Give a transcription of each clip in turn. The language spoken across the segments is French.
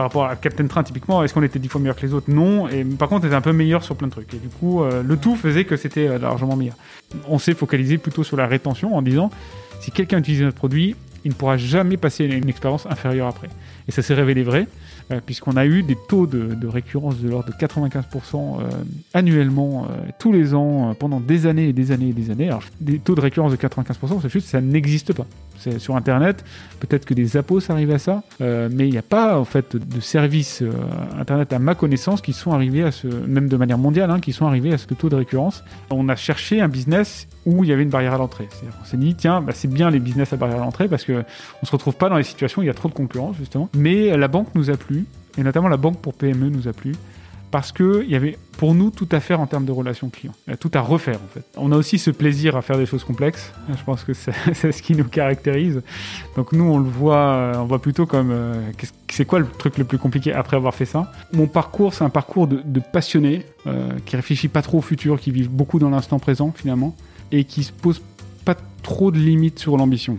par rapport à Captain Train, typiquement, est-ce qu'on était dix fois meilleur que les autres? Non. Et par contre, on était un peu meilleur sur plein de trucs. Et du coup, euh, le tout faisait que c'était euh, largement meilleur. On s'est focalisé plutôt sur la rétention en disant si quelqu'un utilise notre produit, il ne pourra jamais passer une expérience inférieure après. Et ça s'est révélé vrai. Euh, puisqu'on a eu des taux de, récurrence de l'ordre de 95% euh, annuellement, tous les ans, pendant des années et des années et des années. Alors, des taux de récurrence de 95%, c'est juste, ça n'existe pas. Sur Internet, peut-être que des appos arrivent à ça, mais il n'y a pas en fait de services Internet à ma connaissance qui sont arrivés à ce, même de manière mondiale, hein, qui sont arrivés à ce taux de récurrence. On a cherché un business où il y avait une barrière à l'entrée. On s'est dit, tiens, bah, c'est bien les business à barrière à l'entrée parce qu'on ne se retrouve pas dans les situations où il y a trop de concurrence, justement. Mais la banque nous a plu, et notamment la banque pour PME nous a plu, parce qu'il y avait pour nous tout à faire en termes de relations clients. Il y a tout à refaire en fait. On a aussi ce plaisir à faire des choses complexes. Je pense que c'est ce qui nous caractérise. Donc nous on le voit, on voit plutôt comme euh, c'est quoi le truc le plus compliqué après avoir fait ça? Mon parcours c'est un parcours de, de passionné euh, qui réfléchit pas trop au futur, qui vit beaucoup dans l'instant présent finalement et qui se pose pas trop de limites sur l'ambition.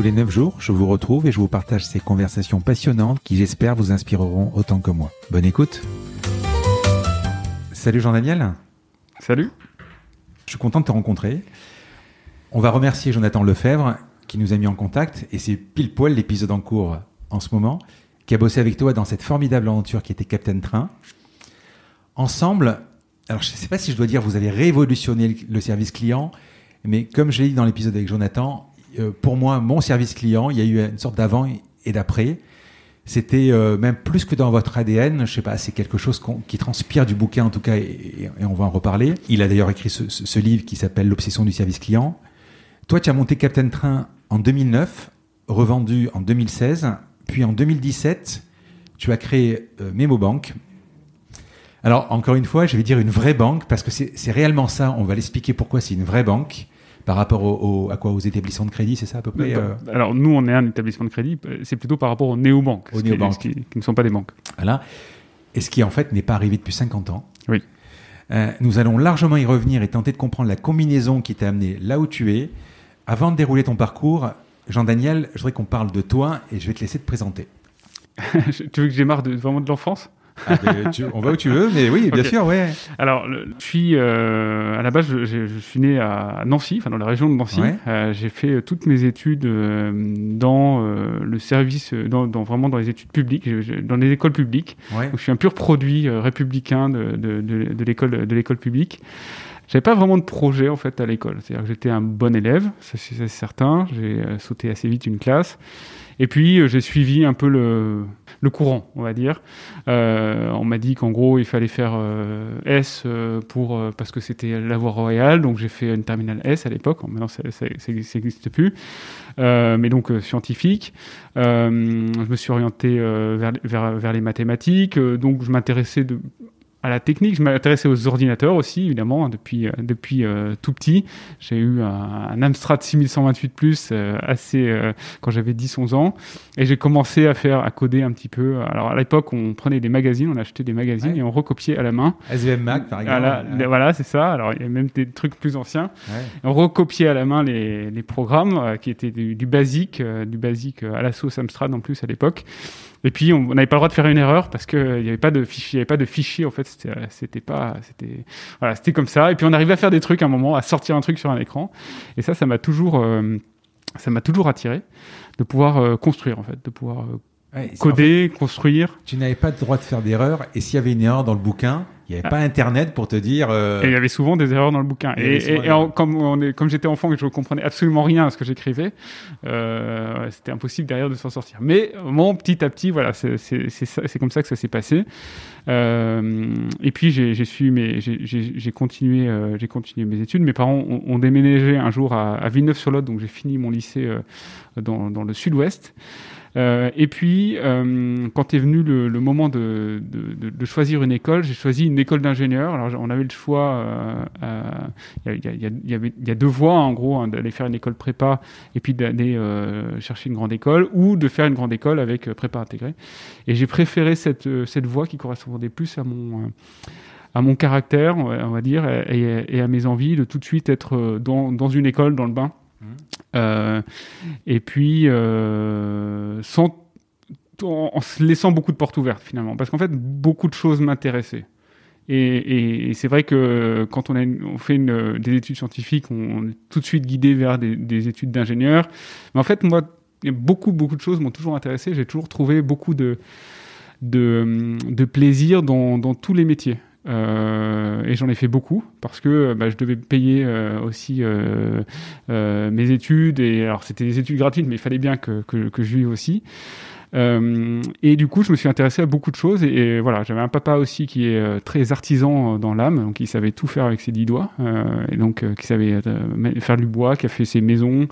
Tous les 9 jours, je vous retrouve et je vous partage ces conversations passionnantes qui j'espère vous inspireront autant que moi. Bonne écoute. Salut Jean-Daniel. Salut. Je suis content de te rencontrer. On va remercier Jonathan Lefebvre qui nous a mis en contact et c'est pile poil l'épisode en cours en ce moment qui a bossé avec toi dans cette formidable aventure qui était Captain Train. Ensemble, alors je ne sais pas si je dois dire vous avez révolutionné le service client, mais comme je l'ai dit dans l'épisode avec Jonathan, pour moi, mon service client, il y a eu une sorte d'avant et d'après. C'était euh, même plus que dans votre ADN, je sais pas, c'est quelque chose qui transpire du bouquin en tout cas, et, on va en reparler. Il a d'ailleurs écrit ce, livre qui s'appelle L'obsession du service client. Toi, tu as monté Captain Train en 2009, revendu en 2016, puis en 2017, tu as créé euh, MemoBank. Alors, encore une fois, je vais dire une vraie banque, parce que c'est réellement ça, on va l'expliquer pourquoi c'est une vraie banque par rapport au, à quoi aux établissements de crédit, c'est ça à peu près euh? Alors nous, on est un établissement de crédit, euh, c'est plutôt par rapport aux néobanques, aux néobanques. Qui, qui, ne sont pas des banques. Voilà. Et ce qui en fait n'est pas arrivé depuis 50 ans. Oui. Euh, nous allons largement y revenir et tenter de comprendre la combinaison qui t'a amené là où tu es. Avant de dérouler ton parcours, Jean-Daniel, je voudrais qu'on parle de toi et je vais te laisser te présenter. tu veux que j'ai marre de, vraiment de l'enfance? Ah, on va où tu veux, mais oui, bien sûr, ouais. Alors, je suis euh, à la base, je, suis né à Nancy, enfin dans la région de Nancy. Euh, j'ai fait toutes mes études euh, dans le service, dans, vraiment dans les études publiques, dans les écoles publiques. je suis un pur produit républicain de, de, de l'école de l'école publique. J'avais pas vraiment de projet en fait à l'école. C'est-à-dire que j'étais un bon élève, ça c'est certain. J'ai sauté assez vite une classe. Et puis j'ai suivi un peu le, courant, on va dire. Euh, on m'a dit qu'en gros, il fallait faire euh, S euh, pour, parce que c'était la voie royale, donc j'ai fait une terminale S à l'époque, maintenant ça n'existe plus, mais donc scientifique. je me suis orienté vers, les mathématiques, donc je m'intéressais de à la technique. Je m'intéressais aux ordinateurs aussi, évidemment, hein, depuis, euh, depuis euh, tout petit. J'ai eu un, Amstrad 6128 Plus euh, assez quand j'avais 10-11 ans. Et j'ai commencé à faire, à coder un petit peu. Alors à l'époque, on prenait des magazines, on achetait des magazines et on recopiait à la main. SVM Mac, par exemple. Voilà, voilà c'est ça. Alors il y a même des trucs plus anciens. On recopiait à la main les, les programmes qui étaient du, du basique, du basique à la sauce Amstrad en plus à l'époque. Et puis on n'avait pas le droit de faire une erreur parce qu'il n'y avait pas de fichier, il y avait pas de fichier en fait. C'était, c'était pas, c'était, voilà, c'était comme ça. Et puis on arrivait à faire des trucs à un moment, à sortir un truc sur un écran. Et ça, ça m'a toujours, euh, ça m'a toujours attiré de pouvoir euh, construire en fait, de pouvoir euh, Ouais, c'est- en coder, construire. tu n'avais pas le droit de faire d'erreur. Et s'il y avait une erreur dans le bouquin, il n'y avait pas Internet pour te dire. euh, Et il y avait souvent des erreurs dans le bouquin. Et, en- comme, on est, comme j'étais enfant et que je comprenais absolument rien à ce que j'écrivais, euh, c'était impossible derrière de s'en sortir. Mais bon, petit à petit, voilà, c'est comme ça que ça s'est passé. Euh, et puis j'ai su, mais j'ai- continué, j'ai continué mes études. Mes parents ont, ont déménagé un jour à, à Villeneuve-sur-Lot, donc j'ai fini mon lycée dans, dans le sud-ouest. Euh, et puis, euh, quand est venu le, le moment de, de- de- choisir une école, j'ai choisi une école d'ingénieur. Alors, on avait le choix. euh, euh, Il y, il y y il y a deux voies, en gros, hein, d'aller faire une école prépa et puis d'aller euh, chercher une grande école, ou de faire une grande école avec euh, prépa intégrée. Et j'ai préféré cette, euh, cette voie qui correspondait plus à mon, euh, à mon caractère, on va dire, et, et à mes envies de tout de suite être euh, dans, dans une école, dans le bain. Euh, et puis, euh, en, se laissant beaucoup de portes ouvertes finalement, parce qu'en fait, beaucoup de choses m'intéressaient. Et, c'est vrai que quand on, fait des études scientifiques, on, est tout de suite guidé vers des, des études d'ingénieur. Mais en fait, moi, beaucoup, beaucoup de choses m'ont toujours intéressé. J'ai toujours trouvé beaucoup de, plaisir dans tous les métiers. Euh, et j'en ai fait beaucoup parce que bah, je devais payer euh, aussi euh, euh, mes études. Et alors, c'était des études gratuites, mais il fallait bien que, que, que je vive aussi. Euh, et du coup, je me suis intéressé à beaucoup de choses. Et, voilà, j'avais un papa aussi qui est euh, très artisan euh, dans l'âme, donc il savait tout faire avec ses dix doigts, euh, et donc euh, qui savait euh, faire du bois, qui a fait ses maisons.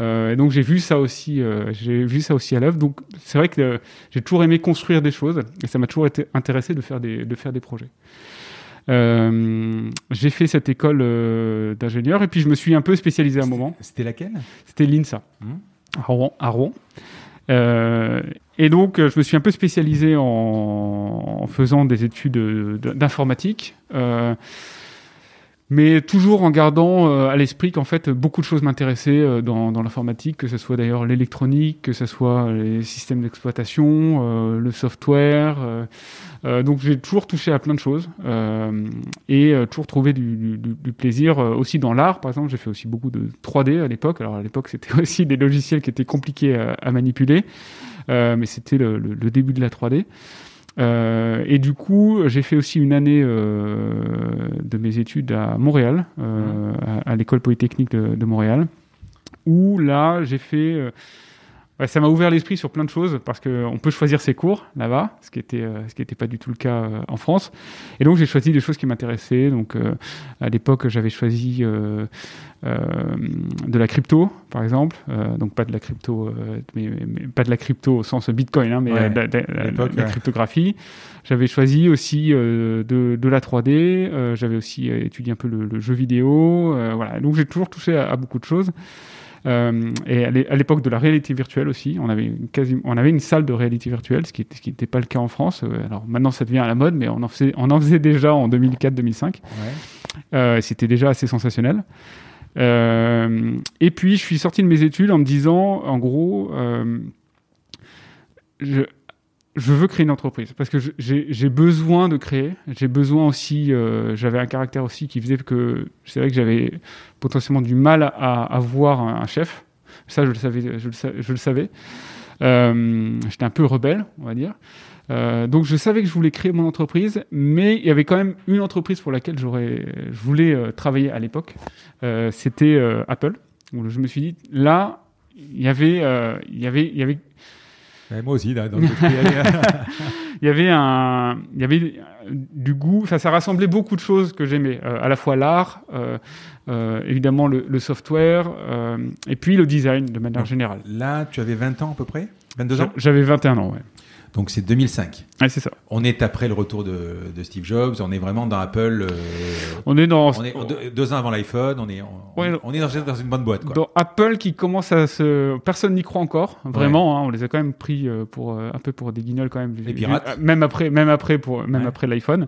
Euh, et donc j'ai vu ça aussi, euh, j'ai vu ça aussi à l'œuvre. Donc c'est vrai que euh, j'ai toujours aimé construire des choses, et ça m'a toujours été intéressé de faire des, de faire des projets. Euh, j'ai fait cette école euh, d'ingénieur et puis je me suis un peu spécialisé à un moment. C'était laquelle? C'était l'INSA, Mhm. à Rouen. à Rouen. Euh, et donc, euh, je me suis un peu spécialisé en, en faisant des études d'informatique, mais toujours en gardant euh, à l'esprit qu'en fait, beaucoup de choses m'intéressaient euh, dans, dans l'informatique, que ce soit d'ailleurs l'électronique, que ce soit les systèmes d'exploitation, euh, le software. euh, euh, donc, j'ai toujours touché à plein de choses euh, et toujours trouvé du, du- du- plaisir aussi dans l'art. Par exemple, j'ai fait aussi beaucoup de 3D à l'époque. Alors, à l'époque, c'était aussi des logiciels qui étaient compliqués à, à manipuler, mais c'était le, le- le début de la 3D. Euh, et du coup, j'ai fait aussi une année euh, de mes études à Montréal, euh, à, à l'école polytechnique de, de Montréal, où là, j'ai fait. Ouais, ça m'a ouvert l'esprit sur plein de choses parce qu'on peut choisir ses cours là-bas, ce qui était euh, ce qui n'était pas du tout le cas euh, en France. Et donc j'ai choisi des choses qui m'intéressaient. Donc euh, à l'époque, j'avais choisi euh, de la crypto, par exemple. Donc pas de la crypto, mais, mais pas de la crypto au sens Bitcoin, hein, mais Ouais, de la- la- cryptographie. J'avais choisi aussi de, de la 3D. euh, J'avais aussi étudié un peu le, le jeu vidéo. voilà. Donc j'ai toujours touché à, à beaucoup de choses. Euh, et à l'é- à l'époque de la réalité virtuelle aussi, on avait, une quasi, on avait une salle de réalité virtuelle, ce qui n'était pas le cas en France. Euh, Alors maintenant, ça devient à la mode, mais on en faisait, on en faisait déjà en 2004-2005. Ouais. Euh, C'était déjà assez sensationnel. Euh, et puis, je suis sorti de mes études en me disant, en gros, je, je veux créer une entreprise parce que j'ai besoin de créer. J'ai besoin aussi, euh, j'avais un caractère aussi qui faisait que c'est vrai que j'avais potentiellement du mal à, à voir un, chef. Ça, je le savais. Je le, savais. Euh, J'étais un peu rebelle, on va dire. Euh, donc je savais que je voulais créer mon entreprise, mais il y avait quand même une entreprise pour laquelle j'aurais, je voulais travailler à l'époque. C'était Apple. Je me suis dit là, il y avait, il y avait, il y avait Moi aussi, là, dans le il y avait un, il y avait du goût. Ça rassemblait beaucoup de choses que j'aimais, euh, à la fois l'art, euh, euh, évidemment le, le software, et puis le design de manière Donc, générale. Là, tu avais 20 ans à peu près? 22 ans? J'avais 21 ans, ouais. Donc c'est 2005. Ouais, c'est ça. On est après le retour de, de Steve Jobs, on est vraiment dans Apple. euh, On est dans, on est en deux, ans avant l'iPhone, on est, on, Ouais, on est dans, dans une bonne boîte. Quoi. dans Apple qui commence à se, personne n'y croit encore, vraiment. hein, on les a quand même pris euh, pour euh, un peu pour des guignols quand même. Des pirates. Même après, même après pour, même après l'iPhone.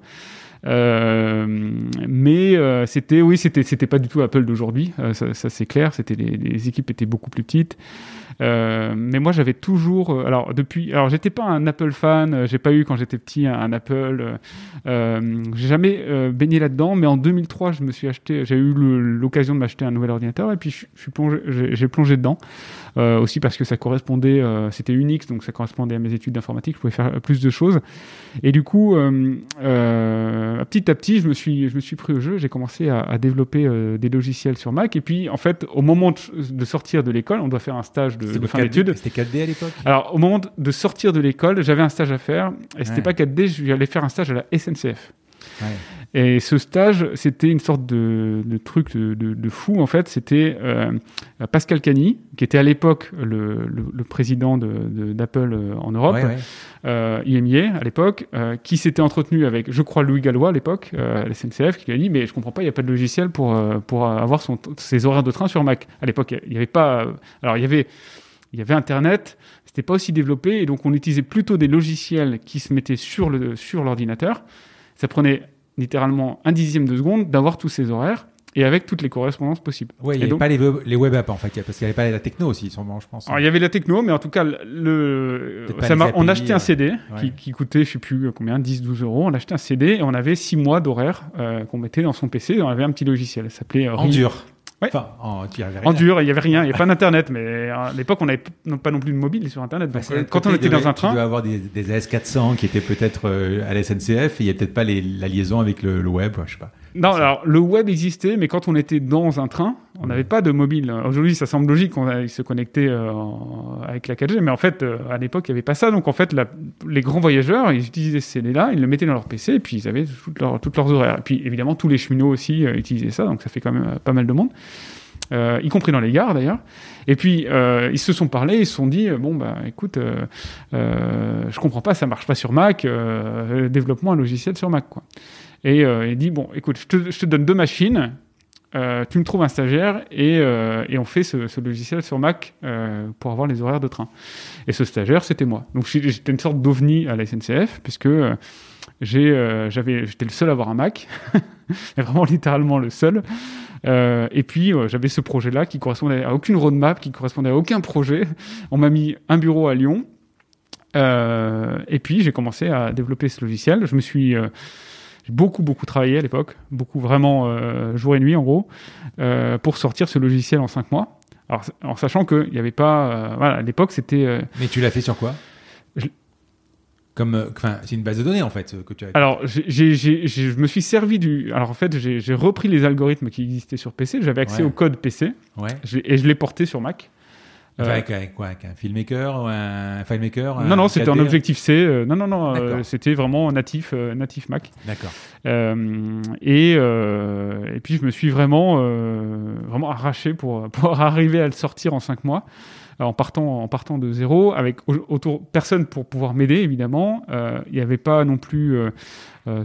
Euh, mais euh, c'était, oui, c'était, c'était pas du tout Apple d'aujourd'hui. Euh, ça, ça, c'est clair. C'était les, les, équipes étaient beaucoup plus petites. Euh, mais moi, j'avais toujours, euh, alors depuis, alors j'étais pas un Apple fan. euh, J'ai pas eu quand j'étais petit un, Apple. euh, j'ai jamais baigné là-dedans. Mais en 2003, je me suis acheté, j'ai eu l'occasion de m'acheter un nouvel ordinateur et puis plongé, j'ai j'ai plongé dedans. Euh, aussi parce que ça correspondait, euh, c'était Unix, donc ça correspondait à mes études d'informatique. Je pouvais faire plus de choses. Et du coup, euh, euh, petit à petit, je me suis, je me suis pris au jeu. J'ai commencé à, à développer euh, des logiciels sur Mac. Et puis, en fait, au moment de, de sortir de l'école, on doit faire un stage de, fin 4D d'études. C'était 4D à l'époque? Alors, au moment de sortir de l'école, j'avais un stage à faire. Et c'était Ouais. pas 4D, je vais aller faire un stage à la SNCF. Ouais. Et ce stage, c'était une sorte de, de truc de, de- de fou, en fait. C'était euh, Pascal Cagny, qui était à l'époque le, le- le président de- de- d'Apple euh, en Europe, Ouais, ouais. euh, IMIA à l'époque, euh, qui s'était entretenu avec, je crois, Louis Gallois à l'époque, à la SNCF, qui lui a dit Mais je comprends pas, il n'y a pas de logiciel pour, pour avoir son, ses horaires de train sur Mac. À l'époque, il n'y avait pas. alors, il y avait. Il y avait Internet, c'était pas aussi développé, et donc on utilisait plutôt des logiciels qui se mettaient sur le sur l'ordinateur. Ça prenait littéralement un dixième de seconde d'avoir tous ces horaires et avec toutes les correspondances possibles. Ouais, il n'y Et avait donc- pas les web, les web apps en fait, parce qu'il n'y avait pas la techno aussi, sûrement, je pense. Alors, il y avait la techno, mais en tout cas, le, ça on achetait un CD qui, ouais. qui coûtait, je sais plus combien, 10, 12 euros. On achetait un CD et on avait 6 mois d'horaire euh, qu'on mettait dans son PC. On avait un petit logiciel. Ça s'appelait euh, En dur. Ouais. Enfin, en, y En rien. dur, il n'y avait rien, il n'y avait pas d'internet, mais à l'époque, on n'avait pas non plus de mobile sur internet. Bah, Donc, euh, quand on était il dans devait- un train, Tu dois avoir des, des AS400 qui étaient peut-être euh, à la SNCF et il n'y a peut-être pas les- la liaison avec le, le web, je sais pas. Non, alors le web existait, mais quand on était dans un train, on n'avait pas de mobile. Aujourd'hui, ça semble logique qu'on se connecter euh, avec la 4G, mais en fait, euh, à l'époque, il n'y avait pas ça. Donc, en fait, les grands voyageurs, ils utilisaient ce CD-là, ils le mettaient dans leur PC, et puis ils avaient toutes, leurs- horaires. Et puis, évidemment, tous les cheminots aussi euh, utilisaient ça, donc ça fait quand même pas mal de monde. Y compris dans les gares d'ailleurs. Et puis ils se sont parlé, ils se sont dit bon bah écoute, je comprends pas, ça marche pas sur Mac, développe-moi un logiciel sur Mac quoi. Et il dit bon écoute, te, je te donne deux machines, euh, tu me trouves un stagiaire et, euh, et on fait ce, ce logiciel sur Mac euh, pour avoir les horaires de train. Et ce stagiaire c'était moi. Donc j'étais une sorte d'ovni à la SNCF puisque euh, euh, j'avais, j'étais le seul à avoir un Mac, vraiment littéralement le seul. Euh, et puis j'avais ce projet-là qui correspondait à aucune roadmap, qui correspondait à aucun projet. On m'a mis un bureau à Lyon. Et puis j'ai commencé à développer ce logiciel. Je me suis j'ai beaucoup beaucoup travaillé à l'époque, beaucoup vraiment euh, jour et nuit en gros, euh, pour sortir ce logiciel en cinq mois. Alors en sachant qu'il n'y avait pas, euh, voilà, à l'époque c'était Mais tu l'as fait sur quoi Je- Comme, enfin, c'est une base de données en fait que tu as. Alors, j'ai- je me suis servi du. Alors, en fait, j'ai repris les algorithmes qui existaient sur PC. J'avais accès Ouais. au code PC ouais. et je l'ai porté sur Mac. Enfin, Euh, avec, avec quoi Avec un filmmaker ou un filemaker non, non, c'était un 4D? Objectif C. euh, non, non, non, euh, c'était vraiment natif, euh, natif Mac. D'accord. Euh, et, euh, et puis, je me suis vraiment, vraiment arraché pour, pour arriver à le sortir en cinq mois. Euh, En partant, en partant de zéro, avec au- autour personne pour pouvoir m'aider évidemment. Euh, Il n'y avait pas non plus euh,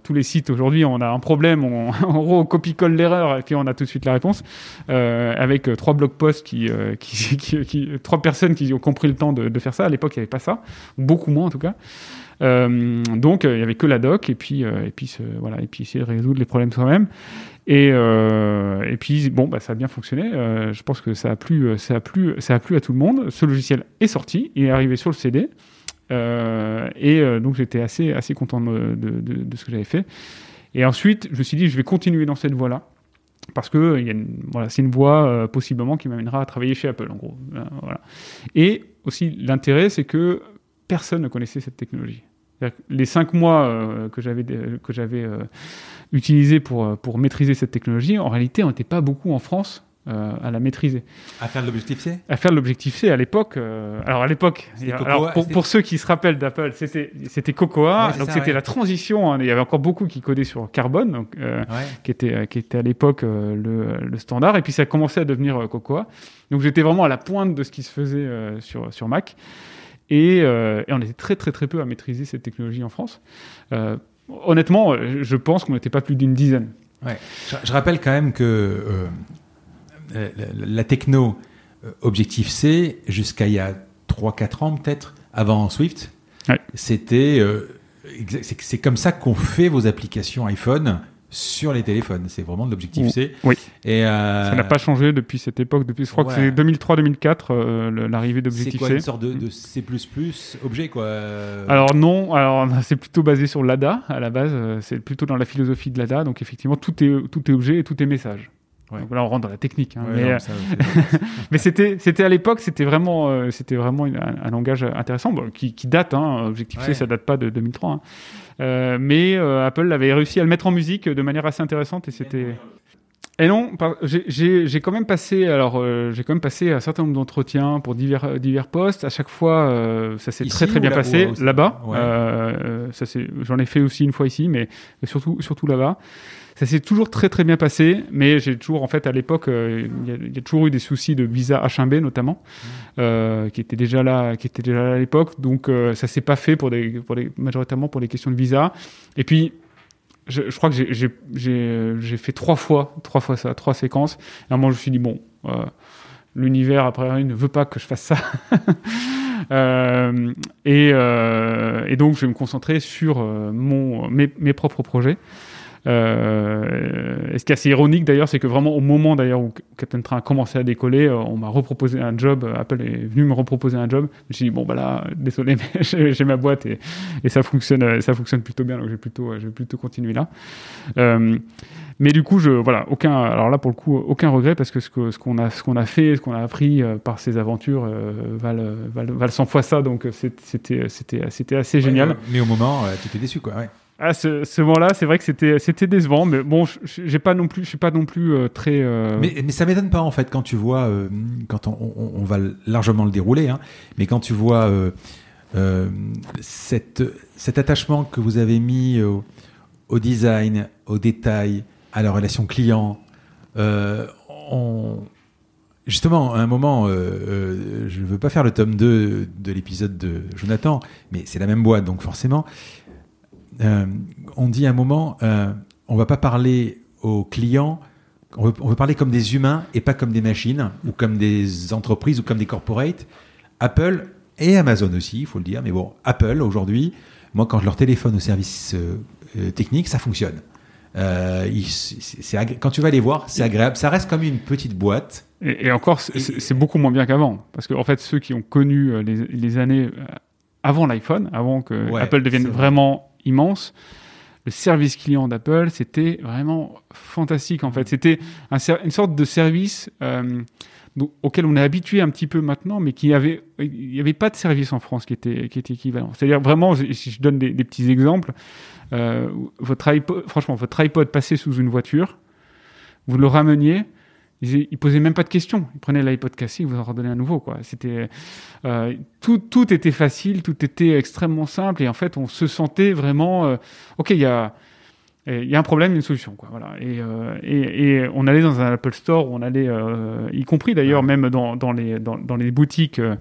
tous les sites aujourd'hui. On a un problème, on, en gros, on copie-colle l'erreur et puis on a tout de suite la réponse. Avec trois blog posts qui, trois personnes qui ont compris le temps de, faire ça. À l'époque, il n'y avait pas ça, beaucoup moins en tout cas. Donc, il y avait que la doc et puis voilà et puis essayer de résoudre les problèmes soi-même. Et, euh, et puis bon, bah, ça a bien fonctionné. Euh, je pense que ça a plu, euh, ça a plu, ça a plu à tout le monde. Ce logiciel est sorti, il est arrivé sur le CD. Et donc j'étais assez, assez content de, de- ce que j'avais fait. Et ensuite, je me suis dit, je vais continuer dans cette voie-là. Parce que voilà, c'est une voie possiblement qui m'amènera à travailler chez Apple, en gros. Et aussi, l'intérêt, c'est que personne ne connaissait cette technologie. Les cinq mois euh, que j'avais que j'avais euh, utilisés pour, euh, pour maîtriser cette technologie, en réalité, on n'était pas beaucoup en France euh, à la maîtriser. À faire de l'objectif C? À faire de l'objectif C à l'époque. euh, alors à l'époque, pour, pour ceux qui se rappellent d'Apple, c'était c'était Cocoa. Ouais, donc c'était ouais. la transition. hein, il y avait encore beaucoup qui codaient sur Carbone, donc, euh, Ouais. qui était qui était à l'époque le, le standard. Et puis ça a commencé à devenir Cocoa. Donc j'étais vraiment à la pointe de ce qui se faisait sur sur Mac. Et, euh, et on était très très très peu à maîtriser cette technologie en France. Euh, honnêtement, euh, je pense qu'on n'était pas plus d'une dizaine. Ouais. Je, je rappelle quand même que euh, la, la techno Objectif C, jusqu'à il y a 3-4 ans peut-être, avant Swift, Ouais. c'était c'est comme ça qu'on fait vos applications iPhone sur les téléphones. C'est vraiment de l'objectif C. Oui. Et euh, Ça n'a pas changé depuis cette époque. Depuis, je crois que c'est 2003-2004 euh, l'arrivée C'est d'Objective quoi C. une sorte de, de C++ objet quoi euh, Alors non, alors c'est plutôt basé sur l'ADA à la base. euh, C'est plutôt dans la philosophie de l'ADA. Donc effectivement, tout est tout est objet et tout est message. Ouais. Donc là, on rentre dans la technique. hein, ouais, mais euh, c'est- c'était c'était à l'époque, c'était vraiment euh, c'était vraiment une- un, un langage intéressant bon, qui, qui date. Hein, Objective C, Ouais. ça date pas de 2003. hein. Euh, mais euh, Apple avait réussi à le mettre en musique de manière assez intéressante et c'était. Et non, j'ai- quand même passé, alors euh, j'ai quand même passé un certain nombre d'entretiens pour divers divers postes. À chaque fois, euh, ça s'est très très bien là- passé là-bas. ouais. Euh, ça j'en ai fait aussi une fois ici, mais surtout surtout là-bas. Ça s'est toujours très très bien passé, mais j'ai toujours en fait à l'époque, euh, il y, a- il y a toujours eu des soucis de visa H1B notamment, euh, qui étaient déjà là, qui étaient déjà là à l'époque. Donc euh, ça s'est pas fait pour des, pour des majoritairement pour les questions de visa. Et puis je, je crois que j'ai- j'ai- fait trois fois, trois fois ça, trois séquences. Et à un moment, je me suis dit bon, euh, l'univers après ne veut pas que je fasse ça. Euh, et, euh, et donc, je vais me concentrer sur euh, mon, mes, mes propres projets. Euh, et ce qui est assez ironique d'ailleurs, c'est que vraiment au moment d'ailleurs où Captain Train a commencé à décoller, euh, on m'a reproposé un job. Apple est venu me reproposer un job. Suis dit bon bah là, désolé, mais j'ai j'ai ma boîte et, ça fonctionne, euh, ça fonctionne plutôt bien. Donc je vais plutôt, euh, je plutôt continuer là. Euh, mais du coup, voilà, aucun. Alors là, pour le coup, aucun regret parce que ce qu'on a, ce qu'on a fait, ce qu'on a appris euh, par ces aventures euh, valent, valent, valent 100 fois ça. Donc euh, c'était, c'était, c'était assez génial. Mais au moment, euh, tu étais déçu quoi. Ouais. À ce, moment-là, c'est vrai que c'était, c'était décevant, mais bon, j'ai pas non plus, je suis pas non plus euh, très. euh, Mais, mais ça m'étonne pas en fait quand tu vois, euh, quand on, va largement le dérouler, hein, mais quand tu vois cette, cet attachement que vous avez mis au, design, au détail, à la relation client, on- justement, à un moment, je ne veux pas faire le tome 2 de l'épisode de Jonathan, mais c'est la même boîte, donc forcément, euh, on dit à un moment, euh, on va pas parler aux clients on veut, on veut parler comme des humains et pas comme des machines ou comme des entreprises ou comme des corporates. Apple et Amazon aussi, il faut le dire. Mais bon, Apple aujourd'hui, moi quand je leur téléphone au service euh, euh, technique, ça fonctionne. Euh, il- c'est- agré- quand tu vas les voir, c'est agréable. Ça reste comme une petite boîte. Et, et encore, c'est- beaucoup moins bien qu'avant. Parce qu'en fait, ceux qui ont connu les, les années avant l'iPhone, avant que Ouais, Apple devienne vrai. vraiment immense, le service client d'Apple, c'était vraiment fantastique en fait. C'était une sorte de service euh, auquel on est habitué un petit peu maintenant, mais qui n'y avait pas de service en France qui était, qui était équivalent. C'est-à-dire vraiment, si je donne des, des petits exemples, euh, votre iPod, franchement, votre iPod passait sous une voiture, vous le rameniez, ils, ils posaient même pas de questions. Ils prenaient l'iPod cassé, ils vous en redonnaient un nouveau. Quoi. C'était, euh, tout, tout était facile, tout était extrêmement simple, et en fait, on se sentait vraiment, euh, ok, il y a, il y a un problème, il y a une solution. Quoi, voilà. et, euh, et, et on allait dans un Apple Store, on allait, euh, y compris d'ailleurs même dans, dans, les, dans, dans les boutiques euh,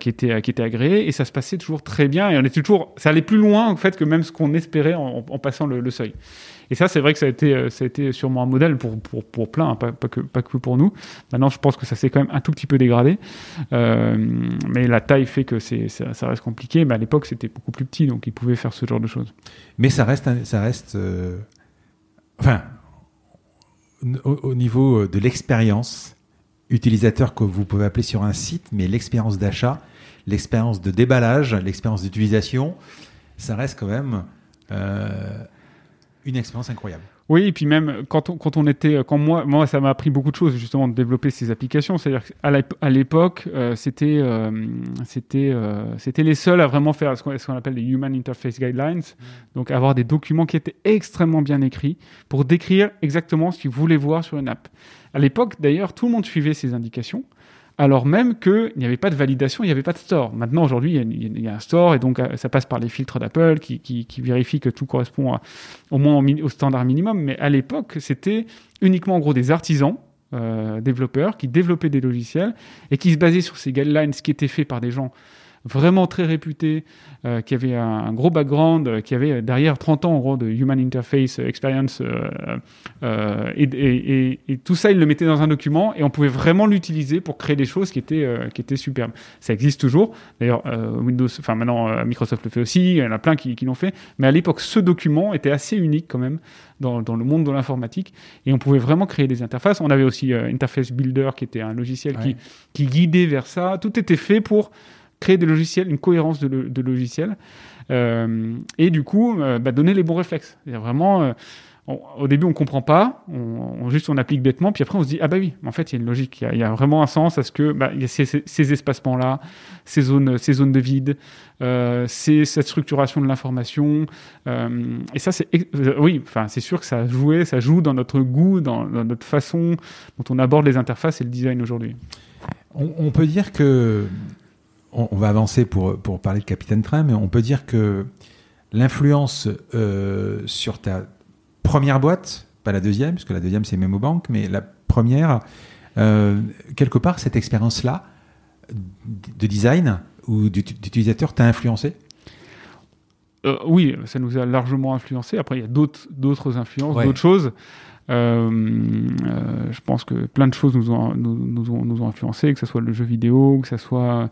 qui, étaient, qui étaient agréées, et ça se passait toujours très bien, et on était toujours, ça allait plus loin en fait que même ce qu'on espérait en, en passant le, le seuil. Et ça, c'est vrai que ça a été, euh, ça a été sûrement un modèle pour, pour, pour plein, hein, pas, que, pas que pour nous. Maintenant, je pense que ça s'est quand même un tout petit peu dégradé. Euh, mais la taille fait que c'est, ça, reste compliqué. Mais à l'époque, c'était beaucoup plus petit, donc ils pouvaient faire ce genre de choses. Mais ça reste, ça reste, euh, enfin, au, au niveau de l'expérience utilisateur que vous pouvez appeler sur un site, mais l'expérience d'achat, l'expérience de déballage, l'expérience d'utilisation, ça reste quand même une expérience incroyable. Oui, et puis même quand on, quand on était, quand moi, moi, ça m'a appris beaucoup de choses justement de développer ces applications. C'est-à-dire qu'à l'époque, euh, c'était, euh, c'était, euh, c'était les seuls à vraiment faire ce qu'on, ce qu'on appelle les Human Interface Guidelines, donc avoir des documents qui étaient extrêmement bien écrits pour décrire exactement ce qu'ils voulaient voir sur une app. À l'époque, d'ailleurs, tout le monde suivait ces indications. Alors même qu'il n'y avait pas de validation, il n'y avait pas de store. Maintenant, aujourd'hui, il y a- un store et donc euh, ça passe par les filtres d'Apple qui, vérifient que tout correspond au moins au, standard minimum. Mais à l'époque, c'était uniquement en gros des artisans, euh, développeurs, qui développaient des logiciels et qui se basaient sur ces guidelines qui étaient faits par des gens vraiment très réputé, euh, qui avait un, gros background, euh, qui avait derrière 30 ans en gros de Human Interface Experience, et, tout ça, il le mettait dans un document, et on pouvait vraiment l'utiliser pour créer des choses qui étaient, qui étaient superbes. Ça existe toujours. D'ailleurs, Windows, enfin maintenant Microsoft le fait aussi, il y en a plein qui, qui l'ont fait, mais à l'époque, ce document était assez unique quand même dans, dans le monde de l'informatique, et on pouvait vraiment créer des interfaces. On avait aussi Interface Builder, qui était un logiciel qui, qui guidait vers ça. Tout était fait pour créer des logiciels, une cohérence de, logiciels, euh, et du coup, euh, bah, donner les bons réflexes. vraiment, euh, au début, on comprend pas, on, juste on applique bêtement, puis après on se dit ah bah oui, en fait il y a une logique, il y, a, vraiment un sens à ce que bah, il y a ces, espacements-là, ces zones, ces zones de vide, cette structuration de l'information, et ça c'est oui, c'est sûr que ça joué, ça joue dans notre goût, dans, notre façon dont on aborde les interfaces et le design aujourd'hui. on peut dire que on, va avancer pour, pour parler de Capitaine Train, mais on peut dire que l'influence euh, sur ta première boîte, pas la deuxième, parce que la deuxième c'est MemoBank, mais la première, euh, quelque part, cette expérience-là de design ou d'utilisateur t'a influencé? Euh, Oui, ça nous a largement influencé. Après, il y a d'autres influences, d'autres choses. Euh, euh, je pense que plein de choses nous ont, nous, nous, ont, nous ont influencé, que ce soit le jeu vidéo, que ce soit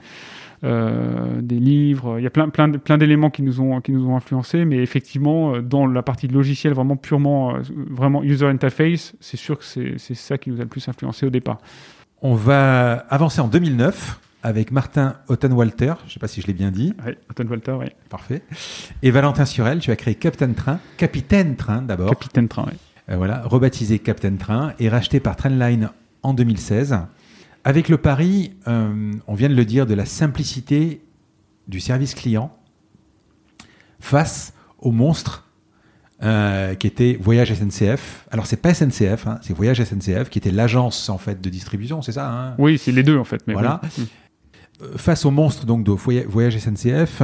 des livres. Il y a plein, plein, plein d'éléments qui nous ont, qui nous ont influencé, mais effectivement, dans la partie de logiciel vraiment purement, vraiment user interface, c'est sûr que c'est ça qui nous a le plus influencé au départ. On va avancer en 2009 avec Martin Ottenwalter, je ne sais pas si je l'ai bien dit. Oui, Ottenwalter, oui. Parfait. Et Valentin Surel, tu as créé Captain Train, Capitaine Train d'abord. Capitaine Train, oui. Euh, voilà, rebaptisé Captain Train et racheté par Trendline en 2016. Avec le pari, euh, on vient de le dire, de la simplicité du service client face au monstre euh, qui était Voyage SNCF. Alors c'est pas SNCF, hein, c'est Voyage SNCF qui était l'agence en fait de distribution, c'est ça hein? Oui, c'est les deux en fait. Mais voilà. Face au monstre donc de Voyage SNCF,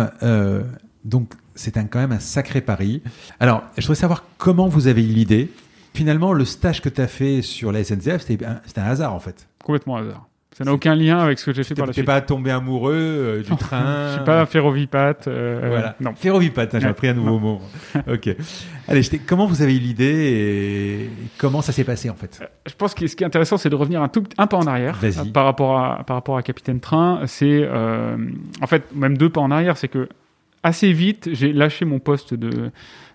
donc c'est quand même un sacré pari. Alors je voudrais savoir comment vous avez eu l'idée finalement, le stage que tu as fait sur la SNCF, c'était un, un, hasard en fait. Complètement hasard. Ça n'a aucun lien avec ce que j'ai fait par la suite. Pas tombé amoureux euh, du train Je suis pas un ferrovipat. Euh, voilà. Non. Ferrovipat, hein, j'ai appris un nouveau mot. ok. Allez, comment vous avez eu l'idée et comment ça s'est passé en fait? Je pense que ce qui est intéressant, c'est de revenir un tout un pas en arrière par rapport à par rapport à Capitaine Train. C'est euh, en fait même deux pas en arrière, c'est que assez vite, j'ai lâché mon poste de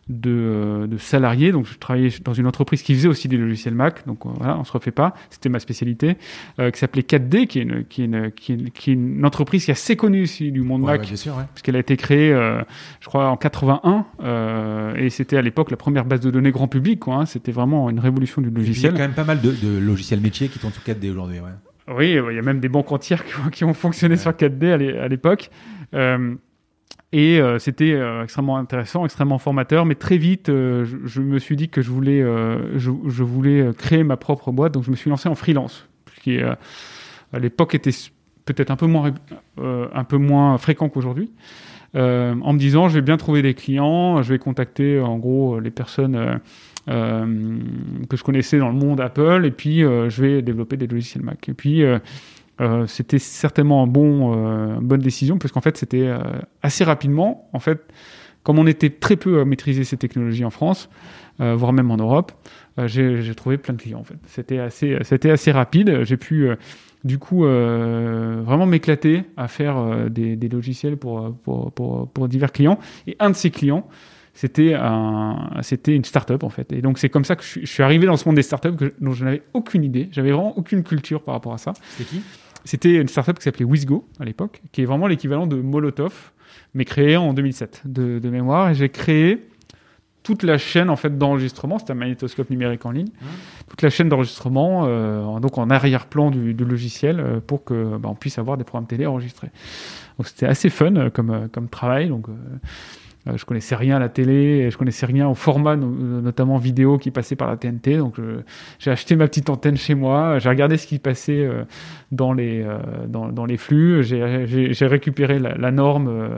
de, de, salariés. Donc, je travaillais dans une entreprise qui faisait aussi des logiciels Mac. Donc, euh, voilà, on se refait pas. C'était ma spécialité. Euh, qui s'appelait 4D, qui est, une, qui, est une, qui, est qui est une entreprise qui est assez connue aussi du monde Mac. Ouais, sûr, ouais. Puisqu'elle a été créée, euh, je crois, en 81. Euh, et c'était à l'époque la première base de données grand public. Quoi, hein. C'était vraiment une révolution du logiciel. Il y a quand même pas mal de, de logiciels métiers qui sont tout 4D aujourd'hui. Ouais. Oui, il y a même des banques entières qui, qui ont fonctionné sur 4D à l'époque. Euh, et euh, c'était euh, extrêmement intéressant, extrêmement formateur, mais très vite, euh, je, me suis dit que je voulais, je, voulais créer ma propre boîte, donc je me suis lancé en freelance, ce qui à l'époque était peut-être un peu moins, un peu moins fréquent qu'aujourd'hui, en me disant je vais bien trouver des clients, je vais contacter en gros les personnes que je connaissais dans le monde Apple, et puis je vais développer des logiciels Mac. Et puis euh, c'était certainement un bon, euh, une bonne décision, parce qu'en fait, c'était euh, assez rapidement, en fait, comme on était très peu à maîtriser ces technologies en France, voire même en Europe, j'ai trouvé plein de clients. En fait, c'était assez, assez rapide. J'ai pu du coup vraiment m'éclater à faire des, logiciels pour, pour, pour, divers clients. Et un de ces clients, c'était un, une start-up en fait. Et donc c'est comme ça que je, suis arrivé dans ce monde des start-up dont je n'avais aucune idée. J'avais vraiment aucune culture par rapport à ça. C'était qui? C'était une startup qui s'appelait Wizgo à l'époque, qui est vraiment l'équivalent de Molotov, mais créé en 2007 de, mémoire. Et j'ai créé toute la chaîne en fait d'enregistrement, c'était un magnétoscope numérique en ligne, mmh. toute la chaîne d'enregistrement, euh, donc en arrière-plan du, logiciel, euh, pour que bah, on puisse avoir des programmes télé enregistrés. Donc c'était assez fun euh, comme, comme travail. Donc je connaissais rien à la télé, je connaissais rien au format, notamment vidéo qui passait par la TNT. Donc j'ai acheté ma petite antenne chez moi, j'ai regardé ce qui passait euh, dans les, euh, dans, dans les flux, j'ai récupéré la, norme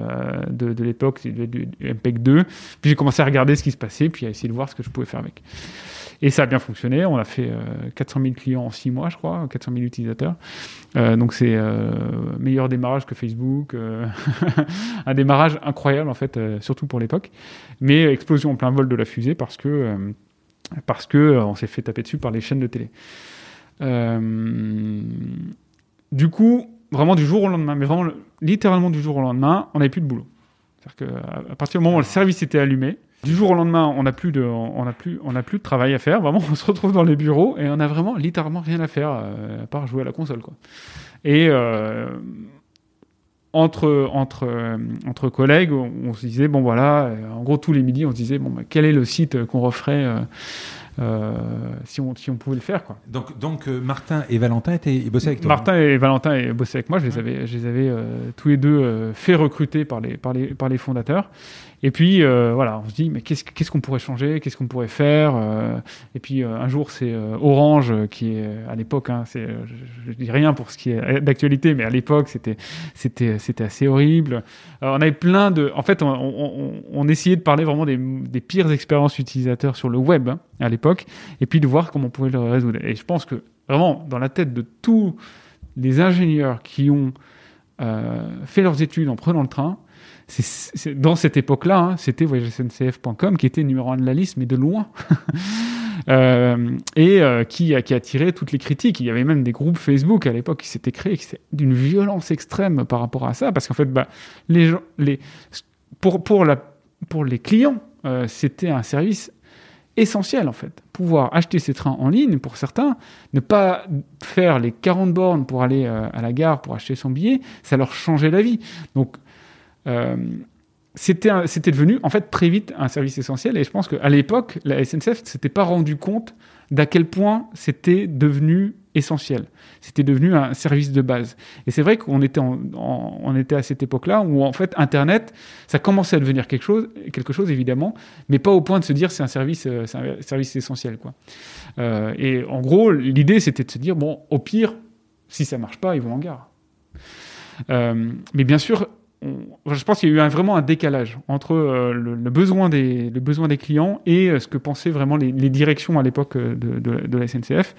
de, de l'époque du MPEG 2, puis j'ai commencé à regarder ce qui se passait, puis à essayer de voir ce que je pouvais faire avec. Et ça a bien fonctionné. On a fait 400 000 clients en 6 mois, je crois, 400 000 utilisateurs. donc c'est meilleur démarrage que Facebook. un démarrage incroyable, en fait, surtout pour l'époque. Mais explosion en plein vol de la fusée parce que, parce que on s'est fait taper dessus par les chaînes de télé. du coup, vraiment du jour au lendemain, mais vraiment littéralement du jour au lendemain, on n'avait plus de boulot. C'est-à-dire qu'à partir du moment où le service était allumé, du jour au lendemain, on n'a plus de, on a plus, on a plus de travail à faire. Vraiment, on se retrouve dans les bureaux et on a vraiment littéralement rien à faire euh, à part jouer à la console, quoi. Et euh, entre entre euh, entre collègues, on, se disait bon voilà, en gros tous les midis, on se disait bon bah, quel est le site qu'on referait euh, si, on, si on pouvait le faire. Quoi. Donc, donc Martin et Valentin étaient, bossaient avec toi Martin et Valentin bossaient avec moi. Je les avais, je les avais euh, tous les deux fait recruter par les, par les, par les fondateurs. Et puis, euh, voilà, on se dit, mais qu'est-ce qu'on pourrait changer Qu'est-ce qu'on pourrait faire euh, Et puis, euh, un jour, c'est Orange qui est, à l'époque, hein, je, je dis rien pour ce qui est d'actualité, mais à l'époque, c'était, c'était, c'était assez horrible. on avait plein de. En fait, on, essayait de parler vraiment des, des, pires expériences utilisateurs sur le web hein, à l'époque, et puis de voir comment on pouvait le résoudre. Et je pense que, vraiment, dans la tête de tous les ingénieurs qui ont fait leurs études en prenant le train, dans cette époque-là, hein, c'était voyagesncf.com qui était numéro un de la liste, mais de loin. euh, et euh, qui, a, qui a tiré toutes les critiques. Il y avait même des groupes Facebook à l'époque qui s'étaient créés, qui d'une violence extrême par rapport à ça, parce qu'en fait, bah, pour, les clients, euh, c'était un service essentiel en fait. Pouvoir acheter ses trains en ligne pour certains, ne pas faire les 40 bornes pour aller à la gare pour acheter son billet, ça leur changeait la vie. Donc c'était c'était devenu en fait très vite un service essentiel et je pense qu'à l'époque la SNCF ne s'était pas rendu compte d'à quel point c'était devenu essentiel. C'était devenu un service de base. Et c'est vrai qu'on était, on était à cette époque-là où en fait Internet, ça commençait à devenir quelque chose, quelque chose évidemment, mais pas au point de se dire c'est un service, euh, c'est un service essentiel quoi. Euh, et en gros, l'idée c'était de se dire bon, au pire, si ça marche pas, ils vont en gare. mais bien sûr, je pense qu'il y a eu vraiment un décalage entre euh, le, besoin des, clients et euh, ce que pensaient vraiment les, directions à l'époque euh, de, de, la SNCF.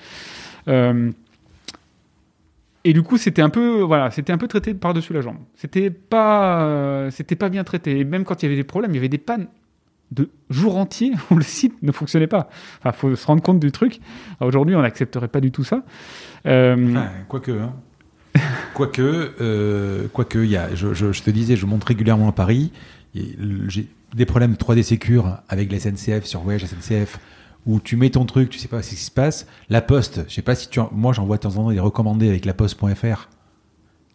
et du coup, c'était un peu, voilà, c'était un peu traité par-dessus la jambe. C'était pas, c'était pas bien traité. Et même quand il y avait des problèmes, il y avait des pannes de jours entiers où le site ne fonctionnait pas. Enfin, faut se rendre compte du truc. Aujourd'hui, on n'accepterait pas du tout ça. Enfin, quoique. Hein. Quoique, euh, quoique, y a, je, te disais, je monte régulièrement à Paris. J'ai des problèmes de 3D Secure avec la SNCF sur Voyage SNCF où tu mets ton truc, tu sais pas ce qui se passe. La Poste, je sais pas si tu, moi j'envoie de temps en temps des recommandés avec la Poste.fr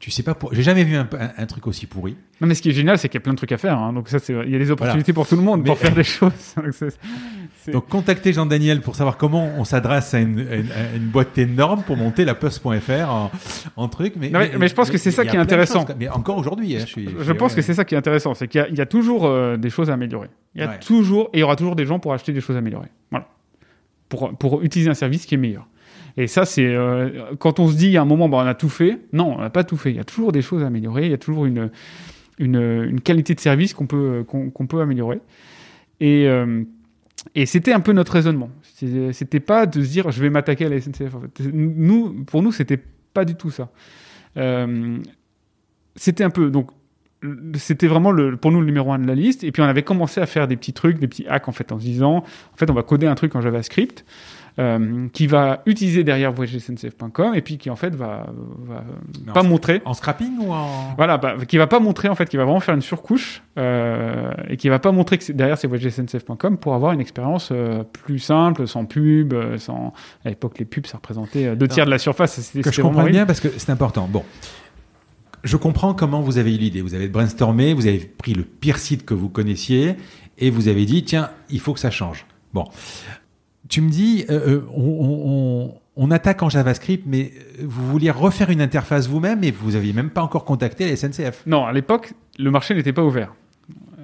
tu sais pas pour... j'ai jamais vu un, un, truc aussi pourri. Non mais ce qui est génial c'est qu'il y a plein de trucs à faire hein. donc ça c'est il y a des opportunités pour tout le monde pour faire des choses. Donc, contactez Jean Daniel pour savoir comment on s'adresse à une, une, boîte énorme pour monter la en, en, truc mais, mais, je pense que c'est ça qui est intéressant. mais encore aujourd'hui hein, je, je, pense que c'est ça qui est intéressant c'est qu'il y, a toujours euh, des choses à améliorer. Il y a toujours et il y aura toujours des gens pour acheter des choses améliorées. Voilà. Pour, pour utiliser un service qui est meilleur et ça, c'est euh, quand on se dit à un moment, bah, on a tout fait. Non, on n'a pas tout fait. Il y a toujours des choses à améliorer. Il y a toujours une, une, qualité de service qu'on peut, qu'on peut améliorer. Et, euh, et c'était un peu notre raisonnement. C'était pas de se dire, je vais m'attaquer à la SNCF. En. Nous, pour nous, c'était pas du tout ça. Euh, c'était un peu donc c'était vraiment le, pour nous le numéro un de la liste. Et puis on avait commencé à faire des petits trucs, des petits hacks en fait, en se disant, en fait, on va coder un truc en JavaScript. Euh, qui va utiliser derrière voyagesncf.com et puis qui en fait va, va pas montrer. en scrapping ou en voilà bah, qui va pas montrer en fait qui va vraiment faire une surcouche euh, et qui va pas montrer que derrière c'est voyagesncf.com pour avoir une expérience euh, plus simple sans pub sans à l'époque les pubs ça représentait deux tiers de la surface que je comprends bien parce que c'est important. Bon. Je comprends comment vous avez eu l'idée. Vous avez brainstormé, vous avez pris le pire site que vous connaissiez et vous avez dit tiens, il faut que ça change. Bon, tu me dis, euh, euh, on, attaque en JavaScript, mais vous vouliez refaire une interface vous-même et vous n'aviez même pas encore contacté la SNCF. Non, à l'époque, le marché n'était pas ouvert.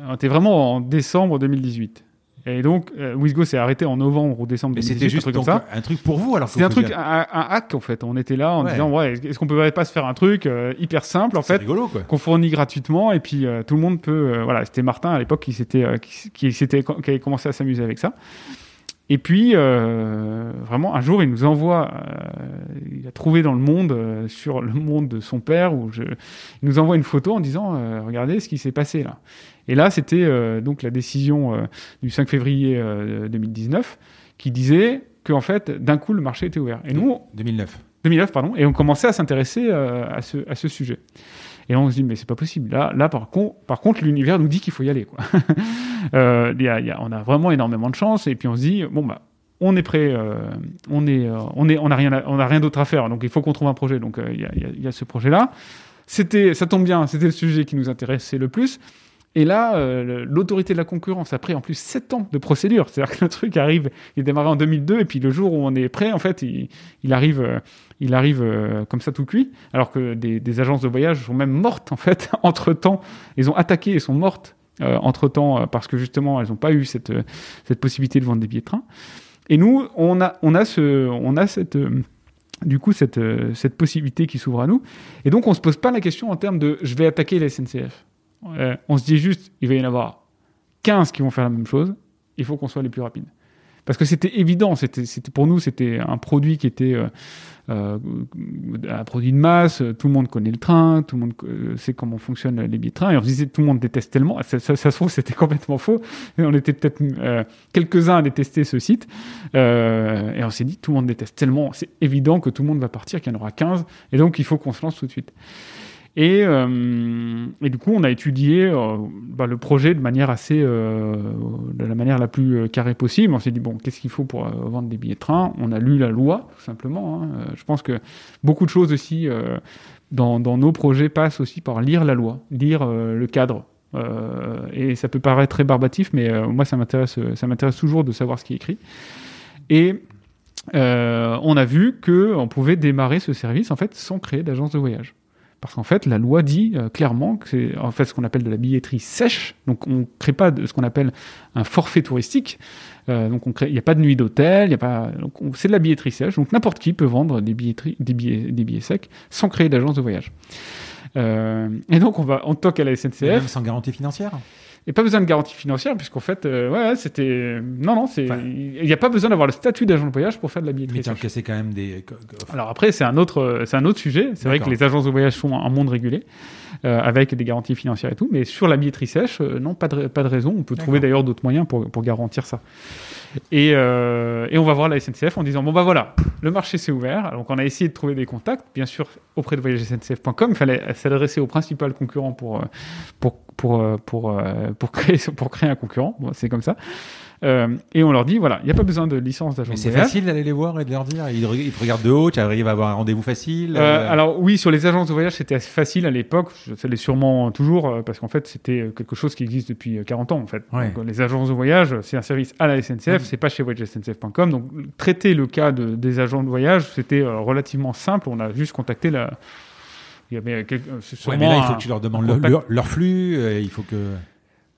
On était vraiment en décembre 2018. Et donc, euh, s'est arrêté en novembre ou décembre 2018. C'était juste un truc, ça. un truc pour vous alors C'était un truc, un, hack en fait. On était là en disant, ouais, est-ce qu'on peut pas se faire un truc euh, hyper simple en fait, qu'on fournit gratuitement et puis tout le monde peut. voilà, c'était Martin à l'époque qui s'était, qui, qui, qui, avait commencé à s'amuser avec ça. Et puis, euh, vraiment, un jour, il nous envoie, euh, il a trouvé dans le monde, euh, sur le monde de son père, où je, il nous envoie une photo en disant, regardez ce qui s'est passé là. Et là, c'était donc la décision du 5 février euh, 2019 qui disait qu'en fait, d'un coup, le marché était ouvert. Et nous, 2009. 2009, pardon, et on commençait à s'intéresser à, ce, à ce sujet. Et on se dit, mais c'est pas possible. Là, là par, con, par contre, l'univers nous dit qu'il faut y aller. Euh, on a vraiment énormément de chance. Et puis on se dit, bon, bah, on est prêt, euh, on est, euh, on est, on a rien, on a rien d'autre à faire. Donc il faut qu'on trouve un projet. Donc il y, y a- ce projet-là. C'était, ça tombe bien, c'était le sujet qui nous intéressait le plus. Et là, euh, l'autorité de la concurrence a pris en plus 7 ans de procédure. C'est-à-dire que le truc arrive, il est démarré en 2002, et puis le jour où on est prêt, en fait, il, arrive, euh, il arrive euh, comme ça tout cuit. Alors que des, agences de voyage sont même mortes, en fait, entre-temps. Ils ont attaqué et sont mortes euh, entre-temps, euh, parce que justement, elles n'ont pas eu cette, euh, cette possibilité de vendre des billets de train. Et nous, on a, on a, ce, on a cette, euh, du coup, cette, euh, cette possibilité qui s'ouvre à nous. Et donc, on ne se pose pas la question en termes de je vais attaquer la SNCF. Euh, on se dit juste, il va y en avoir 15 qui vont faire la même chose, il faut qu'on soit les plus rapides. Parce que c'était évident, c'était, pour nous, c'était un produit qui était euh, euh, un produit de masse, tout le monde connaît le train, tout le monde sait comment fonctionnent les billets de train, et on se disait tout le monde déteste tellement, ça, ça- ça se trouve c'était complètement faux, et on était peut-être quelques-uns à détester ce site, et on s'est dit tout le monde déteste tellement, c'est évident que tout le monde va partir, qu'il y en aura 15, et donc il faut qu'on se lance tout de suite. Et, euh, et du coup, on a étudié euh, bah, le projet de manière assez, euh, de la manière la plus carrée possible. On s'est dit bon, qu'est-ce qu'il faut pour vendre des billets de train? On a lu la loi, tout simplement. hein. Je pense que beaucoup de choses aussi dans, nos projets passent aussi par lire la loi, lire le cadre. Et ça peut paraître très barbatif, mais moi, ça m'intéresse, ça m'intéresse toujours de savoir ce qui est écrit. Et on a vu que on pouvait démarrer ce service en fait sans créer d'agence de voyage. Parce qu'en fait, la loi dit euh, clairement que c'est en fait ce qu'on appelle de la billetterie sèche. Donc, on ne crée pas de ce qu'on appelle un forfait touristique. Euh, donc, il n'y a pas de nuit d'hôtel, il a pas. C'est de la billetterie sèche. Donc, n'importe qui peut vendre des, billetteries, des, billets, des billets secs sans créer d'agence de voyage. Euh, et donc, on va, on toque à la Même SNCF. sans garantie financière Et pas besoin de garantie financière, puisqu'en fait, euh, ouais, c'était. Non, non, c'est. Enfin- Il n'y a pas besoin d'avoir le statut d'agent de voyage pour faire de la billetterie Mais tu cassé quand même des. Alors après, c'est un autre, euh, c'est un autre sujet. C'est vrai que les agences de voyage sont un monde régulé, euh, avec des garanties financières et tout. Mais sur la billetterie sèche, euh, non, pas de, pas de raison. On peut trouver d'ailleurs d'autres moyens pour, pour garantir ça. Et, euh, et on va voir la SNCF en disant bon bah voilà, le marché s'est ouvert. Donc on a essayé de trouver des contacts, bien sûr auprès de voyagesncf.com. Il fallait s'adresser au principal concurrent pour euh, pour pour euh, pour euh, pour créer pour créer un concurrent. Bon, c'est comme ça. Euh, et on leur dit voilà, il n'y a pas besoin de licence d'agent Mais c'est facile d'aller les voir et de leur dire. Ils, te regardent de haut, tu arrives à avoir un rendez-vous facile. Euh, euh, alors oui, sur les agences de voyage, c'était facile à l'époque. Ça l'est sûrement toujours parce qu'en fait, c'était quelque chose qui existe depuis euh, 40 ans en fait. Ouais. Donc, les agences de voyage, c'est un service à la SNCF, Mhm. c'est pas chez voyagesncf.com. Donc traiter le cas de- des agents de voyage, c'était relativement simple. On a juste contacté la. Il y avait quelque- c'est ouais, mais là, il faut un- que tu leur demandes leur, contact. leur- leur flux. euh, il faut que.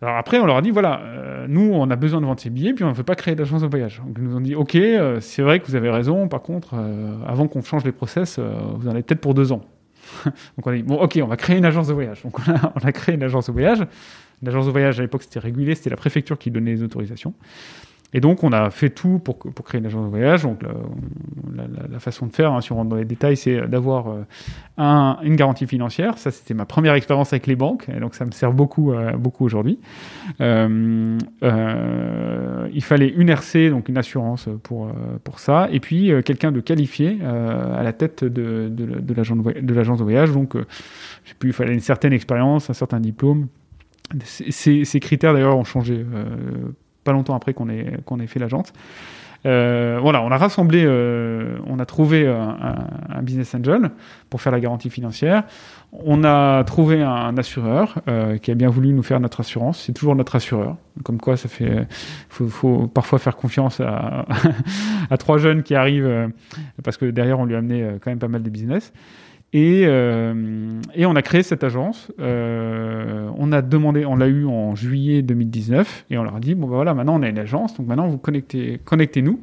Alors après, on leur a dit voilà, euh, nous, on a besoin de vendre ces billets, puis on ne veut pas créer d'agence de voyage. Donc ils nous ont dit ok, euh, c'est vrai que vous avez raison. Par contre, euh, avant qu'on change les process, vous en avez peut-être pour deux ans. Donc on a dit bon ok, on va créer une agence de voyage. Donc on a, on a créé une agence de voyage. L'agence de voyage à l'époque c'était régulé, c'était la préfecture qui donnait les autorisations. Et donc on a fait tout pour, créer une agence de voyage. Donc la, façon de faire, hein, si on rentre dans les détails, c'est d'avoir euh, un- une garantie financière. Ça c'était ma première expérience avec les banques, et donc ça me sert beaucoup, euh, aujourd'hui. Euh, il fallait une RC, donc une assurance pour, ça, et puis quelqu'un de qualifié à la tête de, l'agence de voyage. Donc, je plus, il fallait une certaine expérience, un certain diplôme. Ces, critères d'ailleurs ont changé pas longtemps après qu'on ait, ait fait l'agence. Euh, voilà, on a rassemblé, euh, on a trouvé un, un- business angel pour faire la garantie financière. On a trouvé un assureur euh, qui a bien voulu nous faire notre assurance. C'est toujours notre assureur. Comme quoi, ça fait, faut, parfois faire confiance à, à trois jeunes qui arrivent euh, parce que derrière on lui a amené euh, quand même pas mal de business. Et, euh, et on a créé cette agence. Euh, on a demandé, on l'a eu en juillet 2019, et on leur a dit bon ben voilà, maintenant on a une agence, donc maintenant vous connectez, connectez-nous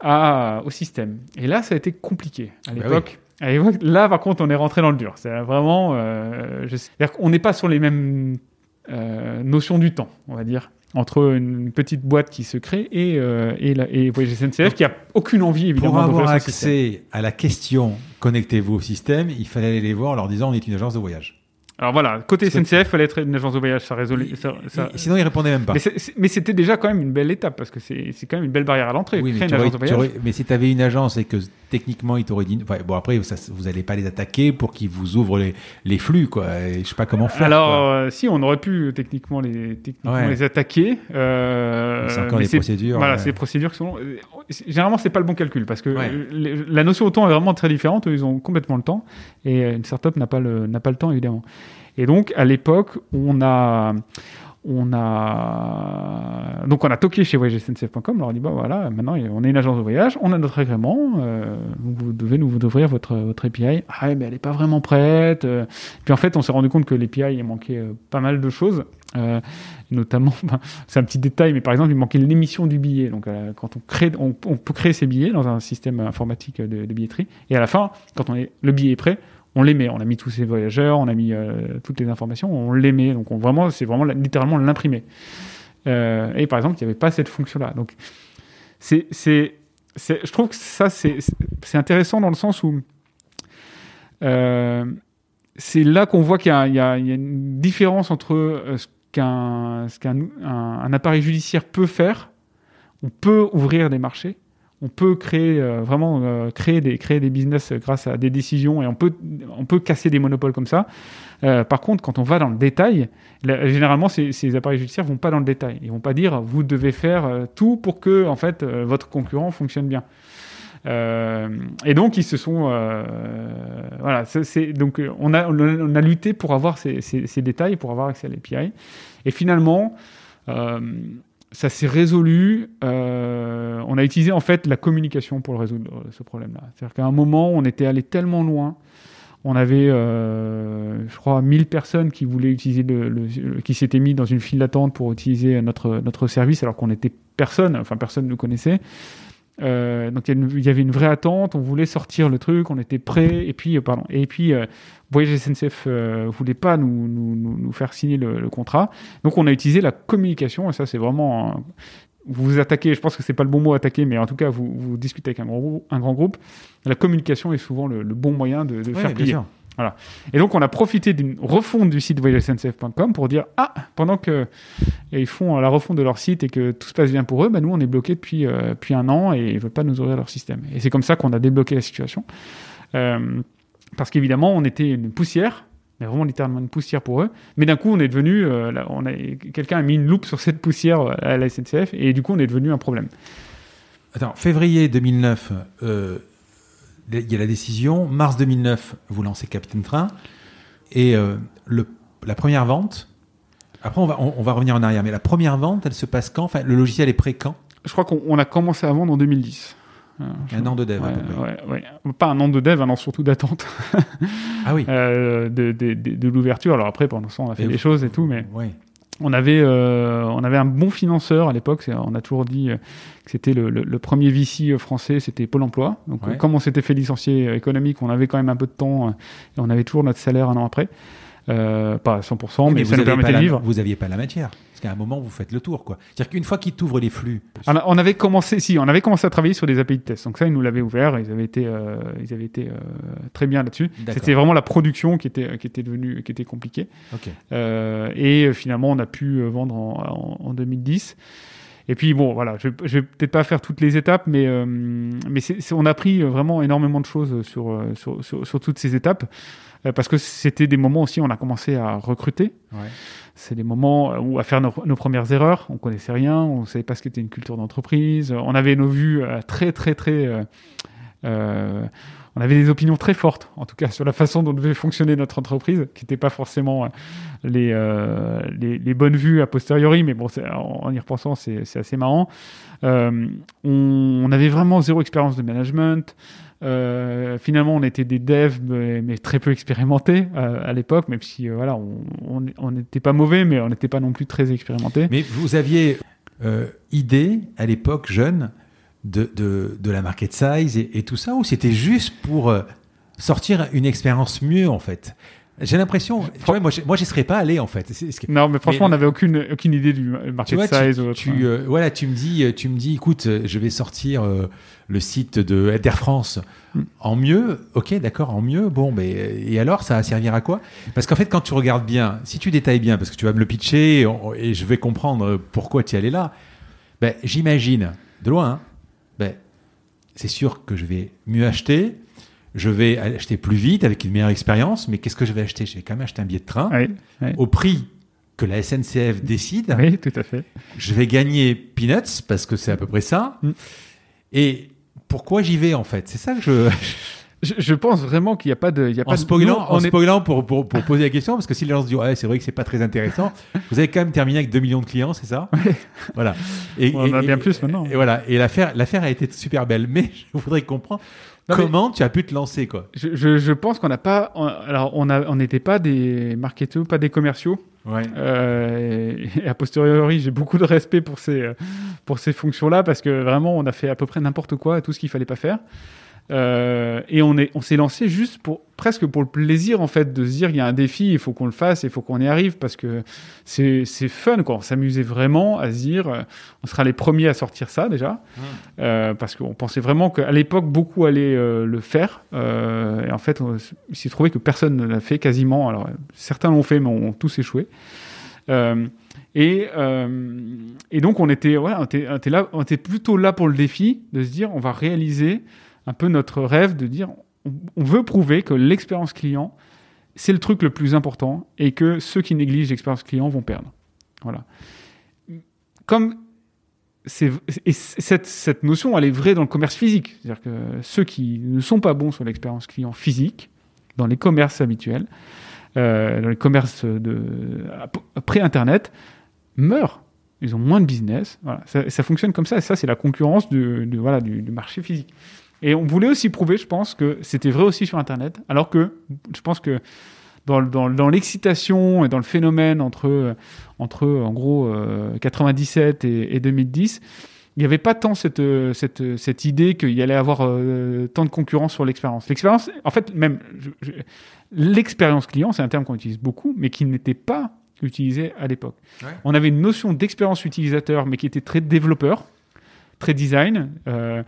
à, au système. Et là, ça a été compliqué à Bah l'époque. À l'époque, là, par contre, on est rentré dans le dur. C'est vraiment, euh, je- qu'on n'est pas sur les mêmes notions du temps, on va dire. Entre une petite boîte qui se crée et, euh, et, la, et Voyage SNCF qui a aucune envie évidemment Pour avoir accès à la question connectez-vous au système, il fallait aller les voir en leur disant on est une agence de voyage. Alors voilà, côté SNCF, fallait être une agence de voyage, ça résolait. ça- Sinon, ils répondaient même pas. Mais, c'était déjà quand même une belle étape parce que c'est quand même une belle barrière à l'entrée. Oui, mais, mais si tu avais une agence et que techniquement ils t'auraient dit. enfin, bon, après, ça, vous n'allez pas les attaquer pour qu'ils vous ouvrent les, les flux, quoi. Et je sais pas comment faire. Alors, euh, si, on aurait pu techniquement les, techniquement Ouais. les attaquer. euh, c'est encore des procédures. Voilà, ouais. c'est des procédures qui sont. euh, Généralement, c'est pas le bon calcul parce que Ouais. euh, les- la notion au temps est vraiment très différente. Ils ont complètement le temps et une startup n'a pas le n'a pas le temps évidemment. Et donc, à l'époque, on a on a donc on a toqué chez voyagesncf.com. On leur a dit bah voilà, maintenant on est une agence de voyage, on a notre agrément, euh, vous devez nous ouvrir votre votre API. Ah mais elle est pas vraiment prête. euh. Puis en fait, on s'est rendu compte que l'API il manquait euh, pas mal de choses. Notamment, c'est un petit détail, mais par exemple, il manquait l'émission du billet. Donc, quand on crée, on peut créer ses billets dans un système informatique de, de billetterie, et à la fin, quand on est, le billet est prêt, on les met. On a mis tous ces voyageurs, on a mis euh, toutes les informations, on les met. Donc, on, vraiment, c'est vraiment littéralement l'imprimer. Euh, et par exemple, il n'y avait pas cette fonction-là. Donc, c'est, je trouve que ça, c'est, intéressant dans le sens où euh, c'est là qu'on voit qu'il y a, une différence entre ce qu'un, un appareil judiciaire peut faire. On peut ouvrir des marchés, on peut créer euh, vraiment euh, créer des créer des business grâce à des décisions et on peut on peut casser des monopoles comme ça. Euh, par contre, quand on va dans le détail, généralement ces, appareils judiciaires vont pas dans le détail. Ils vont pas dire vous devez faire tout pour que en fait votre concurrent fonctionne bien. Et donc ils se sont voilà donc on a on a, lutté pour avoir ces, ces, détails pour avoir accès à l'API et finalement ça s'est résolu euh, on a utilisé en fait la communication pour le résoudre euh, ce problème là c'est à dire qu'à un moment on était allé tellement loin on avait, euh, je crois, 1000 personnes qui voulaient utiliser le- qui s'étaient mis dans une file d'attente pour utiliser notre, notre service alors qu'on était personne, enfin personne ne nous connaissait. Euh, donc il y, avait une vraie attente, on voulait sortir le truc, on était prêt, et puis, euh, pardon, et puis euh, Voyage SNCF euh, voulait pas nous, nous, nous- faire signer le, le contrat. Donc on a utilisé la communication, et ça c'est vraiment. un- vous vous attaquez, je pense que c'est pas le bon mot attaquer, mais en tout cas vous, vous discutez avec un grand, un grand groupe. La communication est souvent le, le bon moyen de, de Ouais, faire bien plier. Et donc, on a profité d'une refonte du site voyagesncf.com pour dire Ah, pendant que et ils font la refonte de leur site et que tout se passe bien pour eux, bah, nous, on est bloqué depuis, euh, depuis un an et ils ne veulent pas nous ouvrir leur système. Et c'est comme ça qu'on a débloqué la situation. Euh, parce qu'évidemment, on était une poussière, mais vraiment littéralement une poussière pour eux. Mais d'un coup, on est devenu, euh, quelqu'un a mis une loupe sur cette poussière euh, à la SNCF et du coup, on est devenu un problème. Attends, février 2009, euh, il y a la décision. Mars 2009, vous lancez Captain Train. Et euh, le, la première vente, après on va, on, on va revenir en arrière, mais la première vente, elle se passe quand? Enfin, le logiciel est prêt quand? Je crois qu'on on a commencé à vendre en 2010. Euh, je- Un an de dev à Ouais, peu près. ouais, ouais. Pas un an de dev, un an surtout d'attente Ah oui. euh, de, de, de, de l'ouverture. Alors après, pendant ce temps, on a fait Et des vous- choses et tout, mais Ouais. On avait, euh, on avait un bon financeur à l'époque. On a toujours dit euh, que c'était le, le- le premier VC euh, français, c'était Pôle emploi. Donc, Ouais. comme on s'était fait licencier économique, on avait quand même un peu de temps et on avait toujours notre salaire un an après. Euh, pas à 100%, Oui, mais, vous ça nous permettait de la- vivre. Vous n'aviez pas la matière. Parce qu'à un moment, vous faites le tour. quoi. C'est-à-dire qu'une fois qu'ils t'ouvrent les flux, On, a- on avait commencé, si, on avait commencé à travailler sur des API de test. Donc ça, ils nous l'avaient ouvert. Ils avaient été, euh, ils avaient été euh, très bien là-dessus. C'était vraiment la production qui était, qui était devenue, qui était compliquée. ok. Euh, et euh, finalement, on a pu vendre en, en- en 2010. Et puis bon, voilà, je, je vais peut-être pas faire toutes les étapes, mais, euh, mais c'est- c'est- on a appris vraiment énormément de choses sur, sur, sur, sur toutes ces étapes, parce que c'était des moments aussi où on a commencé à recruter. Ouais. C'est des moments où à faire nos, nos premières erreurs, on connaissait rien, on savait pas ce qu'était une culture d'entreprise, on avait nos vues euh, très très très, euh, euh, on avait des opinions très fortes, en tout cas sur la façon dont devait fonctionner notre entreprise, qui n'étaient pas forcément euh, les, euh, les, les bonnes vues a posteriori, mais bon, en, y repensant, c'est c'est assez marrant. Euh, on, on avait vraiment zéro expérience de management. Euh, finalement, on était des devs, mais, très peu expérimentés euh, à l'époque, même si euh, voilà, on- n'était pas mauvais, mais on n'était pas non plus très expérimentés. Mais vous aviez idée, à l'époque, jeune, de, de, la market size et, tout ça, ou c'était juste pour sortir une expérience mieux, en fait? J'ai l'impression, tu vois, moi, j'y- moi, j'y serais pas allé en fait. Non, mais franchement, Mais- on n'avait aucune, aucune idée du Tu market vois, tu, size. ou autre. tu, euh, voilà, tu me dis, euh, tu me dis, écoute, euh, je vais sortir euh, le site de d'Air France Mm. en mieux. Ok, d'accord, en mieux. Bon, mais euh, et alors, ça va servir à quoi? Parce qu'en fait, quand tu regardes bien, si tu détailles bien, parce que tu vas me le pitcher et, on- et je vais comprendre pourquoi tu es allé là. Ben, j'imagine de loin. hein, ben, c'est sûr que je vais mieux acheter. Je vais acheter plus vite avec une meilleure expérience, mais qu'est-ce que je vais acheter? Je vais quand même acheter un billet de train Oui, oui. au prix que la SNCF décide Oui, tout à fait. je vais gagner peanuts parce que c'est à peu près ça. Mm. Et pourquoi j'y vais en fait? C'est ça que je. Je, je pense vraiment qu'il n'y a pas de. Il y a En pas de- spoilant, en on est- spoilant pour, pour, pour poser la question, parce que si les gens se disent ouais, c'est vrai que c'est pas très intéressant, vous avez quand même terminé avec 2 millions de clients, c'est ça? Voilà. Et, On en a bien plus maintenant. Et, voilà. Et l'affaire, l'affaire a été super belle, mais je voudrais comprendre Non, comment tu as pu te lancer quoi? Je, je, je pense qu'on n'a pas. on- Alors, on n'était pas des marketeurs, pas des commerciaux. Ouais. Euh, et, et a posteriori, j'ai beaucoup de respect pour ces, euh, pour ces fonctions-là parce que vraiment, on a fait à peu près n'importe quoi, tout ce qu'il fallait pas faire. Euh, et on est, on s'est lancé juste pour presque pour le plaisir en fait de se dire il y a un défi, il faut qu'on le fasse, il faut qu'on y arrive parce que c'est c'est fun quoi. On s'amusait vraiment à se dire euh, on sera les premiers à sortir ça déjà euh, parce qu'on pensait vraiment qu'à l'époque beaucoup allaient euh, le faire et en fait on- il s'est trouvé que personne ne l'a fait quasiment. Alors certains l'ont fait mais ont tous échoué. Et, et donc on était, voilà, on était, on était là, on était plutôt là pour le défi de se dire on va réaliser un peu notre rêve de dire on, veut prouver que l'expérience client c'est le truc le plus important et que ceux qui négligent l'expérience client vont perdre. Voilà. Comme et cette, cette notion elle est vraie dans le commerce physique, c'est-à-dire que ceux qui ne sont pas bons sur l'expérience client physique dans les commerces habituels, euh, dans les commerces de pré-internet meurent. Ils ont moins de business. Voilà. Ça, fonctionne comme ça. Et ça, c'est la concurrence voilà, du marché physique. Et on voulait aussi prouver, je pense, que c'était vrai aussi sur Internet. Alors que je pense que dans, dans, le- dans l'excitation et dans le phénomène entre, entre en gros, euh, 97 et, et 2010, il n'y avait pas tant cette, euh, cette, cette idée qu'il y allait avoir euh, tant de concurrence sur l'expérience. L'expérience, en fait, même l'expérience client, c'est un terme qu'on utilise beaucoup, mais qui n'était pas utilisé à l'époque. Ouais. On avait une notion d'expérience utilisateur, mais qui était très développeur, très design, euh,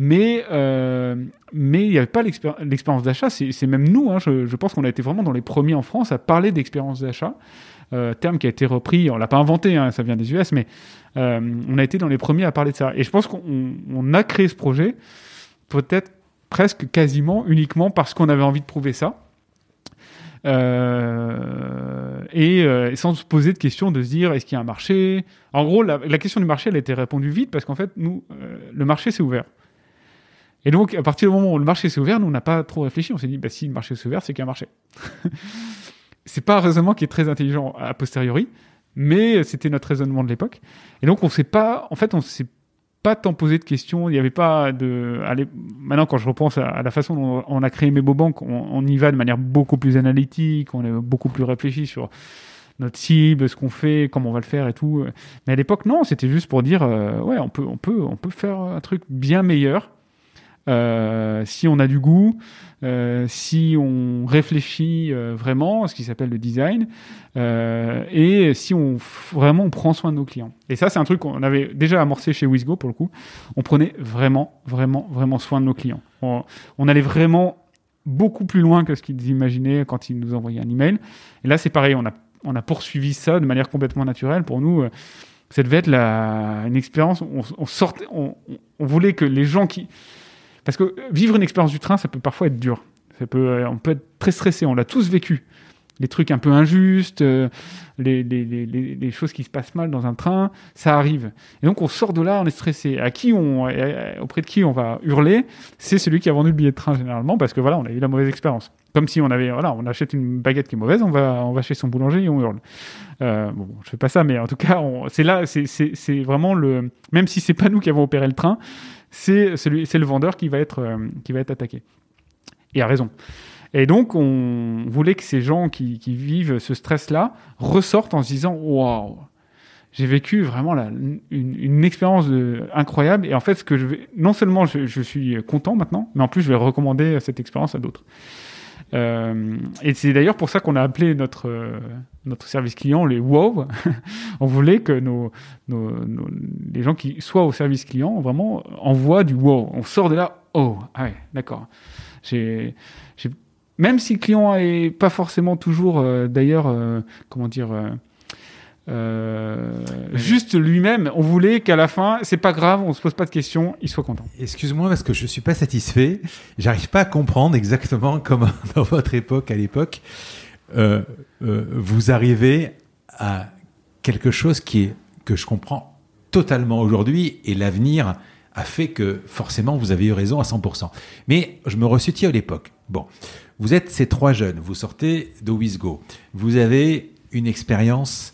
mais euh, mais il n'y avait pas l'expér- l'expérience d'achat. C'est même nous, hein, je, pense qu'on a été vraiment dans les premiers en France à parler d'expérience d'achat, euh, terme qui a été repris. On l'a pas inventé, hein, ça vient des US, mais euh, on a été dans les premiers à parler de ça. Et je pense qu'on on a créé ce projet peut-être presque quasiment uniquement parce qu'on avait envie de prouver ça. Et, sans se poser de questions de se dire est-ce qu'il y a un marché? En gros, la, question du marché, elle a été répondue vite parce qu'en fait, nous, le marché s'est ouvert. Et donc, à partir du moment où le marché s'est ouvert, nous, on n'a pas trop réfléchi. On s'est dit, bah, si le marché s'est ouvert, c'est qu'il y a un marché. c'est pas un raisonnement qui est très intelligent a posteriori, mais c'était notre raisonnement de l'époque. Et donc, on s'est pas, en fait, on s'est pas tant posé de questions. Il n'y avait pas de. allez, maintenant, quand je repense à, la façon dont on a créé Mebobank, on, on y va de manière beaucoup plus analytique, on est beaucoup plus réfléchi sur notre cible, ce qu'on fait, comment on va le faire et tout. Mais à l'époque, non, c'était juste pour dire, euh, ouais, on peut, on peut, on peut faire un truc bien meilleur. Euh, si on a du goût, euh, si on réfléchit euh, vraiment à ce qui s'appelle le design, et si on vraiment on prend soin de nos clients. Et ça, c'est un truc qu'on avait déjà amorcé chez Wizgo pour le coup. On prenait vraiment, vraiment, vraiment soin de nos clients. On, allait vraiment beaucoup plus loin que ce qu'ils imaginaient quand ils nous envoyaient un email. Et là, c'est pareil, on a, on a poursuivi ça de manière complètement naturelle. Pour nous, ça devait être la, une expérience. On, sortait, on voulait que les gens qui, parce que vivre une expérience du train, ça peut parfois être dur. Ça peut, euh, on peut être très stressé. On l'a tous vécu. Les trucs un peu injustes, euh, les, choses qui se passent mal dans un train, ça arrive. Et donc on sort de là, on est stressé. À qui on, auprès de qui on va hurler C'est celui qui a vendu le billet de train généralement, parce que voilà, on a eu la mauvaise expérience. Comme si on avait, voilà, on achète une baguette qui est mauvaise, on va, chez son boulanger et on hurle. Euh, bon, je fais pas ça, mais en tout cas, c'est là, c'est vraiment le, même si c'est pas nous qui avons opéré le train, c'est le vendeur qui va être, euh, qui va être attaqué. Et a raison. Et donc, on voulait que ces gens qui, qui vivent ce stress-là ressortent en se disant Waouh, j'ai vécu vraiment une, une expérience de- incroyable. Et en fait, ce que je vais, non seulement je, je suis content maintenant, mais en plus, je vais recommander cette expérience à d'autres. Euh, et c'est d'ailleurs pour ça qu'on a appelé notre, euh, notre service client les WOW. on voulait que nos, les gens qui soient au service client vraiment envoient du WOW. On sort de là, oh, ah ouais, d'accord. Même si le client est pas forcément toujours, euh, d'ailleurs, comment dire, euh, juste lui-même, on voulait qu'à la fin, c'est pas grave, on se pose pas de questions, il soit content. Excuse-moi parce que je suis pas satisfait. J'arrive pas à comprendre exactement comment dans votre époque, à l'époque, euh, euh, vous arrivez à quelque chose qui est que je comprends totalement aujourd'hui et l'avenir a fait que forcément vous avez eu raison à 100%. Mais je me resitue à l'époque. Bon, vous êtes ces trois jeunes, vous sortez de Wisgo, vous avez une expérience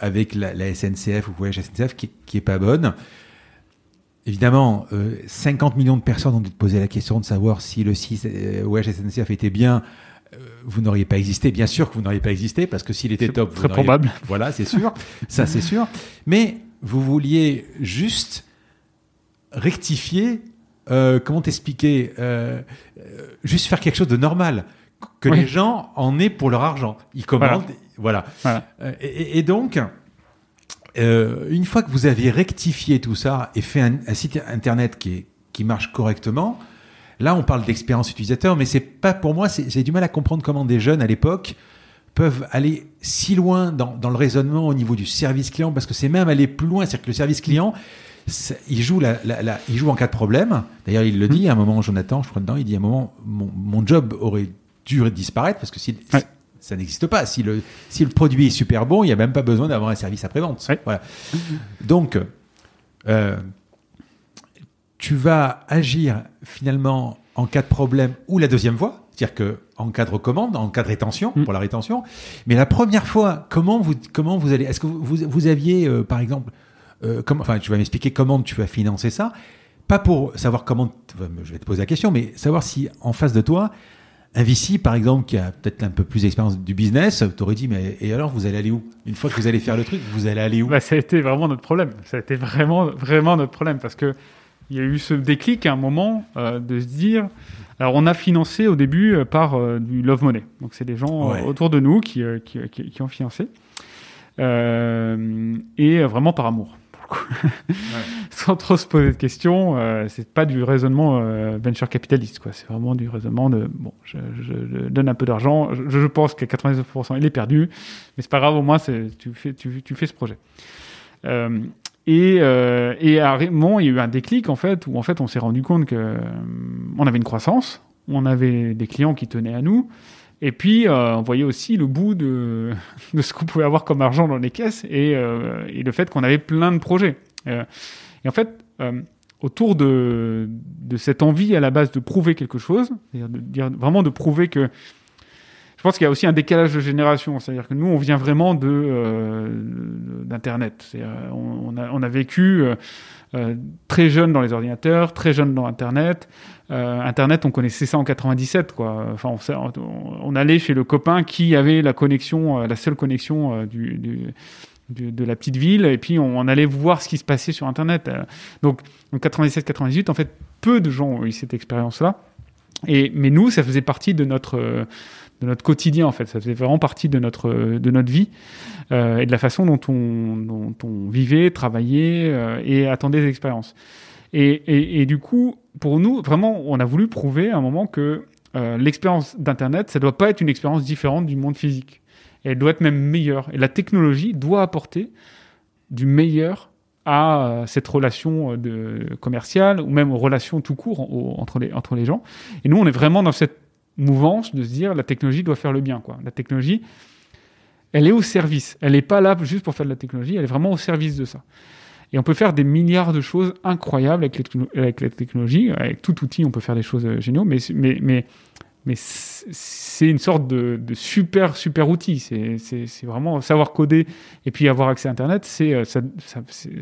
avec la, la SNCF ou voyage SNCF qui, qui est pas bonne. Évidemment, euh, 50 millions de personnes ont dû te poser la question de savoir si le 6 euh, Voyage SNCF était bien. Euh, vous n'auriez pas existé. Bien sûr que vous n'auriez pas existé parce que s'il était top, vous Très probable. Voilà, c'est sûr. Ça, c'est sûr. Mais vous vouliez juste rectifier. euh, comment t'expliquer euh, euh, Juste faire quelque chose de normal. Que Oui. les gens en aient pour leur argent. Ils commandent. Voilà. Voilà. Euh, Et, donc, euh, une fois que vous avez rectifié tout ça et fait un, un site internet qui, est, qui marche correctement, là on parle d'expérience utilisateur, mais c'est pas pour moi, j'ai du mal à comprendre comment des jeunes à l'époque peuvent aller si loin dans, dans le raisonnement au niveau du service client, parce que c'est même aller plus loin, c'est-à-dire que le service client, il joue, la, la- la- il joue en cas de problème. D'ailleurs, il le dit à un moment, Jonathan, je crois dedans, il dit à un moment, mon, mon job aurait dû disparaître parce que si, Ouais. Ça n'existe pas. Si le, si le produit est super bon, il n'y a même pas besoin d'avoir un service après-vente. Ouais. Voilà. Donc, euh, tu vas agir finalement en cas de problème ou la deuxième fois, c'est-à-dire que en cas de recommande, en cas de rétention, Mm. pour la rétention. Mais la première fois, comment vous, comment vous allez, est-ce que vous, vous, vous aviez, euh, par exemple, euh, enfin, tu vas m'expliquer comment tu vas financer ça, pas pour savoir comment, enfin, je vais te poser la question, mais savoir si en face de toi, un VC, par exemple, qui a peut-être un peu plus d'expérience du business, t'aurais dit, mais et alors, vous allez aller où? Une fois que vous allez faire le truc, vous allez aller où? Bah, ça a été vraiment notre problème. Ça a été vraiment, vraiment notre problème parce que il y a eu ce déclic à un moment euh, de se dire. Alors, on a financé au début euh, par euh, du Love Money. Donc, c'est des gens Ouais. autour de nous qui, qui, qui- qui ont financé. Et vraiment par amour. Sans trop se poser de questions, euh, c'est pas du raisonnement euh, venture capitaliste, quoi. C'est vraiment du raisonnement de bon, je, donne un peu d'argent, je, je pense qu'à 99% il est perdu, mais c'est pas grave, au moins tu fais, tu, tu fais ce projet. Euh, et, euh, et à moment, il y a eu un déclic en fait, où en fait on s'est rendu compte que on avait une croissance, on avait des clients qui tenaient à nous, et puis euh, on voyait aussi le bout de, de ce qu'on pouvait avoir comme argent dans les caisses et, euh, et le fait qu'on avait plein de projets. Euh, et en fait, euh, autour de, de cette envie à la base de prouver quelque chose, c'est-à-dire de dire vraiment de prouver que je pense qu'il y a aussi un décalage de génération, c'est-à-dire que nous on vient vraiment de euh, d'internet, on, on a, on a vécu euh, très jeune dans les ordinateurs, très jeune dans internet. Euh, internet, on connaissait ça en 97, quoi. Enfin, on, on- allait chez le copain qui avait la connexion, euh, la seule connexion euh, du, du- du- de la petite ville, et puis on, allait voir ce qui se passait sur internet. Euh, donc, en 97-98, en fait, peu de gens ont eu cette expérience-là. Et mais nous, ça faisait partie de notre de notre quotidien en fait. Ça faisait vraiment partie de notre de notre vie euh, et de la façon dont on dont on vivait, travaillait euh, et attendait des expériences. Et, et, et du coup, pour nous, vraiment, on a voulu prouver à un moment que euh, l'expérience d'Internet, ça doit pas être une expérience différente du monde physique. Elle doit être même meilleure. Et la technologie doit apporter du meilleur à euh, cette relation euh, commerciale ou même aux relations tout court entre, les, gens. Et nous, on est vraiment dans cette mouvance de se dire la technologie doit faire le bien. La technologie, elle est au service. Elle n'est pas là juste pour faire de la technologie, elle est vraiment au service de ça. Et on peut faire des milliards de choses incroyables avec, les avec la technologie. Avec tout outil, on peut faire des choses euh, géniaux, mais, c'est une sorte de, super, super outil. C'est- vraiment savoir coder et puis avoir accès à Internet. euh,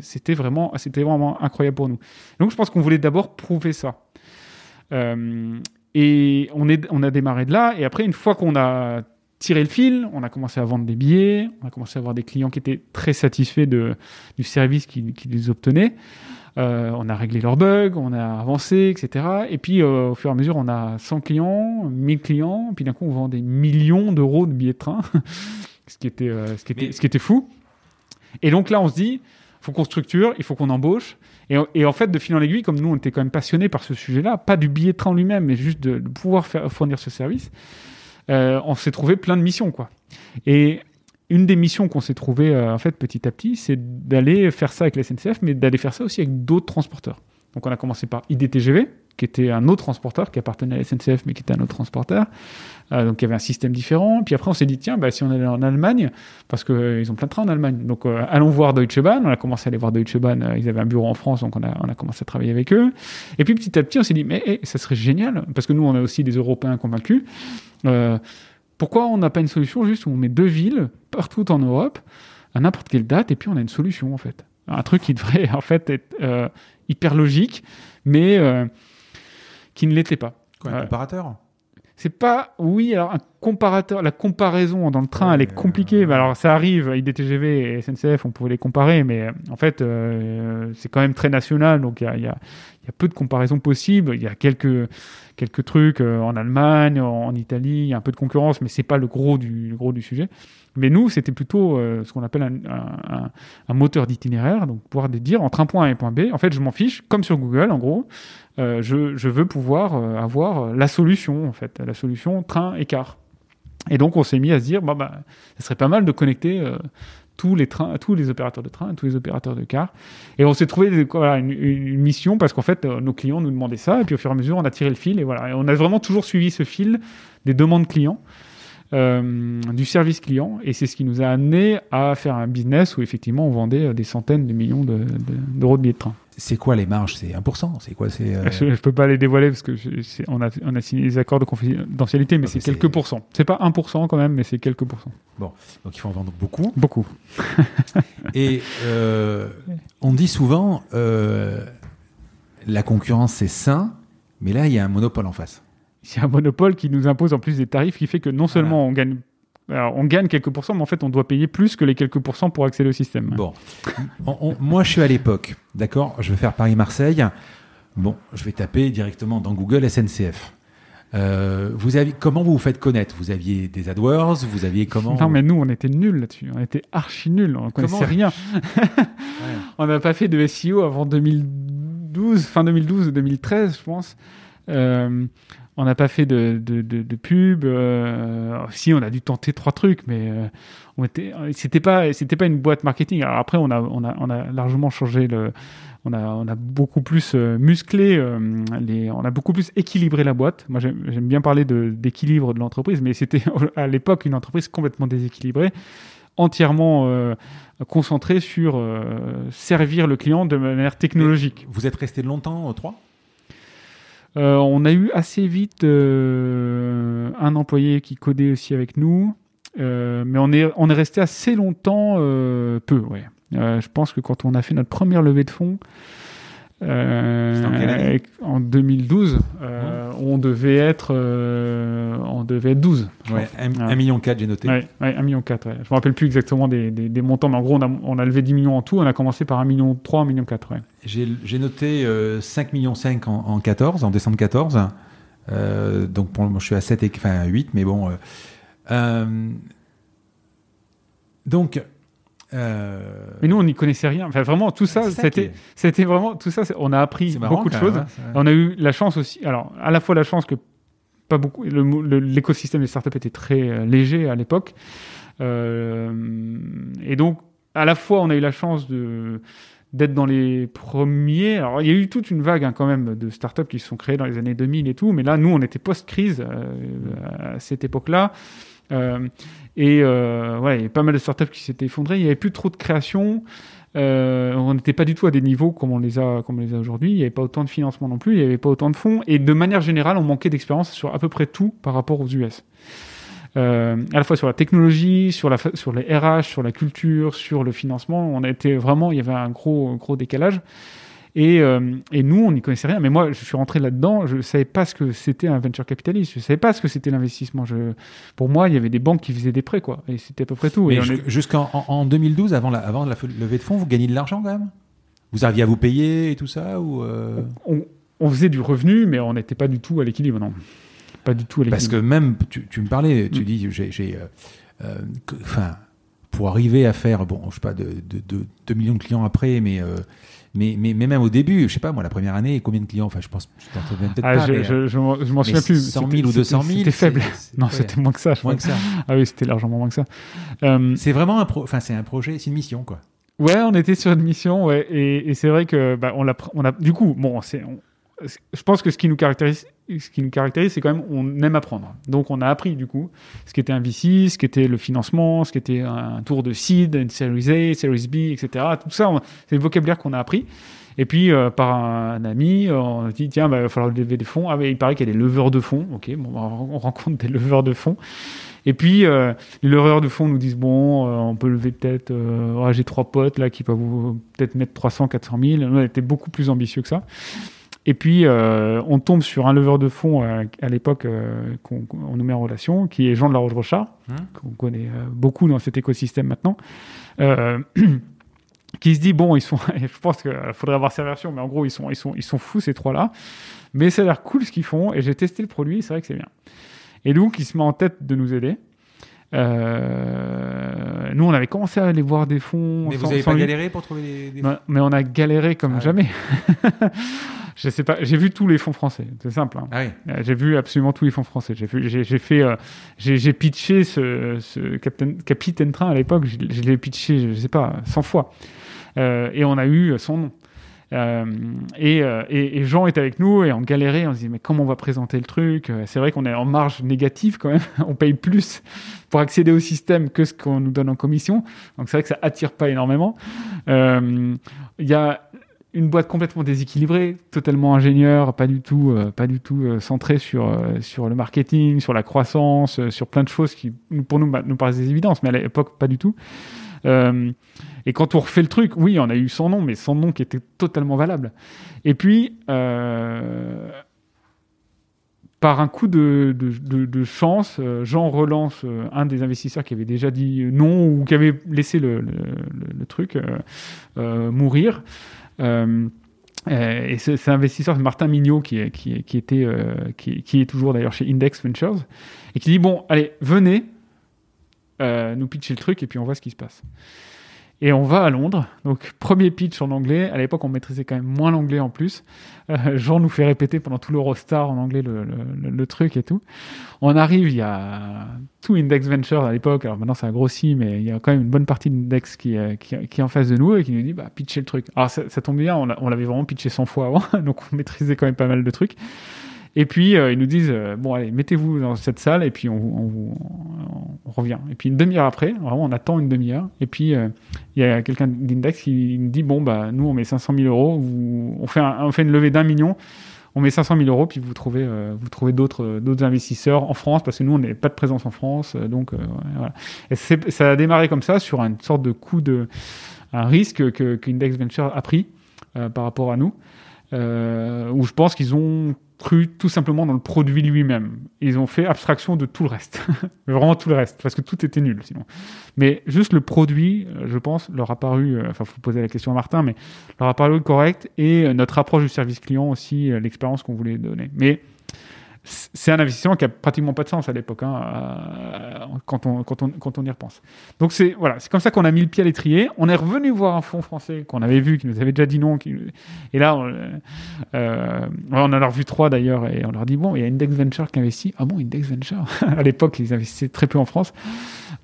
C'était vraiment, incroyable pour nous. Donc je pense qu'on voulait d'abord prouver ça. Euh, et on a démarré de là. Et après, une fois qu'on a tiré le fil, on a commencé à vendre des billets, on a commencé à avoir des clients qui étaient très satisfaits de, du service qu'ils obtenaient. Euh, on a réglé leurs bugs, on a avancé, etc. Et puis, euh, au fur et à mesure, on a 100 clients, 1000 clients, puis d'un coup, on vend des millions d'euros de billets de train, ce, qui était, euh, ce, qui était, ce qui était fou. Et donc là, on se dit, faut qu'on structure, il faut qu'on embauche. Et, et en fait, de fil en aiguille, comme nous, on était quand même passionnés par ce sujet-là, pas du billet de train lui-même, mais juste de, de pouvoir faire, fournir ce service, euh, on s'est trouvé plein de missions, quoi. Et une des missions qu'on s'est trouvé euh, en fait petit à petit, c'est d'aller faire ça avec la SNCF, mais d'aller faire ça aussi avec d'autres transporteurs. Donc on a commencé par IDTGV, qui était un autre transporteur qui appartenait à la SNCF, mais qui était un autre transporteur. Euh, donc il y avait un système différent. Puis après on s'est dit tiens, bah, si on allait en Allemagne, parce qu'ils ont plein de trains en Allemagne, donc euh, allons voir Deutsche Bahn. On a commencé à aller voir Deutsche Bahn. euh, ils avaient un bureau en France, donc on a, on a commencé à travailler avec eux. Et puis petit à petit on s'est dit mais eh, ça serait génial, parce que nous on a aussi des Européens convaincus. Euh, pourquoi on n'a pas une solution juste où on met deux villes partout en Europe à n'importe quelle date et puis on a une solution en fait un truc qui devrait en fait être euh, hyper logique mais euh, qui ne l'était pas Quoi, un comparateur? C'est pas oui alors un comparateur la comparaison dans le train Ouais, elle est compliquée euh, Mais alors ça arrive IDTGV et SNCF on pouvait les comparer mais euh, en fait euh, c'est quand même très national donc il y a, y a peu de comparaisons possibles. Il y a quelques quelques trucs euh, en Allemagne en, Italie il y a un peu de concurrence mais c'est pas le gros du gros du sujet. Mais nous c'était plutôt euh, ce qu'on appelle un, moteur d'itinéraire donc pouvoir dire entre un point A et un point B en fait je m'en fiche comme sur Google en gros euh, je, je veux pouvoir avoir la solution, en fait, la solution train et donc, on s'est mis à se dire, bah, bah, ça serait pas mal de connecter tous les trains, tous les opérateurs de train, tous les opérateurs de car. Et on s'est trouvé une, mission parce qu'en fait, euh, nos clients nous demandaient ça. Et puis, au fur et à mesure, on a tiré le fil. Et voilà. On a vraiment toujours suivi ce fil des demandes clients. euh, du service client et c'est ce qui nous a amené à faire un business où effectivement on vendait euh, des centaines de millions de- de- d'euros de billets de train. C'est quoi les marges? C'est 1% C'est quoi? C'est euh, Je, je peux pas les dévoiler parce que je- c'est- on, a, on a signé des accords de confidentialité, mais c'est quelques pourcents. C'est pas 1% quand même, mais c'est quelques pourcents. Donc il faut en vendre beaucoup. Beaucoup. Et euh, on dit souvent euh, la concurrence c'est sain, mais là il y a un monopole en face. C'est un monopole qui nous impose en plus des tarifs qui fait que non seulement on gagne. Alors, on gagne quelques pourcents, mais en fait, on doit payer plus que les quelques pourcents pour accéder au système. Bon, On- on- moi je suis à l'époque, d'accord? Je veux faire Paris-Marseille. Bon, je vais taper directement dans Google SNCF. Euh, vous avez, comment vous vous faites connaître? Vous aviez des AdWords? Vous aviez comment Non, mais nous, on était nuls là-dessus. On était archi nuls. On connaissait Comment rien. Ouais. On n'a pas fait de SEO avant 2012, fin 2012 ou 2013, je pense. Euh, on n'a pas fait de, de, de, de pub. euh, si, on a dû tenter trois trucs, mais euh, on était, c'était pas, c'était pas une boîte marketing. Alors après, on a, on a, on a largement changé le. On a, on a beaucoup plus euh, musclé, euh, les, on a beaucoup plus équilibré la boîte. Moi, j'aime j'aime bien parler de- d'équilibre de, l'entreprise, mais c'était à l'époque une entreprise complètement déséquilibrée, entièrement euh, concentrée sur euh, servir le client de manière technologique. Vous êtes resté longtemps, trois? Euh, on a eu assez vite euh, un employé qui codait aussi avec nous, euh, mais on est, on est resté assez longtemps peu, ouais. Je pense que quand on a fait notre première levée de fonds, euh, en quelle année? En 2012, euh, on devait être, euh, on devait être 12. je Ouais, pense. 1 Ouais. million quatre, j'ai noté. Ouais, ouais, 1,4 million. Ouais. Je me rappelle plus exactement des, des, des montants, mais en gros, on a, on a levé 10 millions en tout. On a commencé par 1,3 million, 1,4 million. Ouais. J'ai noté euh, 5 millions 5 en, en 14, en décembre 14. Euh, donc pour moment, je suis à 7 et enfin 8, mais bon. euh, euh, donc. Euh, Mais nous, on n'y connaissait rien. Enfin, vraiment, tout ça, c'était, c'était vraiment tout ça. On a appris marrant beaucoup de même, choses. hein. On a eu la chance aussi. Alors, à la fois la chance que pas beaucoup. L'écosystème des startups était très euh, léger à l'époque, Euh, et donc à la fois on a eu la chance de d'être dans les premiers. Alors, il y a eu toute une vague hein, quand même de startups qui se sont créées dans les années 2000 et tout, mais là, nous, on était post-crise euh, à cette époque-là. Euh, et euh, ouais, il y a pas mal de startups qui s'étaient effondrées. Il n'y avait plus trop de création. Euh, on n'était pas du tout à des niveaux comme on les a, comme les a aujourd'hui. Il n'y avait pas autant de financement non plus. Il n'y avait pas autant de fonds. Et de manière générale, on manquait d'expérience sur à peu près tout par rapport aux US. Euh, à la fois sur la technologie, sur, la, sur les RH, sur la culture, sur le financement. On a vraiment, il y avait un gros, gros décalage. Et, euh, et nous, on n'y connaissait rien. Mais moi, je suis rentré là-dedans, je ne savais pas ce que c'était un venture capitaliste. Je ne savais pas ce que c'était l'investissement. Pour moi, il y avait des banques qui faisaient des prêts, quoi. Et c'était à peu près tout. Jusqu'en en, en 2012, avant la, avant la levée de fonds, vous gagnez de l'argent quand même? Vous arriviez à vous payer et tout ça ou euh? On, on faisait du revenu, mais on n'était pas du tout à l'équilibre, non. Pas du tout à Parce que l'équilibre. même, tu, tu me parlais, tu Mm. dis, j'ai, euh, enfin, pour arriver à faire, bon, je sais pas, de, de, de- 2 millions de clients après, mais, mais, mais, mais même au début, je sais pas, moi, la première année, combien de clients Enfin, je pense, je t'en souviens peut-être Ah, pas. je, mais, je, je m'en je m'en souviens plus. 100 000 C'était- ou 200 000 C'était faible. Non, ouais, c'était moins que ça, je moins crois. que ça. Ah oui, c'était largement moins que ça. Euh, C'est vraiment un, pro, c'est un projet, c'est une mission, quoi. Ouais, on était sur une mission, ouais, et, et c'est vrai que bah, on l'a, pr- on a, du coup, bon, c'est, on- c'est- je pense que ce qui nous caractérise, ce qui nous caractérise, c'est quand même on aime apprendre. Donc on a appris du coup ce qu'était un VC, ce qu'était le financement, ce qu'était un tour de seed, une Series A, Series B, etc. Tout ça, c'est le vocabulaire qu'on a appris. Et puis euh, par un, ami, euh, on a dit tiens, bah, il va falloir lever des fonds. Ah, mais il paraît qu'il y a des leveurs de fonds. Ok, bon, bah, on rencontre des leveurs de fonds. Et puis, euh, les leveurs de fonds nous disent bon, on peut lever peut-être. ouais, J'ai trois potes là qui peuvent peut-être mettre 300, 400 000. Nous, on était beaucoup plus ambitieux que ça. Et puis, euh, on tombe sur un leveur de fonds euh, à l'époque euh, qu'on nous met en relation, qui est Jean de la Roche-Rochard, Hum. qu'on connaît euh, beaucoup dans cet écosystème maintenant. Qui se dit bon ils sont je pense qu'il faudrait avoir sa version mais en gros ils sont ils sont ils sont fous ces trois là mais ça a l'air cool ce qu'ils font et j'ai testé le produit c'est vrai que c'est bien et donc il se met en tête de nous aider Euh, nous on avait commencé à aller voir des fonds Mais sans- vous avez sans pas galéré pour trouver des, des- Non, mais on a galéré comme Ah. jamais je sais pas j'ai vu tous les fonds français c'est simple hein. Ah oui. Euh, J'ai vu absolument tous les fonds français. J'ai vu- j'ai j'ai fait, euh, j'ai pitché ce, ce Captain, Capitaine Train à l'époque. Je, je l'ai pitché, je sais pas, 100 fois. Euh, et on a eu son nom. Euh, et, et, et Jean était avec nous et on galérait. On se disait mais comment on va présenter le truc? C'est vrai qu'on est en marge négative quand même. on paye plus pour accéder au système que ce qu'on nous donne en commission. Donc c'est vrai que ça attire pas énormément. Il y a une boîte complètement déséquilibrée, totalement ingénieur, pas du tout, euh, pas du tout euh, sur euh, sur le marketing, sur la croissance, euh, sur plein de choses qui pour nous bah, nous paraissent des évidences, mais à l'époque pas du tout. Euh, et quand on refait le truc, oui, on a eu son nom, mais son nom qui était totalement valable. Et puis par un coup de, chance, Jean relance un des investisseurs qui avait déjà dit non ou qui avait laissé le, truc mourir. Euh, euh, et ce- cet investisseur, c'est Martin Mignot, qui, était, euh, qui, est toujours d'ailleurs chez Index Ventures, et qui dit bon, allez, venez, nous pitcher le truc, et puis on voit ce qui se passe. Et on va à Londres. Donc, premier pitch en anglais. À l'époque, on maîtrisait quand même moins l'anglais en plus. Euh, Jean nous fait répéter pendant tout l'Eurostar en anglais le, le- le- truc et tout. On arrive, il y a tout Index Ventures à l'époque. Alors maintenant, ça a grossi, mais il y a quand même une bonne partie d'Index qui, est- qui, qui est en face de nous et qui nous dit bah, pitcher le truc. Alors, ça, ça tombe bien, on l'avait vraiment pitché 100 fois avant, donc on maîtrisait quand même pas mal de trucs. Et puis, euh, ils nous disent euh, bon, allez, mettez-vous dans cette salle et puis on, on, vous- on revient. Et puis, une demi-heure après, vraiment, on attend une demi-heure. Et puis, euh, il y a quelqu'un d'Index qui nous dit bon, bah, nous, on met 500 000 euros, vous- on, fait un- on fait une levée d'un million. On met 500 000 euros, puis vous trouvez, euh, vous trouvez d'autres, d'autres investisseurs en France, parce que nous, on n'a pas de présence en France. donc, voilà. Et ça a démarré comme ça, sur une sorte de coup de. un risque que, qu'Index Venture a pris par rapport à nous, où je pense qu'ils ont cru tout simplement dans le produit lui-même. Ils ont fait abstraction de tout le reste. Vraiment tout le reste, parce que tout était nul sinon. Mais juste le produit, euh, je pense, leur a paru, euh, enfin, faut poser la question à Martin, mais leur a paru correct et euh, notre approche du service client aussi, l'expérience qu'on voulait donner. Mais c'est un investissement qui a pratiquement pas de sens à l'époque, hein, euh, quand, on, quand, on, quand on y repense. Donc c'est voilà, c'est comme ça qu'on a mis le pied à l'étrier. On est revenu voir un fonds français qu'on avait vu, qui nous avait déjà dit non. Et là, on, euh, on en a revu trois d'ailleurs, et on leur dit bon, il y a Index Venture qui investit. Ah bon, Index Venture? À l'époque, ils investissaient très peu en France.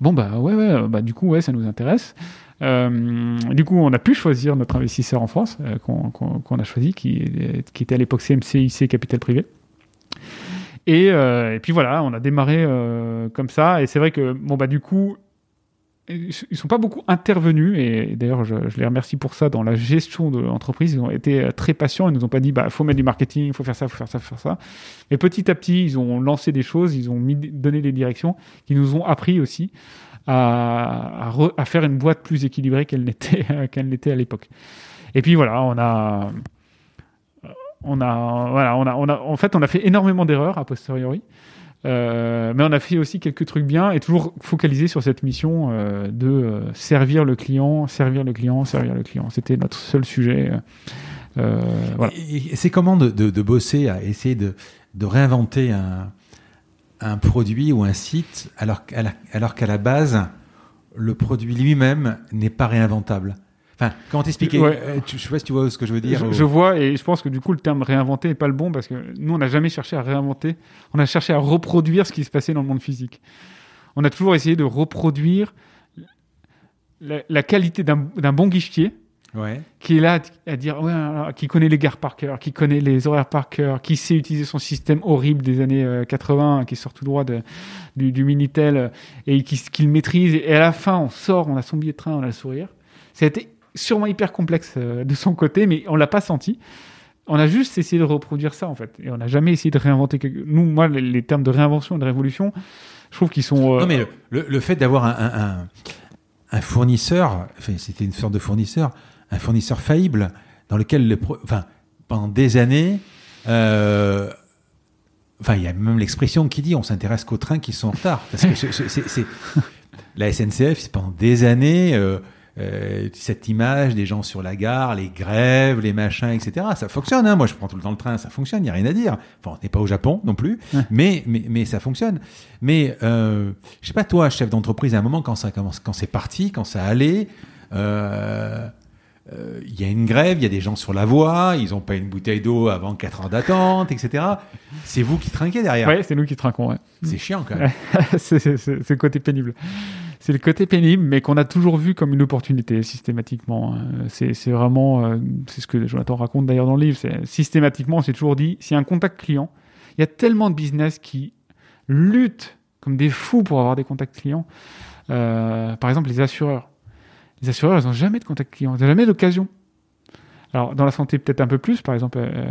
Bon bah ouais, ouais, bah du coup ouais, ça nous intéresse. Euh, du coup, on a pu choisir notre investisseur en France, euh, qu'on a choisi, qui, qui était à l'époque CMC-IC Capital Privé. Et, euh, et puis voilà, on a démarré euh, comme ça. Et c'est vrai que, bon, bah, du coup, ils ils sont pas beaucoup intervenus. Et d'ailleurs, je, les remercie pour ça dans la gestion de l'entreprise. Ils ont été euh, très patients. Ils nous ont pas dit, bah, faut mettre du marketing, faut faire ça, faut faire ça, faut faire ça. Et petit à petit, ils ont lancé des choses, ils ont donné des directions qui nous ont appris aussi à, à, re- à faire une boîte plus équilibrée qu'elle n'était qu'elle n'était à l'époque. Et puis voilà, on a on a, voilà, on a, on a, en fait, on a fait énormément d'erreurs a posteriori. Euh, mais on a fait aussi quelques trucs bien et toujours focalisé sur cette mission euh, de euh, servir le client, servir le client, servir le client. C'était notre seul sujet. C'est comment de, bosser à essayer de, réinventer un, un produit ou un site alors, alors qu'à la base, le produit lui-même n'est pas réinventable? Enfin, comment t'expliquer Ouais. Euh, Je sais pas si tu vois ce que je veux dire. Je, ou- je vois et je pense que du coup le terme réinventer n'est pas le bon parce que nous on n'a jamais cherché à réinventer, on a cherché à reproduire ce qui se passait dans le monde physique. On a toujours essayé de reproduire la, la qualité d'un bon guichetier Ouais. qui est là à dire ouais, alors, qui connaît les gares par cœur, qui connaît les horaires par cœur, qui sait utiliser son système horrible des années euh, 80 qui sort tout droit de, du, du Minitel euh, et qui, qui le maîtrise et à la fin on sort, on a son billet de train, on a le sourire. Ça a été sûrement hyper complexe euh, de son côté, mais on l'a pas senti. On a juste essayé de reproduire ça en fait, et on n'a jamais essayé de réinventer. Quelque... Nous, moi, les, termes de réinvention et de révolution, je trouve qu'ils sont. euh, Non, mais le, fait d'avoir un, fournisseur, enfin, c'était une sorte de fournisseur, un fournisseur faillible dans lequel, le enfin, pendant des années, euh, enfin, il y a même l'expression qui dit on s'intéresse qu'aux trains qui sont en retard. Parce que c'est- la SNCF, pendant des années, euh, cette image des gens sur la gare, les grèves, les machins, etc. Ça fonctionne. Hein Moi, je prends tout le temps le train, ça fonctionne. Il n'y a rien à dire. Enfin, on n'est pas au Japon non plus, Ouais. mais, mais mais ça fonctionne. Mais euh, je sais pas toi, chef d'entreprise, à un moment quand ça commence, quand c'est parti, quand ça allait. euh, euh, il y a une grève, il y a des gens sur la voie, ils n'ont pas une bouteille d'eau avant 4 heures d'attente, etc. C'est vous qui trinquez derrière. Ouais, c'est nous qui trinquons. Ouais. C'est chiant quand même. c'est le côté pénible. C'est le côté pénible, mais qu'on a toujours vu comme une opportunité systématiquement. Euh, C'est vraiment, euh, c'est ce que Jonathan raconte d'ailleurs dans le livre. Systématiquement, on s'est toujours dit, s'il y a un contact client, il y a tellement de business qui luttent comme des fous pour avoir des contacts clients. Euh, par exemple, les assureurs. Les assureurs, ils n'ont jamais de contact client, ils n'ont jamais d'occasion. Alors, dans la santé, peut-être un peu plus, par exemple, euh,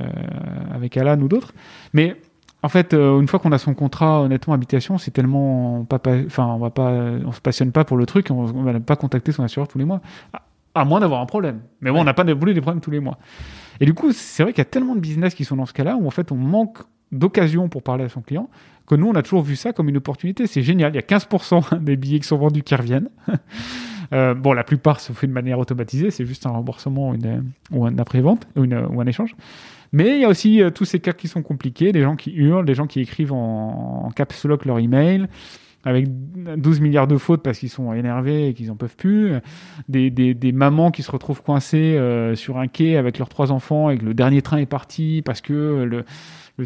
avec Alan ou d'autres. Mais en fait, euh, une fois qu'on a son contrat, honnêtement, habitation, c'est tellement pas, pas- enfin, on va pas, on se passionne pas pour le truc, on, on va pas contacter son assureur tous les mois, à, à moins d'avoir un problème. Mais bon, on n'a pas voulu des problèmes tous les mois. Et du coup, c'est vrai qu'il y a tellement de business qui sont dans ce cas-là où en fait, on manque d'occasion pour parler à son client que nous, on a toujours vu ça comme une opportunité. C'est génial. Il y a 15% des billets qui sont vendus qui reviennent. Euh, bon, la plupart se fait de manière automatisée, c'est juste un remboursement ou, un après-vente ou, un échange. Mais il y a aussi euh, tous ces cas qui sont compliqués, des gens qui hurlent, des gens qui écrivent en, en caps lock leur email, avec 12 milliards de fautes parce qu'ils sont énervés et qu'ils en peuvent plus, des, mamans qui se retrouvent coincées euh, sur un quai avec leurs trois enfants et que le dernier train est parti parce que le,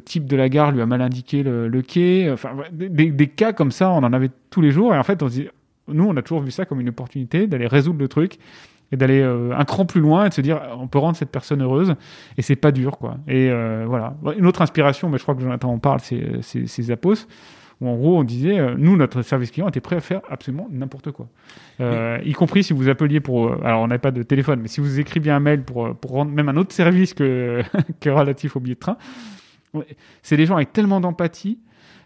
type de la gare lui a mal indiqué le, quai. Enfin, des- des cas comme ça, on en avait tous les jours. Et en fait, on se dit, nous, on a toujours vu ça comme une opportunité d'aller résoudre le truc et d'aller euh, un cran plus loin et de se dire, on peut rendre cette personne heureuse et c'est pas dur, quoi. Et euh, voilà. Une autre inspiration, mais je crois que Jonathan en parle, c'est c'est Zappos. Où en gros, on disait, euh, nous, notre service client était prêt à faire absolument n'importe quoi. Y compris si vous appeliez pour. alors, on n'avait pas de téléphone, mais si vous écriviez un mail pour, pour rendre même un autre service que, que relatif au billet de train, c'est des gens avec tellement d'empathie,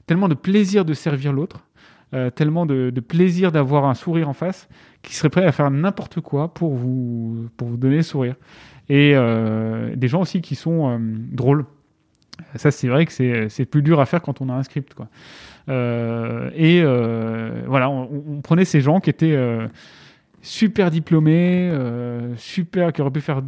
tellement de plaisir de servir l'autre, euh, tellement de, plaisir d'avoir un sourire en face, qui seraient prêts à faire n'importe quoi pour vous, pour vous donner le sourire. Et euh, des gens aussi qui sont euh, drôles. Ça, c'est vrai que c'est plus dur à faire quand on a un script. Quoi. Et voilà, on, on prenait ces gens qui étaient super diplômés, super, qui auraient pu faire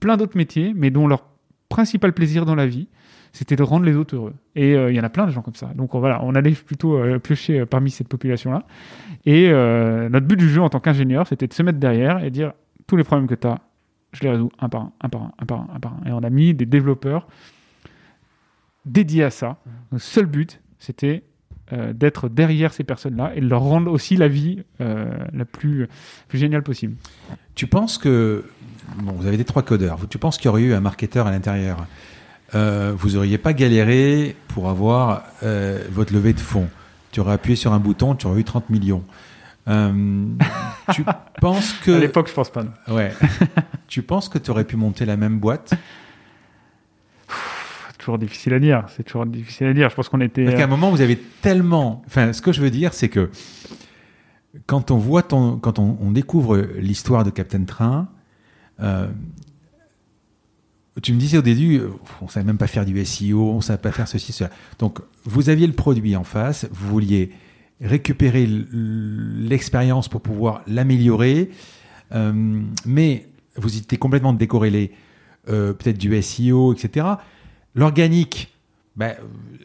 plein d'autres métiers, mais dont leur principal plaisir dans la vie, c'était de rendre les autres heureux. Et euh, il y en a plein de gens comme ça. Donc euh, voilà, on allait plutôt euh, piocher parmi cette population-là. Et notre but du jeu en tant qu'ingénieur, c'était de se mettre derrière et dire tous les problèmes que tu as, je les résous un par un, un par un, un par un, un par un. Et on a mis des développeurs dédiés à ça. Le seul but, c'était euh, d'être derrière ces personnes-là et de leur rendre aussi la vie euh, la plus, plus géniale possible. Tu penses que bon, vous avez des trois codeurs. Tu penses qu'il y aurait eu un marketeur à l'intérieur? Euh, Vous auriez pas galéré pour avoir euh, votre levée de fonds. Tu aurais appuyé sur un bouton, tu aurais eu 30 millions. Euh, tu penses que À l'époque, je pense pas. non. ouais. tu penses que tu aurais pu monter la même boîte? Toujours difficile à dire. C'est toujours difficile à dire. Je pense qu'on était. Parce qu'à un moment, vous avez tellement. Enfin, ce que je veux dire, c'est que quand on voit ton, quand on, on découvre l'histoire de Captain Train, euh, tu me disais au début, euh, on savait même pas faire du SEO, on savait pas faire ceci, cela. Donc, vous aviez le produit en face, vous vouliez récupérer l'expérience pour pouvoir l'améliorer, euh, mais vous étiez complètement décorrélé, euh, peut-être du SEO, etc. L'organique, ben,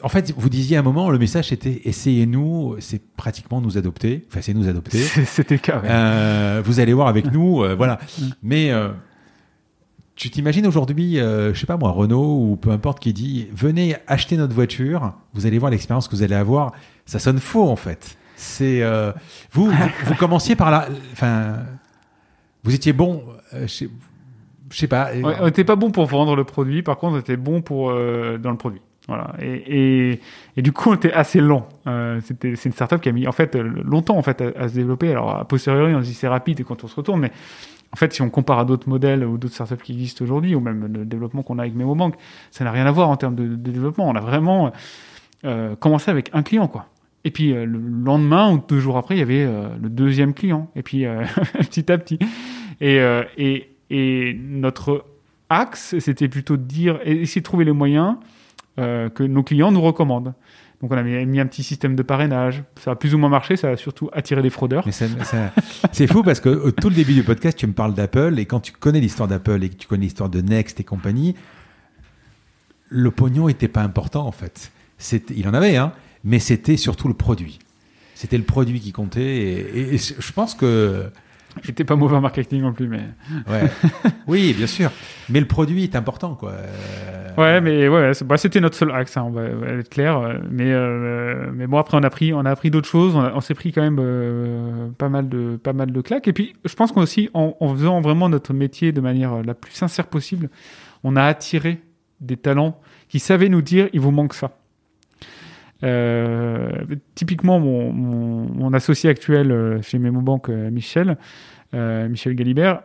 en fait, vous disiez à un moment, le message était essayez-nous, c'est pratiquement nous adopter, enfin c'est nous adopter. C'était le cas. Euh, vous allez voir avec nous, euh, voilà. Mais euh, tu t'imagines aujourd'hui, euh, je sais pas moi, Renault ou peu importe qui dit venez acheter notre voiture, vous allez voir l'expérience que vous allez avoir. Ça sonne faux en fait. C'est euh, vous, vous, vous commenciez par là, enfin, vous étiez bon. euh, je, sais pas. Ouais, on n'était pas bon pour vendre le produit, par contre, on était bon pour euh, dans le produit. Voilà. Et, et, et du coup, on était assez lent. Euh, c'était, c'est une startup qui a mis en fait longtemps en fait à, à se développer. Alors a posteriori, on se dit c'est rapide et quand on se retourne, mais en fait, si on compare à d'autres modèles ou d'autres startups qui existent aujourd'hui, ou même le développement qu'on a avec MemoBank, ça n'a rien à voir en termes de, développement. On a vraiment euh, commencé avec un client, quoi. Et puis euh, le lendemain ou deux jours après, il y avait euh, le deuxième client. Et puis petit à petit. Et, et, notre axe, c'était plutôt de dire, essayer de trouver les moyens que nos clients nous recommandent. Donc on a mis, un petit système de parrainage. Ça a plus ou moins marché, ça a surtout attiré des fraudeurs. Mais c'est fou parce que tout le début du podcast, tu me parles d'Apple et quand tu connais l'histoire d'Apple et que tu connais l'histoire de Next et compagnie, le pognon était pas important en fait. Il en avait, hein, mais c'était surtout le produit. C'était le produit qui comptait et je pense que J'étais pas mauvais en marketing non plus, mais. ouais. oui, bien sûr, mais le produit est important quoi. Euh, Ouais, mais ouais, bah, c'était notre seul axe, hein, on, va, être clair. Mais, euh, mais bon, après, on a on a appris d'autres choses. On, s'est pris quand même euh, pas, mal de, pas mal de claques. Et puis, je pense qu'on aussi, en, en faisant vraiment notre métier de manière la plus sincère possible, on a attiré des talents qui savaient nous dire il vous manque ça. Euh, typiquement, mon, mon, mon associé actuel euh, chez MemoBank, euh, Michel, Michel Galibert,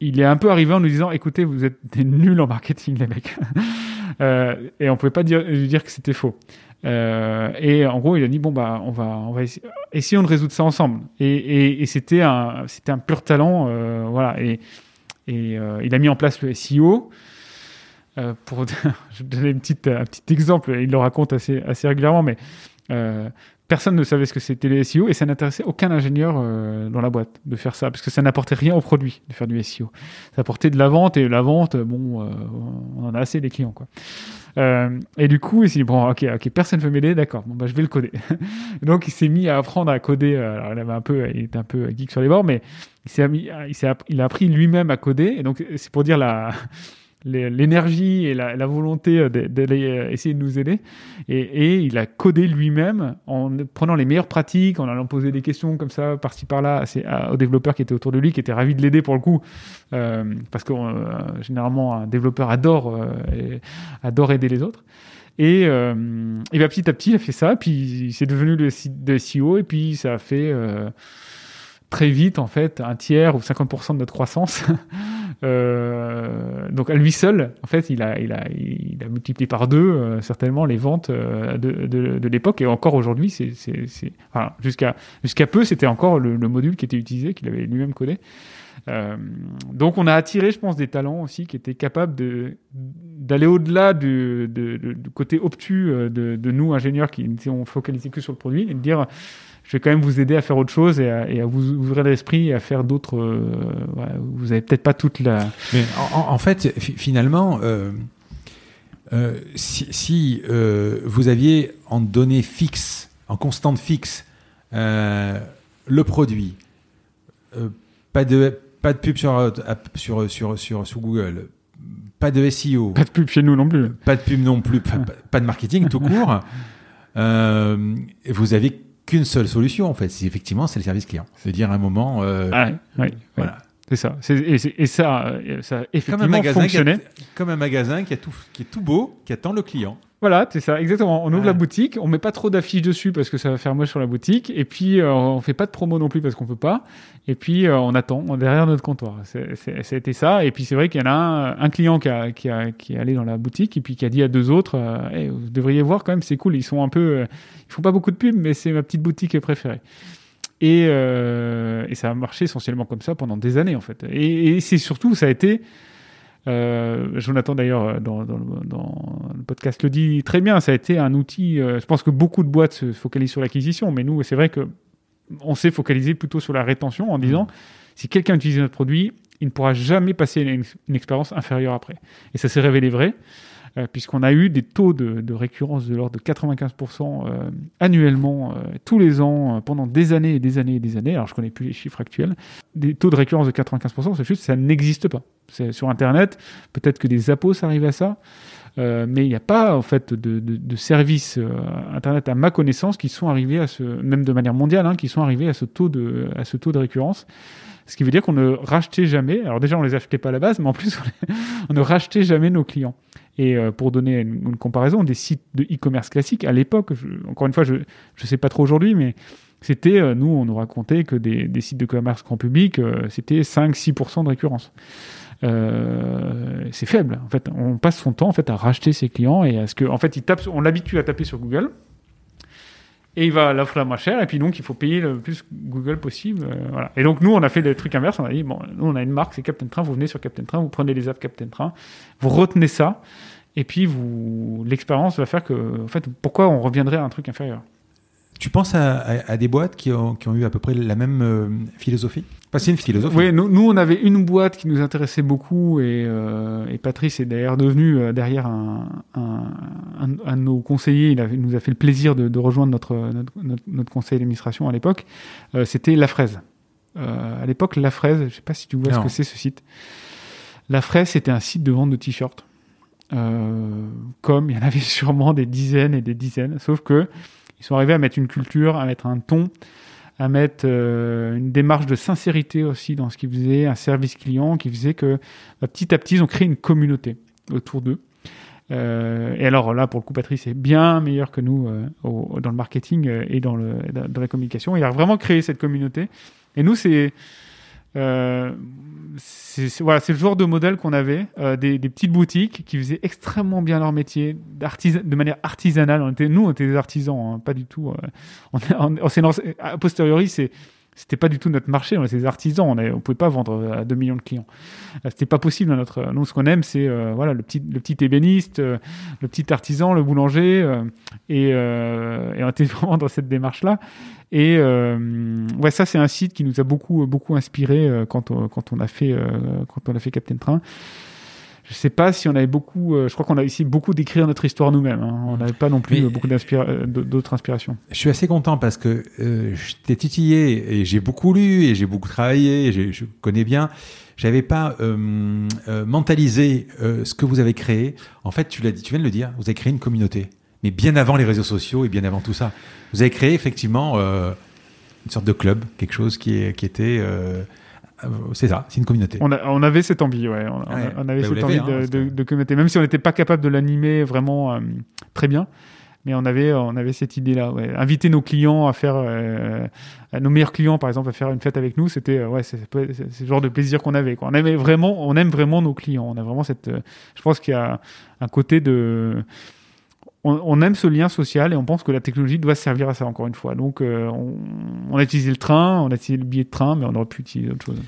il est un peu arrivé en nous disant écoutez, vous êtes des nuls en marketing, les mecs. Euh, et on pouvait pas dire, lui dire que c'était faux. Euh, et en gros, il a dit bon bah on va on va essayer, essayons de résoudre ça ensemble. Et, et, et c'était un c'était un pur talent, euh, voilà. Et, et il a mis en place le SEO. Euh, pour donner petite, un petit exemple, il le raconte assez régulièrement, mais euh, personne ne savait ce que c'était le SEO et ça n'intéressait aucun ingénieur euh, dans la boîte de faire ça parce que ça n'apportait rien au produit de faire du SEO. Ça apportait de la vente et la vente, bon, euh, on en a assez des clients quoi. Euh, et du coup, il s'est dit bon, ok, ok, personne veut m'aider, d'accord, bon bah je vais le coder. Donc il s'est mis à apprendre à coder. euh, Alors il avait un peu, il était un peu geek sur les bords, mais il s'est il il a appris lui-même à coder. Et donc c'est pour dire la les- l'énergie et la, volonté euh, d'aller euh, essayer de nous aider. Et, il a codé lui-même en prenant les meilleures pratiques, en allant poser des questions comme ça, par-ci par-là, aux développeurs qui étaient autour de lui, qui étaient ravis de l'aider pour le coup, euh, parce que généralement un développeur adore, adore aider les autres. Et, et petit à petit, il a fait ça, puis c'est devenu le de SEO, et puis ça a fait très vite, en fait, un tiers ou 50% de notre croissance. Euh, donc à lui seul, en fait, il a, il a, il a multiplié par deux euh, certainement les ventes euh, de, de, de l'époque et encore aujourd'hui, c'est, c'est, enfin, jusqu'à jusqu'à peu, c'était encore le, le module qui était utilisé, qu'il avait lui-même codé. Euh, donc on a attiré, je pense, des talents aussi qui étaient capables de d'aller au-delà du, de- de- côté obtus euh, de, de nous ingénieurs qui ont focalisé que sur le produit et de dire je vais quand même vous aider à faire autre chose et à, et à vous ouvrir l'esprit et à faire d'autres. euh, vous avez peut-être pas toute la. Mais en, fait, fi- finalement, euh, euh, si, si, vous aviez en données fixes, en constante fixe, le produit, pas de pas de pub sur sur sur sur, sur Google, pas de SEO, Pas de pub chez nous non plus. pas de pub non plus, pas, pas- de marketing tout court. Vous avez qu'une seule solution en fait, c'est effectivement c'est le service client. C'est-à-dire à un moment, euh, Ah, ouais, ouais, voilà. C'est ça. C'est- et, c'est- et ça, euh, ça Comme un effectivement magasin, a- fonctionné. comme un magasin qui, a tout, qui est tout beau, qui attend le client. Voilà, c'est ça, exactement. On ouvre Ouais. la boutique, on met pas trop d'affiches dessus parce que ça va faire moche sur la boutique, et puis euh, on fait pas de promo non plus parce qu'on peut pas, et puis euh, on attend on derrière notre comptoir. C'est- Ça et puis c'est vrai qu'il y en a un, un client qui, a, qui, a, qui est allé dans la boutique et puis qui a dit à deux autres, euh, Hey, vous devriez voir quand même, c'est cool, ils sont un peu, euh, ils font pas beaucoup de pubs, mais c'est ma petite boutique préférée. Et, euh, et ça a marché essentiellement comme ça pendant des années en fait. Et, et c'est surtout, ça a été Euh, Jonathan d'ailleurs dans, dans, dans, le podcast le dit très bien, ça a été un outil. Euh, je pense que beaucoup de boîtes se focalisent sur l'acquisition, mais nous c'est vrai que on s'est focalisé plutôt sur la rétention en disant si quelqu'un utilise notre produit, il ne pourra jamais passer une, une expérience inférieure après. Et ça s'est révélé vrai. Euh, puisqu'on a eu des taux de, récurrence de l'ordre de 95% euh, annuellement, euh, tous les ans, pendant des années et des années et des années. Alors je connais plus les chiffres actuels. Des taux de récurrence de 95%, c'est juste ça n'existe pas. C'est sur Internet, peut-être que des appos arrivent à ça. Mais il n'y a pas en fait de, de, services internet à ma connaissance qui sont arrivés à ce même de manière mondiale hein, qui sont arrivés à ce taux de à ce taux de récurrence ce qui veut dire qu'on ne rachetait jamais alors déjà on les achetait pas à la base mais en plus on ne rachetait jamais nos clients et euh, pour donner une, comparaison, des sites de e-commerce classiques, à l'époque, encore une fois, je ne sais pas trop aujourd'hui, mais c'était, euh, nous, on nous racontait que des, sites de commerce grand public, euh, c'était 5-6% de récurrence. Euh, c'est faible. En fait, on passe son temps en fait à racheter ses clients et à ce que, en fait, il tape, on l'habitue à taper sur Google et il va l'offrir moins cher et puis donc il faut payer le plus Google possible. Et donc nous, on a fait le truc inverse. On a dit bon, nous on a une marque, c'est Captain Train. Vous venez sur Captain Train, vous prenez les apps Captain Train, vous retenez ça et puis vous, l'expérience va faire que, en fait, pourquoi on reviendrait à un truc inférieur? Tu penses à, à, à, des boîtes qui ont, qui ont eu à peu près la même euh, philosophie? Pas c'est une philosophie. Oui, nous, nous, on avait une boîte qui nous intéressait beaucoup et, euh, et Patrice est d'ailleurs devenu euh, derrière un, un, un, un, de nos conseillers. Il, a, il, nous a fait le plaisir de, de rejoindre notre, notre, notre, notre conseil d'administration à l'époque. Euh, C'était La Fraise. Euh, à l'époque, La Fraise, je ne sais pas si tu vois non. ce que c'est ce site. La Fraise, c'était un site de vente de t-shirts. Euh, comme il y en avait sûrement des dizaines et des dizaines, sauf que ils sont arrivés à mettre une culture, à mettre un ton, à mettre euh, une démarche de sincérité aussi dans ce qu'ils faisaient, un service client qui faisait que bah, petit à petit, ils ont créé une communauté autour d'eux. Euh, et alors là, pour le coup, Patrice est bien meilleur que nous euh, au, dans le marketing euh, et dans, le, dans la communication. Il a vraiment créé cette communauté. Et nous, c'est euh, c'est le genre de modèle qu'on avait, euh, des, petites boutiques qui faisaient extrêmement bien leur métier, de manière artisanale. Nous, on était des artisans, hein, pas du tout. Euh, on, on, a posteriori, c'est c'était pas du tout notre marché, on était des artisans, on, ne pouvait pas vendre à 2 millions de clients. C'était pas possible. Notre, nous, ce qu'on aime, c'est euh, voilà le petit, le petit ébéniste, euh, le petit artisan, le boulanger, euh, et, on était vraiment dans cette démarche-là. Et ouais, ça, c'est un site qui nous a beaucoup, beaucoup inspiré quand quand on a fait, quand on a fait Captain Train je sais pas si on avait beaucoup. Euh, je crois qu'on a essayé beaucoup d'écrire notre histoire nous-mêmes. Hein. On n'avait pas non plus Mais, beaucoup d'inspira d'autres inspirations. Je suis assez content parce que euh, je t'ai titillé et j'ai beaucoup lu et j'ai beaucoup travaillé. Et je connais bien. J'avais pas euh, euh, mentalisé euh, ce que vous avez créé. En fait, tu l'as dit, tu viens de le dire. Vous avez créé une communauté, mais bien avant les réseaux sociaux et bien avant tout ça. Vous avez créé effectivement euh, une sorte de club, quelque chose qui, est, qui était euh, c'est ça, c'est une communauté. On, a, on, avait cette envie, ouais. On, ouais. on avait bah, cette envie hein, de, de, de, communauté, même si on n'était pas capable de l'animer vraiment euh, très bien. Mais on avait, on avait cette idée-là. Ouais. Inviter nos clients à faire, euh, nos meilleurs clients, par exemple, à faire une fête avec nous, c'était, euh, ouais, c'est le genre de plaisir qu'on avait. Quoi. On aimait vraiment, on aime vraiment nos clients. On a vraiment cette, euh, je pense qu'il y a un côté de, on, on, aime ce lien social et on pense que la technologie doit servir à ça encore une fois. Donc euh, on, on, a utilisé le train, on a utilisé le billet de train, mais on aurait pu utiliser autre chose.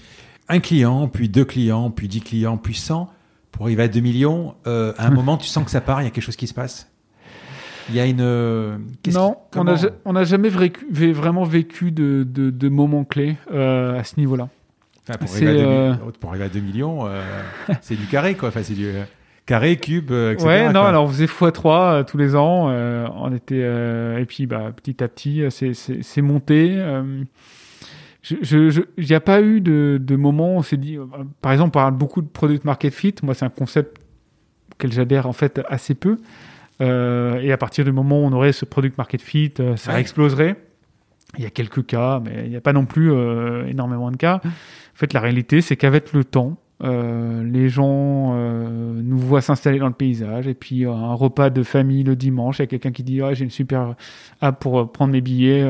Un client, puis deux clients, puis dix clients, puis 100, pour arriver à 2 millions, euh, à un moment tu sens que ça part, il y a quelque chose qui se passe? Il y a une. Non, qui, on n'a on jamais vécu, vraiment vécu de, de, de moments clés euh, à ce niveau-là. Enfin, pour, arriver euh... pour, arriver à 2 millions, euh, c'est du carré, quoi. Enfin, c'est du carré, cube, etc. Ouais, non, quoi. alors on faisait x3 euh, tous les ans. Euh, on était, euh, et puis bah, petit à petit, c'est monté. il n'y a pas eu de, de moment où on s'est dit, par exemple, on parle beaucoup de product market fit. Moi, c'est un concept auquel j'adhère en fait assez peu. Euh, et à partir du moment où on aurait ce product market fit, euh, ça ouais. exploserait. Il y a quelques cas, mais il n'y a pas non plus euh, énormément de cas. En fait, la réalité, c'est qu'avec le temps, euh, les gens euh, nous voient s'installer dans le paysage et puis euh, un repas de famille le dimanche, il y a quelqu'un qui dit ah, j'ai une super app pour prendre mes billets,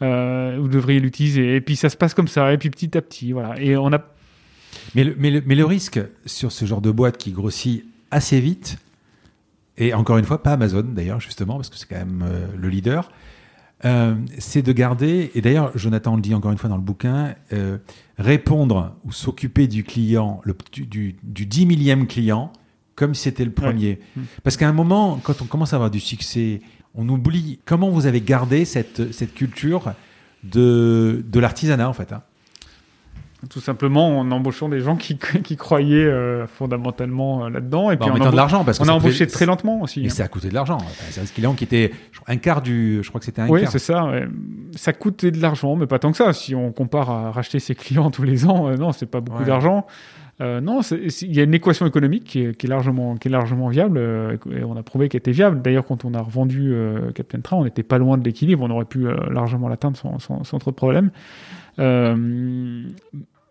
vous devriez l'utiliser. Et puis ça se passe comme ça, et puis petit à petit, voilà. Et on a. Mais le, mais le, risque sur ce genre de boîte qui grossit assez vite, et encore une fois, pas Amazon d'ailleurs, justement, parce que c'est quand même le leader. Euh, c'est de garder, et d'ailleurs Jonathan le dit encore une fois dans le bouquin, euh, répondre ou s'occuper du client, le, du, 10 millième client, comme si c'était le premier. Mm. Parce qu'à un moment, quand on commence à avoir du succès, on oublie comment vous avez gardé cette, cette culture de, de l'artisanat en fait. hein. Tout simplement en embauchant des gens qui, qui croyaient euh, fondamentalement euh, là-dedans. Et Bah, puis en mettant de l'argent parce que on a embauché très lentement aussi. Et hein. ça a coûté de l'argent. C'est un client qui était un quart du. Je crois que c'était un Oui, quart. c'est ça. ouais. Ça coûtait de l'argent, mais pas tant que ça. Si on compare à racheter ses clients tous les ans, euh, non, c'est pas beaucoup Ouais. d'argent. Euh, non, il y a une équation économique qui est, qui est largement, qui est largement viable. euh, et on a prouvé qu'elle était viable. D'ailleurs, quand on a revendu euh, Captain Train, on n'était pas loin de l'équilibre. On aurait pu largement l'atteindre sans, sans, sans trop de problèmes.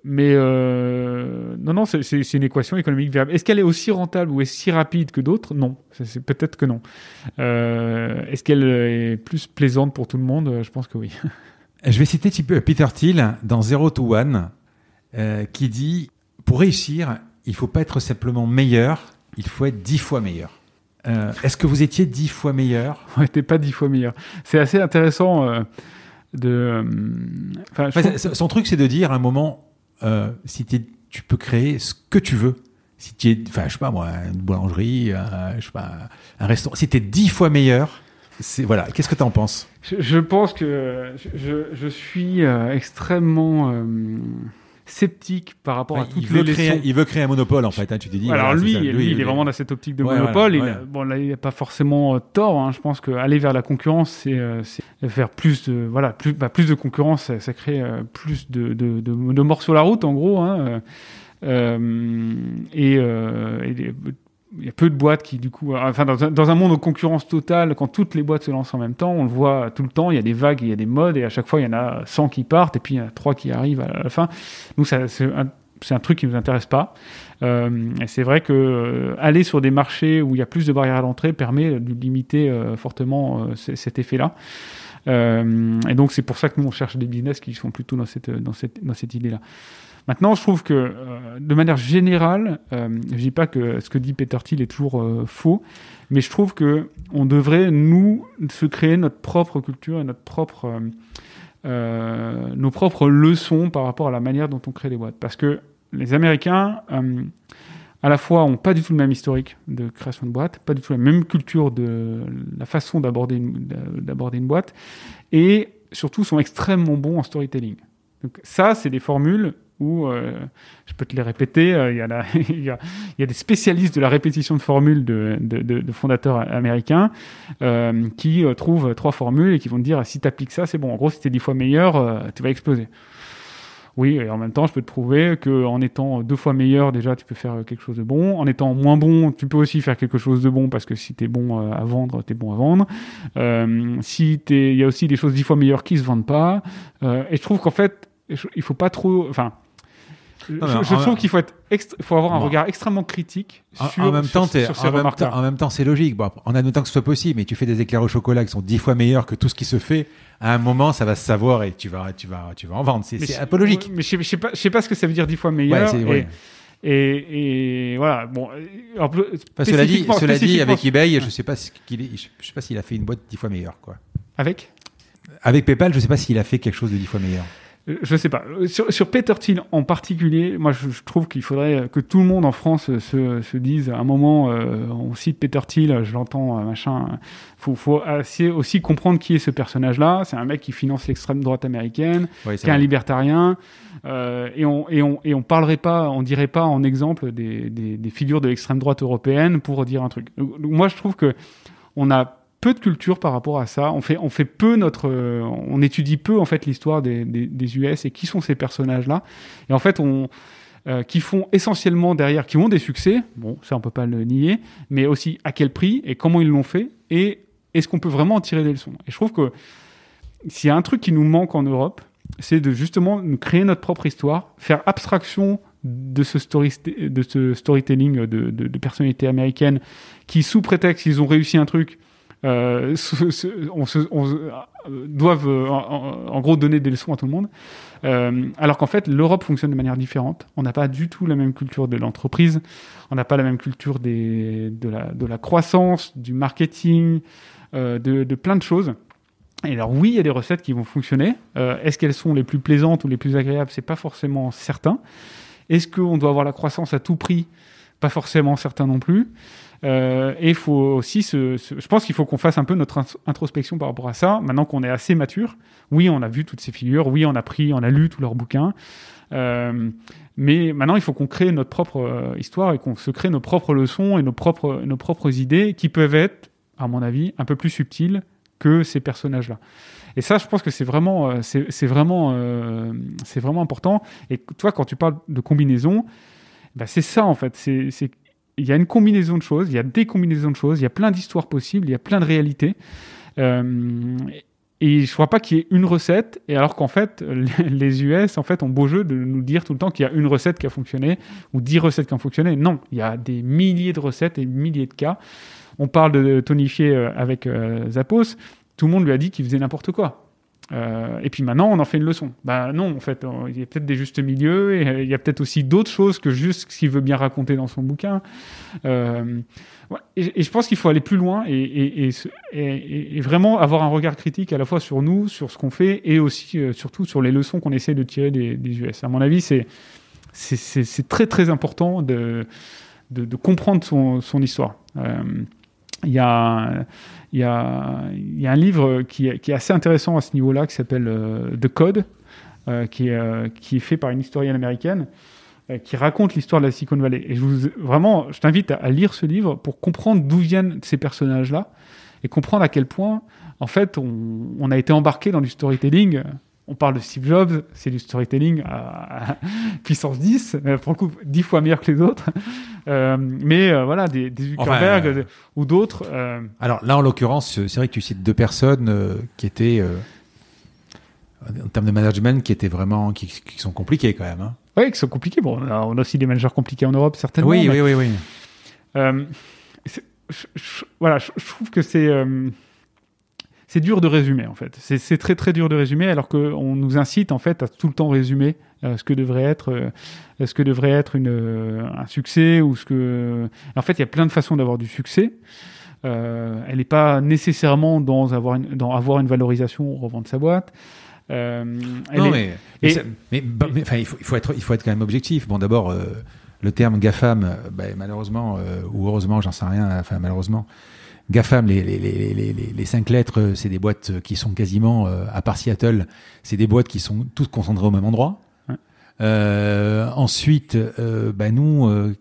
Mais euh, non, non, c'est- une équation économique viable. Est-ce qu'elle est aussi rentable ou est-ce si rapide que d'autres? Non, peut-être que non. Euh, Est-ce qu'elle est plus plaisante pour tout le monde? Je pense que oui. Je vais citer type- Peter Thiel dans Zero to One, euh, qui dit pour réussir, il faut pas être simplement meilleur, il faut être dix fois meilleur. Est-ce que vous étiez dix fois meilleur? On n'était pas dix fois meilleur. C'est assez intéressant de. Enfin, Enfin, Son truc, c'est de dire à un moment, euh, si tu peux créer ce que tu veux. Si tu es, enfin, je sais pas moi, une boulangerie, euh, je sais pas, un restaurant. Si tu es dix fois meilleur, c'est voilà. Qu'est-ce que tu en penses? Je, je pense que je, je- je suis euh, extrêmement euh, sceptique par rapport à toutes il, veut les créer, leçons. il veut créer un monopole en fait. hein, tu. Alors voilà, c'est lui, ça. lui, il est vraiment dans cette optique de Ouais, monopole. voilà, il bon, là, il n'a pas forcément euh, tort. hein. Je pense qu'aller vers la concurrence, c'est euh, faire plus de voilà, plus, bah, plus de concurrence, ça, ça crée euh, plus de, de, de, de morts sur la route, en gros. hein. Et il y a peu de boîtes qui, du coup, enfin, dans un, monde de concurrence totale, quand toutes les boîtes se lancent en même temps, on le voit tout le temps, il y a des vagues, il y a des modes, et à chaque fois, il y en a 100 qui partent, et puis il y en a 3 qui arrivent à la fin. Ça, c'est un, truc qui nous intéresse pas. Euh, et c'est vrai que euh, aller sur des marchés où il y a plus de barrières à l'entrée permet de limiter euh, fortement cet effet-là. Et donc c'est pour ça que nous on cherche des business qui sont plutôt dans cette dans cette dans cette idée-là. Maintenant, je trouve que euh, de manière générale, euh, je dis pas que ce que dit Peter Thiel est toujours euh, faux, mais je trouve que on devrait nous se créer notre propre culture et notre propre euh, nos propres leçons par rapport à la manière dont on crée les boîtes. Parce que les Américains, à la fois, ont pas du tout le même historique de création de boîte, pas du tout la même culture de la façon d'aborder d'aborder une boîte, et surtout sont extrêmement bons en storytelling. Donc ça, c'est des formules où, euh, je peux te les répéter, euh, il y, a des spécialistes de la répétition de formules de, fondateurs américains euh, qui trouvent trois formules et qui vont te dire si tu appliques ça, c'est bon. En gros, si tu es dix fois meilleur, tu vas exploser. Oui, et en même temps, je peux te prouver qu'en étant deux fois meilleur, déjà, tu peux faire quelque chose de bon. En étant moins bon, tu peux aussi faire quelque chose de bon parce que si tu es bon à vendre, tu es bon à vendre. Euh, si il y a aussi des choses dix fois meilleures qui se vendent pas. Et je trouve qu'en fait, il faut pas trop. Enfin, je, Non, mais je en- trouve qu'il faut être, faut avoir un Bon. regard extrêmement critique sur, en même temps, sur ces en même en même temps, c'est logique. Bon, en admettant que ce soit possible, mais tu fais des éclairs au chocolat qui sont dix fois meilleurs que tout ce qui se fait. À un moment, ça va se savoir et tu vas, tu vas, tu vas en vendre. C'est un peu logique. Mais je sais, je sais pas, je sais pas ce que ça veut dire dix fois meilleur. Ouais, et, ouais. et, et voilà. Bon. Enfin, cela dit, cela dit, avec eBay, je sais pas ce qu'il est, je je sais pas s'il a fait une boîte dix fois meilleure, quoi. Avec? Avec PayPal, je sais pas s'il a fait quelque chose de dix fois meilleur. Je sais pas. Sur, sur Peter Thiel en particulier, moi je, je trouve qu'il faudrait que tout le monde en France se, se dise à un moment, euh, on cite Peter Thiel, je l'entends, euh, machin. Faut, faut assez aussi comprendre qui est ce personnage-là. C'est un mec qui finance l'extrême droite américaine, Ouais, qui est un libertarien, euh, et on et on et on parlerait pas, on dirait pas en exemple des, des, des figures de l'extrême droite européenne pour dire un truc. Donc moi je trouve que on a peu de culture par rapport à ça. On fait, on fait peu notre, on étudie peu en fait l'histoire des, des, US et qui sont ces personnages-là. Et en fait, on, euh, qui font essentiellement derrière, qui ont des succès. Bon, ça on peut pas le nier, mais aussi à quel prix et comment ils l'ont fait et est-ce qu'on peut vraiment en tirer des leçons. Et je trouve que s'il y a un truc qui nous manque en Europe, c'est de justement nous créer notre propre histoire, faire abstraction de ce, story, de ce storytelling de, de, de personnalités américaines qui, sous prétexte qu'ils ont réussi un truc, euh, on se, on doivent euh, en- en gros donner des leçons à tout le monde. Euh, alors qu'en fait, l'Europe fonctionne de manière différente. On n'a pas du tout la même culture de l'entreprise. On n'a pas la même culture des, de, la, de la croissance, du marketing, euh, de, de plein de choses. Et alors oui, il y a des recettes qui vont fonctionner. Euh, Est-ce qu'elles sont les plus plaisantes ou les plus agréables? C'est pas forcément certain. Est-ce qu'on doit avoir la croissance à tout prix? Pas forcément certain non plus. Euh, et faut aussi se, je pense qu'il faut qu'on fasse un peu notre int- introspection par rapport à ça. Maintenant qu'on est assez mature, oui, on a vu toutes ces figures, oui, on a pris, on a lu tous leurs bouquins. Euh, mais maintenant, il faut qu'on crée notre propre euh, histoire et qu'on se crée nos propres leçons et nos propres, nos propres idées qui peuvent être, à mon avis, un peu plus subtiles que ces personnages-là. Et ça, je pense que c'est vraiment, euh, c'est vraiment, c'est vraiment important. Et toi, quand tu parles de combinaison, bah, c'est ça en fait. C'est- il y a une combinaison de choses, il y a des combinaisons de choses, il y a plein d'histoires possibles, il y a plein de réalités. Euh, et je crois pas qu'il y ait une recette, et alors qu'en fait, les US en fait ont beau jeu de nous dire tout le temps qu'il y a une recette qui a fonctionné ou dix recettes qui ont fonctionné. Non, il y a des milliers de recettes et des milliers de cas. On parle de tonifier euh, avec euh, Zappos, tout le monde lui a dit qu'il faisait n'importe quoi. Euh, et puis maintenant, on en fait une leçon. Bah non, en fait, il y a peut-être des justes milieux, et euh, il y a peut-être aussi d'autres choses que juste ce qu'il veut bien raconter dans son bouquin. Euh, et, je pense qu'il faut aller plus loin et, vraiment avoir un regard critique à la fois sur nous, sur ce qu'on fait, et aussi surtout sur les leçons qu'on essaie de tirer des, US. À mon avis, c'est très très important de, comprendre son histoire. Il y, a, y a, y a un livre qui qui est assez intéressant à ce niveau-là qui s'appelle euh, The Code, euh, qui, est, euh, qui est fait par une historienne américaine qui raconte l'histoire de la Silicon Valley. Et je vous, vraiment, je t'invite à, à lire ce livre pour comprendre d'où viennent ces personnages-là et comprendre à quel point, en fait, on, on a été embarqué dans du storytelling. On parle de Steve Jobs, c'est du storytelling à, à puissance 10, euh, pour le coup, 10 fois meilleur que les autres. Euh, mais euh, voilà, des, des Zuckerberg Enfin, euh, ou d'autres. Alors là, en l'occurrence, c'est vrai que tu cites deux personnes qui étaient, en termes de management, qui étaient vraiment, qui, qui sont compliquées quand même. hein. ouais, qui sont compliqués. Bon, on a, on a aussi des managers compliqués en Europe, certainement. Oui, mais- oui, oui, oui. C'est- je- je- voilà, je, je trouve que c'est c'est dur de résumer en fait. C'est très très dur de résumer alors qu'on nous incite en fait à tout le temps résumer euh, ce que devrait être euh, ce que devrait être une, euh, un succès ou ce que. En fait, il y a plein de façons d'avoir du succès. Elle n'est pas nécessairement dans avoir une, dans avoir une valorisation ou revendre sa boîte. Non, mais, mais, et- mais- bah, mais, il, faut, il, faut être, il faut être quand même objectif. Bon, d'abord, le terme GAFAM, bah, malheureusement, ou heureusement, j'en sais rien, enfin, malheureusement, GAFAM, les, les, cinq lettres, euh, c'est des boîtes euh, qui sont quasiment, euh, à part Seattle, c'est des boîtes qui sont toutes concentrées au même endroit. Ouais. Euh, ensuite, bah, nous,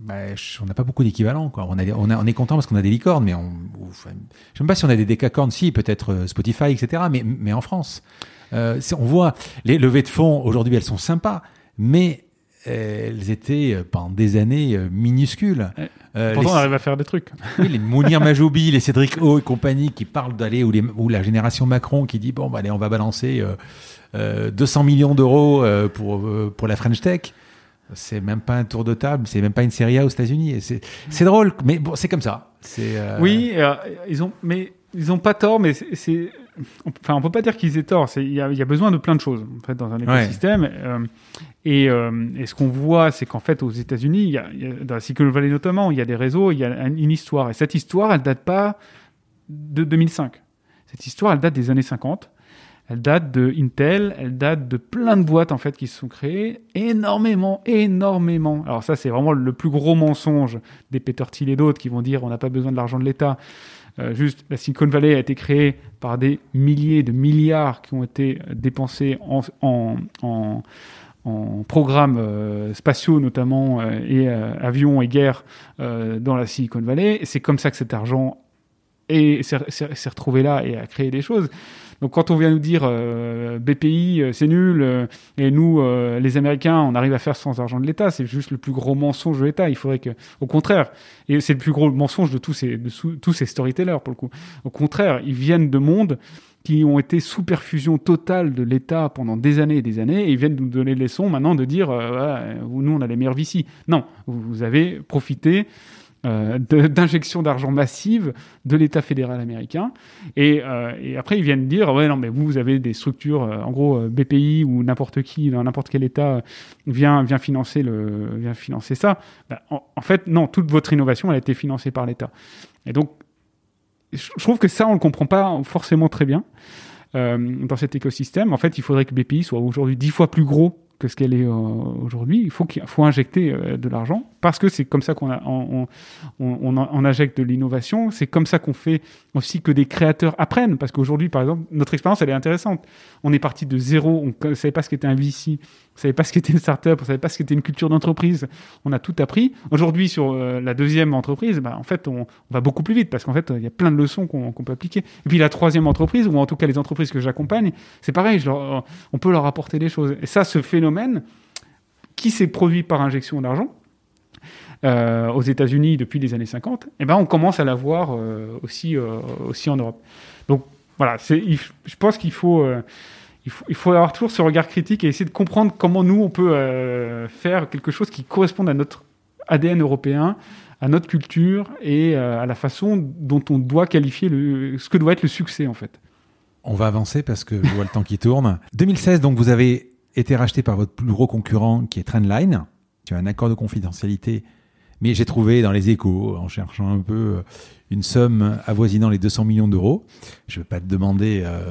bah, on n'a pas beaucoup d'équivalents. On, a on, a- on est content parce qu'on a des licornes, mais on, enfin, je ne sais pas si on a des décacornes, si, peut-être Spotify, etc., mais, mais en France. On voit les levées de fonds, aujourd'hui, elles sont sympas, mais elles étaient euh, pendant des années euh, minuscules. Ouais. Euh, pourtant, les- on arrive à faire des trucs. oui, les Mounir Majoubi, les Cédric O et compagnie qui parlent d'aller, ou, les, ou la génération Macron qui dit bon, bah, allez, on va balancer euh, euh, 200 millions d'euros euh, pour, euh, pour la French Tech. C'est même pas un tour de table, c'est même pas une série A aux États-Unis. C'est drôle, mais bon, c'est comme ça. Euh, Oui, euh, ils ont, mais ils ont pas tort, mais c'est- enfin, on peut pas dire qu'ils aient tort. Il y a, il y a besoin de plein de choses en fait dans un Ouais. écosystème. Euh, et, euh, et ce qu'on voit, c'est qu'en fait, aux États-Unis, dans la Silicon Valley notamment, il y a des réseaux, il y a un- une histoire. Et cette histoire, elle date pas de 2005. Cette histoire, elle date des années 50. Elle date de Intel, elle date de plein de boîtes en fait qui se sont créées, énormément, énormément. Alors ça, c'est vraiment le plus gros mensonge des Peter Thiel et d'autres qui vont dire on n'a pas besoin de l'argent de l'État. Euh, juste, la Silicon Valley a été créée par des milliers de milliards qui ont été dépensés en, en, en, programmes euh, spatiaux notamment euh, et avions et guerres dans la Silicon Valley. C'est comme ça que cet argent est- s'est s'est- s'est retrouvé là et a créé des choses. Donc quand on vient nous dire euh, BPI euh, c'est nul euh, et nous euh, les Américains on arrive à faire sans argent de l'État, c'est juste le plus gros mensonge de l'État. Il faudrait que, au contraire, et c'est le plus gros mensonge de tous ces de tous ces storytellers pour le coup. Au contraire, ils viennent de mondes qui ont été sous perfusion totale de l'État pendant des années et des années, et ils viennent nous donner des leçons maintenant de dire, euh, nous on a les meilleurs VC. Non, vous avez profité euh, d'injections d'argent massives de l'État fédéral américain, et, euh, et après ils viennent dire, ouais non mais vous, vous avez des structures, euh, en gros euh, BPI ou n'importe qui dans n'importe quel État euh, vient vient financer le vient financer ça. Ben, en, en fait non, toute votre innovation elle a été financée par l'État, et donc je trouve que ça, on le comprend pas forcément très bien euh, dans cet écosystème. En fait, il faudrait que BPI soit aujourd'hui dix fois plus gros que ce qu'elle est euh, aujourd'hui. Il faut qu'il faut injecter euh, de l'argent parce que c'est comme ça qu'on on, injecte de l'innovation. C'est comme ça qu'on fait aussi que des créateurs apprennent. Parce qu'aujourd'hui, par exemple, notre expérience, elle est intéressante. On est parti de zéro. On ne savait pas ce qu'était un VC. On savait pas ce qu'était une startup. On savait pas ce qu'était une culture d'entreprise. On a tout appris. Aujourd'hui, sur euh, la deuxième entreprise, bah, en fait, on, va beaucoup plus vite parce qu'en fait, il y a plein de leçons qu'on peut appliquer. Et puis la troisième entreprise, ou en tout cas les entreprises que j'accompagne, c'est pareil. on peut leur apporter des choses. Et ça, ce phénomène qui s'est produit par injection d'argent, euh, aux États-Unis depuis les années 50, eh ben on commence à euh, aussi, euh, aussi en Europe. Donc voilà, je pense qu'il faut, il faut, avoir toujours ce regard critique et essayer de comprendre comment nous, on peut faire quelque chose qui corresponde à notre ADN européen, à notre culture et à la façon dont on doit qualifier ce que doit être le succès en fait. On va avancer parce que je vois le temps qui tourne. 2016, donc vous avez été racheté par votre plus gros concurrent qui est Trendline. Tu as un accord de confidentialité mais j'ai trouvé dans les échos, en cherchant un peu, euh, une somme avoisinant les 200 millions d'euros. Je ne vais pas te demander euh,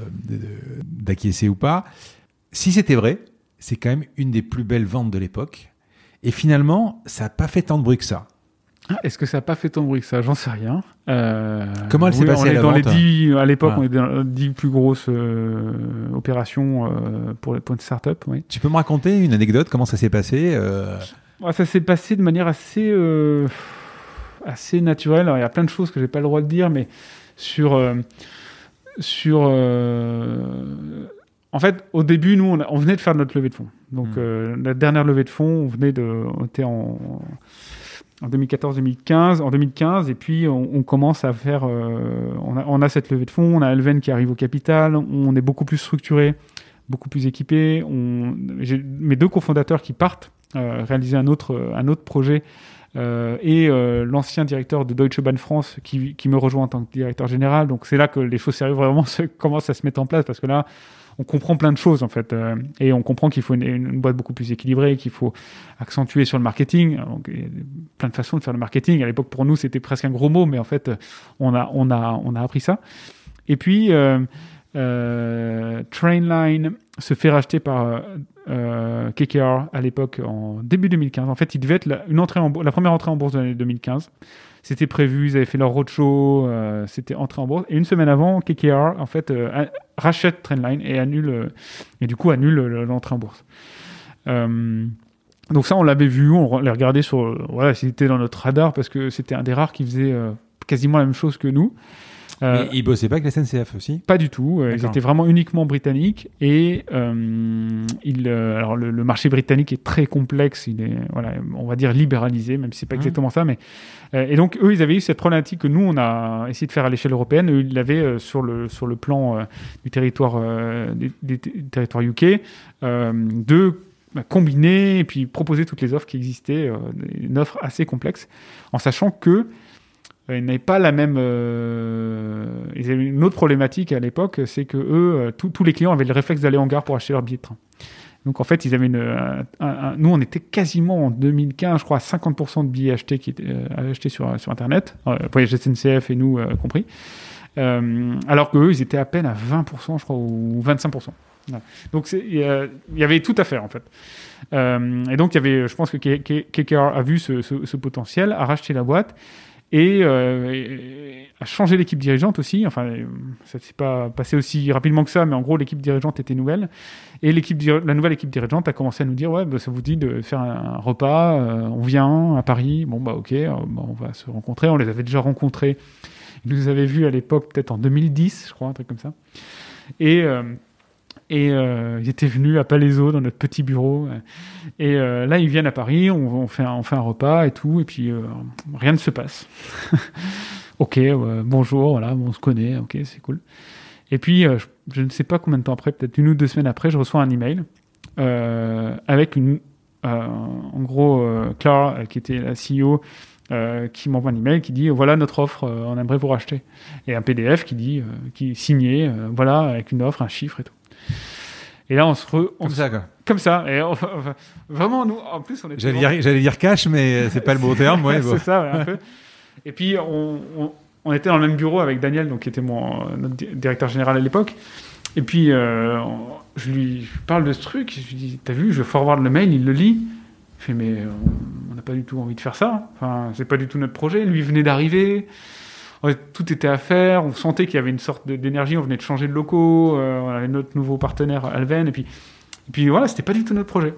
d'acquiescer ou pas. Si c'était vrai, c'est quand même une des plus belles ventes de l'époque. Et finalement, ça n'a pas fait tant de bruit que ça. Ah, est-ce que ça n'a pas fait tant de bruit que ça? J'en sais rien. Euh, Comment elle s'est passée dans les 10, À l'époque, on est dans les 10 plus grosses opérations pour, les, points de start-up. Oui. Tu peux me raconter une anecdote? Comment ça s'est passé ça s'est passé de manière assez, euh, assez naturelle. Alors, il y a plein de choses que j'ai pas le droit de dire, mais sur. Euh, sur euh, en fait, au début, nous, on, venait de faire notre levée de fonds. Donc, mmh. la dernière levée de fonds, on venait de. On était en. en 2014-2015, en 2015, et puis on, commence à faire, on, a, on, a, cette levée de fonds, on a Elven qui arrive au capital, on est beaucoup plus structuré, beaucoup plus équipé. J'ai mes deux cofondateurs qui partent, euh, réaliser un autre, un autre projet. Euh, et euh, l'ancien directeur de Deutsche Bahn France qui, me rejoint en tant que directeur général. Donc c'est là que les choses sérieuses vraiment commencent à se mettre en place parce que là, on comprend plein de choses en fait euh, et on comprend qu'il faut une, boîte beaucoup plus équilibrée, qu'il faut accentuer sur le marketing. Il y a plein de façons de faire le marketing. À l'époque, pour nous, c'était presque un gros mot, mais en fait, on a, on a, on a appris ça. Et puis, Trainline se fait racheter par euh, KKR à l'époque en début 2015. En fait, il devait être la, une entrée en, la première entrée en bourse de l'année 2015. C'était prévu, ils avaient fait leur roadshow, euh, c'était entré en bourse. Et une semaine avant, KKR en fait euh, rachète Trendline et annule euh, et du coup annule l'entrée en bourse. donc ça, on l'avait vu, on l'a regardé sur voilà, c'était dans notre radar parce que c'était un des rares qui faisait quasiment la même chose que nous. Euh, ils bossaient pas avec la SNCF aussi? Pas du tout. Euh, ils étaient vraiment uniquement britanniques. Et euh, il, euh, alors le, marché britannique est très complexe. Il est, voilà, on va dire libéralisé, même si c'est pas mmh. exactement ça. Mais et donc eux, ils avaient eu cette problématique que nous, on a essayé de faire à l'échelle européenne. Eux, ils l'avaient sur le sur le plan du territoire des, territoires UK de bah, combiner et puis proposer toutes les offres qui existaient, une offre assez complexe, en sachant que euh, ils n'avaient pas la même. Euh, ils avaient une autre problématique à l'époque, c'est que eux, euh, tous les clients avaient le réflexe d'aller en gare pour acheter leur billet de train. Donc en fait, ils avaient une. nous, on était quasiment en 2015, je crois, à 50% de billets achetés qui étaient achetés sur, sur Internet, pour les SNCF et nous compris. alors qu'eux, ils étaient à peine à 20%, je crois, ou 25%. Donc il y, avait tout à faire en fait. et donc il y avait, je pense que KKR a vu ce potentiel, a racheté la boîte et, euh, a changé l'équipe dirigeante aussi. Enfin, ça ne s'est pas passé aussi rapidement que ça, mais en gros, l'équipe dirigeante était nouvelle. Et l'équipe, la nouvelle équipe dirigeante a commencé à nous dire Ouais, bah, ça vous dit de faire un, repas, euh, on vient à Paris. Bon, bah, ok, euh, bah, on va se rencontrer. On les avait déjà rencontrés. Ils nous avaient vus à l'époque, peut-être en 2010, je crois, un truc comme ça. Et. Euh, et euh, ils étaient venus à Palaiso dans notre petit bureau. Et euh, là, ils viennent à Paris, on, fait un, repas et tout, et puis euh, rien ne se passe. ok, bonjour, voilà, on se connaît, ok, c'est cool. Et puis, je, ne sais pas combien de temps après, peut-être une ou deux semaines après, je reçois un email avec une, en gros, Clara, qui était la CEO, qui m'envoie un email qui dit voilà notre offre, on aimerait vous racheter. Et un PDF qui dit, qui signé, voilà, avec une offre, un chiffre et tout. Et là, on se re, comme ça, quoi. Comme ça. Et vraiment, nous, en plus, on est. J'allais dire, j'allais dire cash, mais c'est pas le bon terme, ouais. c'est ça, un peu. Et puis, on, on, on était dans le même bureau avec Daniel, donc qui était mon notre di- directeur général à l'époque. Et puis euh, je lui parle de ce truc, je lui dis T'as vu, je forward le mail, il le lit. Je fais Mais on- on n'a pas du tout envie de faire ça. Enfin, c'est pas du tout notre projet. Lui venait d'arriver. Tout était à faire. On sentait qu'il y avait une sorte d'énergie. On venait de changer de locaux. euh, on avait notre nouveau partenaire Alven. Et puis, et puis voilà, c'était pas du tout notre projet.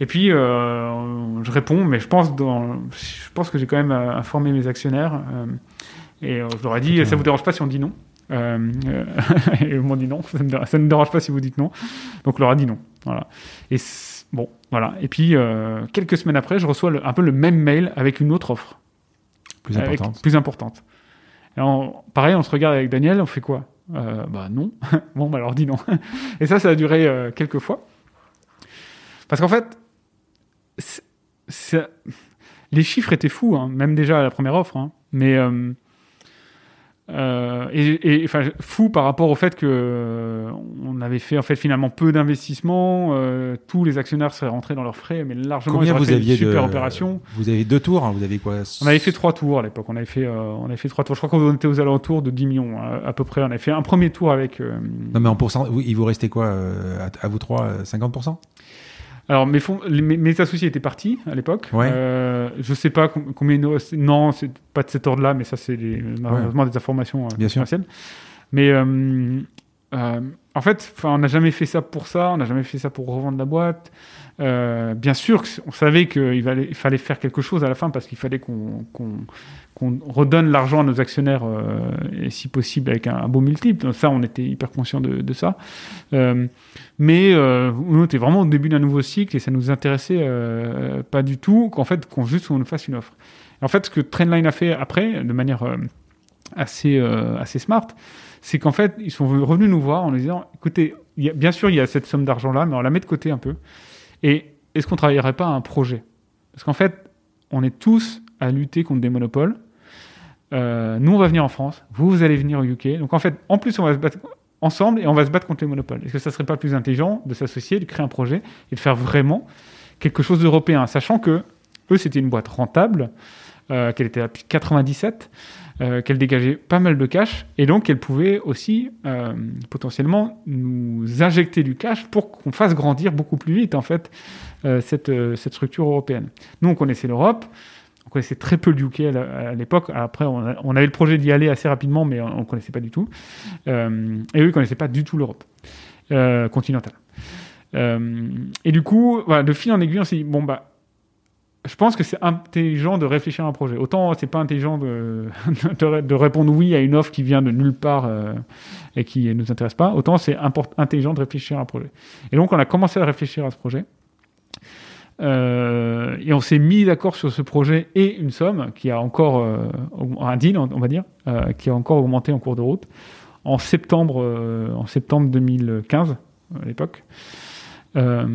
Et puis euh, je réponds, mais je pense, dans, je pense que j'ai quand même euh, informé mes actionnaires. et je leur ai dit, ça vous dérange pas si on dit non? Euh, euh, Et ils m'ont dit non, ça ne me, ça ne me dérange pas si vous dites non. Donc on leur a dit non. Voilà. Et bon, voilà. Et puis euh, quelques semaines après, je reçois le- un peu le même mail avec une autre offre Plus avec- importante. plus importante. Pareil, on se regarde avec Daniel, on fait quoi? Euh, Bah non. bon, bah alors dis non. Et ça, ça a duré euh, quelques fois. Parce qu'en fait, les chiffres étaient fous, hein, même déjà à la première offre. hein. mais euh, et, et, enfin fou par rapport au fait que euh, on avait fait en fait finalement peu d'investissements, euh, tous les actionnaires seraient rentrés dans leurs frais, mais largement Combien ils auraient vous fait une aviez super de opération. Vous avez deux tours, hein, vous avez quoi? On avait fait trois tours à l'époque. On avait fait, on avait fait trois tours. Je crois qu'on était aux alentours de 10 millions à, à peu près. On avait fait un premier tour avec. Non mais en pourcent, il vous restait quoi à, à vous trois, euh, 50% Alors mes, fonds, les- mes, mes associés étaient partis à l'époque. Ouais. Euh, je sais pas com- combien. Non, c'est pas de cet ordre-là, mais ça c'est malheureusement des informations euh, Bien sûr. Mais euh, euh, en fait, on n'a jamais fait ça pour ça. On n'a jamais fait ça pour revendre la boîte. Euh, bien sûr, on savait qu'il fallait, faire quelque chose à la fin parce qu'il fallait qu'on redonne l'argent à nos actionnaires euh, et si possible avec un, un beau multiple. Ça, on était hyper conscient de, ça. Euh, mais euh, on était vraiment au début d'un nouveau cycle et ça nous intéressait pas du tout qu'en fait qu'on juste on nous fasse une offre. En fait, ce que Trendline a fait après, de manière assez assez smart, c'est qu'en fait ils sont revenus nous voir en nous disant, écoutez, bien sûr il y a cette somme d'argent là, mais on la met de côté un peu. Et est-ce qu'on travaillerait pas à un projet? Parce qu'en fait, on est tous à lutter contre des monopoles. Euh, nous, on va venir en France. Vous, vous allez venir au UK. Donc, en fait, en plus, on va se battre ensemble et on va se battre contre les monopoles. Est-ce que ça serait pas plus intelligent de s'associer, de créer un projet et de faire vraiment quelque chose d'européen, sachant que eux, c'était une boîte rentable, euh, qu'elle était depuis 97, euh, qu'elle dégageait pas mal de cash et donc qu'elle pouvait aussi euh, potentiellement nous injecter du cash pour qu'on fasse grandir beaucoup plus vite en fait euh, cette, euh, cette structure européenne. Nous, on connaissait l'Europe. On connaissait très peu le UK à l'époque. Après, on, avait le projet d'y aller assez rapidement, mais on ne connaissait pas du tout. Euh, et eux, ils connaissaient pas du tout l'Europe euh, continentale. Et du coup, voilà, de fil en aiguille, on s'est dit, bon, bah, je pense que c'est intelligent de réfléchir à un projet. Autant c'est pas intelligent de, de, ré- de répondre oui à une offre qui vient de nulle part euh, et qui ne nous intéresse pas, autant c'est intelligent de réfléchir à un projet. Et donc on a commencé à réfléchir à ce projet. Euh, et on s'est mis d'accord sur ce projet et une somme qui a encore, euh, un deal, on va dire, qui a encore augmenté en cours de route en septembre, en septembre 2015 à l'époque. Euh,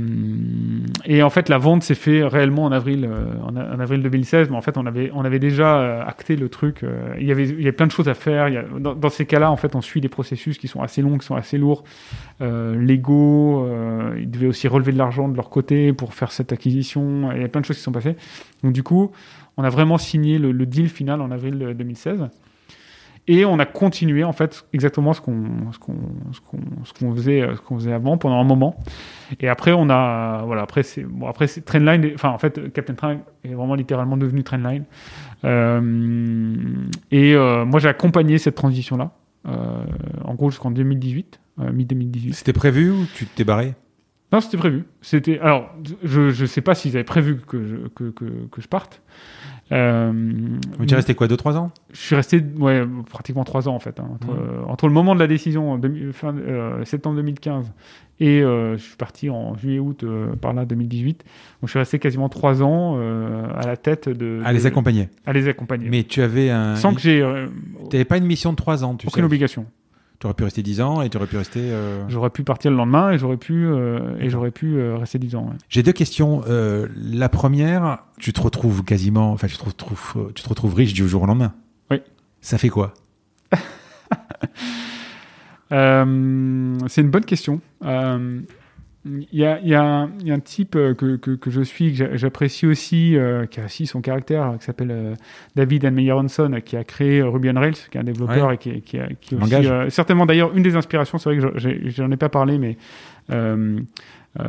et en fait, la vente s'est fait réellement en avril, euh, en, avril 2016. Mais en fait, on avait, déjà euh, acté le truc. il y avait, plein de choses à faire. Dans, ces cas-là, en fait, on suit des processus qui sont assez longs, qui sont assez lourds, légaux. ils devaient aussi relever de l'argent de leur côté pour faire cette acquisition. Il y a plein de choses qui sont passées. Donc, du coup, on a vraiment signé le, deal final en avril euh, 2016. Et on a continué en fait exactement ce qu'on ce qu'on ce qu'on ce qu'on faisait euh, ce qu'on faisait avant pendant un moment. Et après on a voilà après c'est bon après c'est Trendline enfin en fait Captain Train est vraiment littéralement devenu Trendline. Euh, et euh, moi j'ai accompagné cette transition là en gros jusqu'en 2018 mi 2018. C'était prévu ou tu t'es barré? Non, c'était prévu. C'était alors, je je sais pas s'ils avaient prévu que je que que, que je parte. Euh, Tu es resté quoi, 2-3 ans? Je suis resté ouais, pratiquement trois ans en fait. hein, entre, Mmh. euh, entre le moment de la décision, fin, euh, septembre 2015, et euh, je suis parti en juillet-aut euh, par là 2018. Donc je suis resté quasiment trois ans euh, à la tête de, À de- les accompagner. à les accompagner. Mais tu avais un. Sans que j'ai euh, T'avais pas une mission de 3 ans, tu aucune sais. obligation. Tu aurais pu rester 10 ans et tu aurais pu rester. euh, J'aurais pu partir le lendemain et j'aurais pu euh, et j'aurais pu euh, rester dix ans. ouais. J'ai deux questions. La première, tu te retrouves quasiment, enfin, tu te retrouves, tu te retrouves riche du jour au lendemain. Oui. Ça fait quoi? C'est une bonne question. Euh, il y a, y, a, y a, un type euh, que, que, que je suis, que j'apprécie aussi, euh, qui a aussi son caractère, qui s'appelle euh, David Anmeyer Hanson, qui a créé Ruby on Rails, qui est un développeur Ouais. et qui, qui, a- qui est aussi, euh, certainement d'ailleurs une des inspirations, c'est vrai que je- j'en ai pas parlé, mais euh, euh,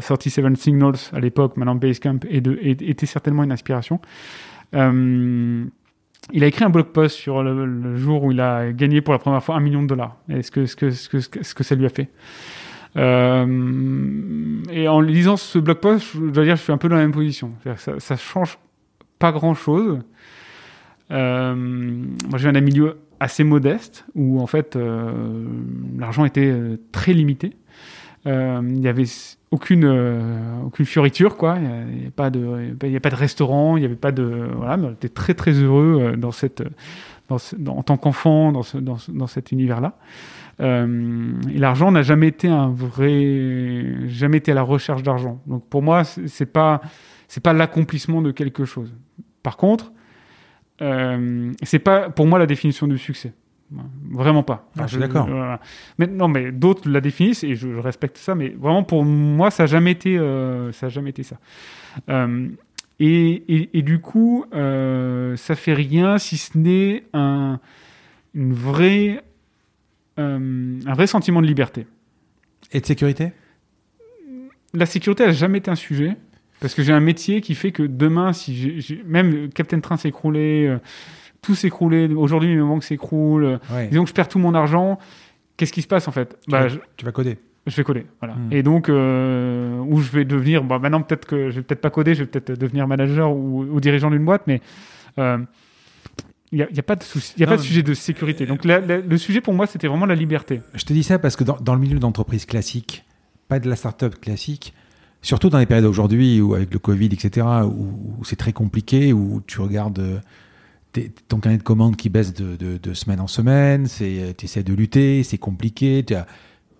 37 Signals à l'époque, maintenant Basecamp, de- était certainement une inspiration. Euh, il a écrit un blog post sur le, le jour où il a gagné pour la première fois un million de dollars. Et ce que, ce que, ce que, ce que, ce que ça lui a fait? Euh, et en lisant ce blog post, je dois dire, je suis un peu dans la même position. Ça, ça change pas grand-chose. Euh, moi, je viens d'un milieu assez modeste où en fait euh, l'argent était très limité. Il n'y avait aucune aucune fioriture quoi. Il n'y avait pas de il avait pas de restaurant, il n'y avait pas de voilà. Mais on était très très heureux dans cette en tant qu'enfant dans ce, dans, dans cet univers là. Euh, et l'argent n'a jamais été un vrai, jamais été à la recherche d'argent. Donc pour moi, c'est pas, c'est pas l'accomplissement de quelque chose. Par contre, euh, c'est pas pour moi la définition du succès. Vraiment pas. Ah, je suis d'accord. voilà. Mais non, mais d'autres la définissent et je, je respecte ça. Mais vraiment pour moi, ça a jamais été, euh, ça a jamais été ça. Euh, et, et, et du coup, euh, ça fait rien si ce n'est un, une vraie euh, un vrai sentiment de liberté. Et de sécurité? La sécurité n'a jamais été un sujet, parce que j'ai un métier qui fait que demain, si même Captain Train s'écroulait, euh, tout s'écroulait, aujourd'hui mes banques s'écroulent, euh, Ouais. disons que je perds tout mon argent, qu'est-ce qui se passe en fait? Bah, vas- je, Tu vas coder. je vais coder. Voilà. Hmm. Et donc, euh, où je vais devenir, bah, maintenant peut-être que je vais peut-être pas coder, je vais peut-être devenir manager ou, ou dirigeant d'une boîte, mais euh, il n'y a, il y a pas de souci, il y a Non, pas de sujet de sécurité. Donc la- la- le sujet pour moi, c'était vraiment la liberté. Je te dis ça parce que dans, dans le milieu d'entreprise classique, pas de la start-up classique, surtout dans les périodes aujourd'hui où avec le Covid, etc., où, où c'est très compliqué, où tu regardes euh, tes- ton carnet de commandes qui baisse de, de- de semaine en semaine, c'est, tu essaies de lutter, c'est compliqué, as,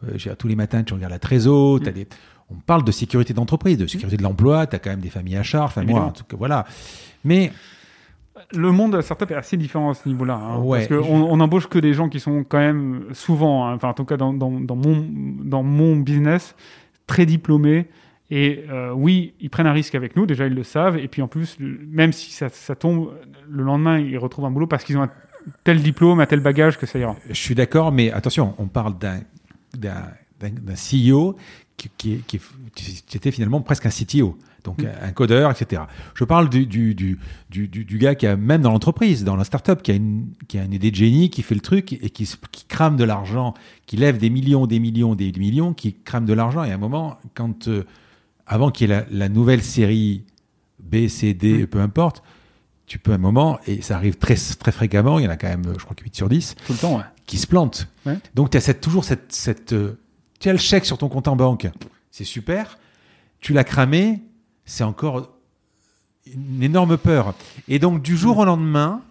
euh, tous les matins tu regardes la trésor, Mm. des, on parle de sécurité d'entreprise, de sécurité de l'emploi, tu as quand même des familles à charge, enfin moi en tout cas, voilà. Mais Le monde startup est assez différent à ce niveau-là. hein, Ouais. Parce qu'on on embauche que des gens qui sont quand même souvent, hein, enfin en tout cas dans, dans, dans mon, dans mon business, très diplômés. Et euh, oui, ils prennent un risque avec nous, déjà ils le savent. Et puis en plus, même si ça, ça tombe, le lendemain, ils retrouvent un boulot parce qu'ils ont un tel diplôme, un tel bagage que ça ira. Je suis d'accord, mais attention, on parle d'un d'un CEO qui, qui, est- qui, est- qui était finalement presque un CTO, donc Mm. un codeur, etc. Je parle du, du, du, du, du- gars qui a, même dans l'entreprise, dans la startup, qui a, une, qui a une idée de génie, qui fait le truc et qui, crame de l'argent, qui lève des millions, des millions, des millions, qui crame de l'argent. Et à un moment, quand, euh, avant qu'il y ait la, la nouvelle série B, C, D, Mm. peu importe, tu peux à un moment, et ça arrive très, très fréquemment, il y en a quand même, je crois que 8 sur 10, Tout le temps, ouais. qui se plante. Ouais. Donc tu as cette, toujours cette, cette euh, tu as le chèque sur ton compte en banque, c'est super. Tu l'as cramé, c'est encore une énorme peur. Et donc du jour au lendemain,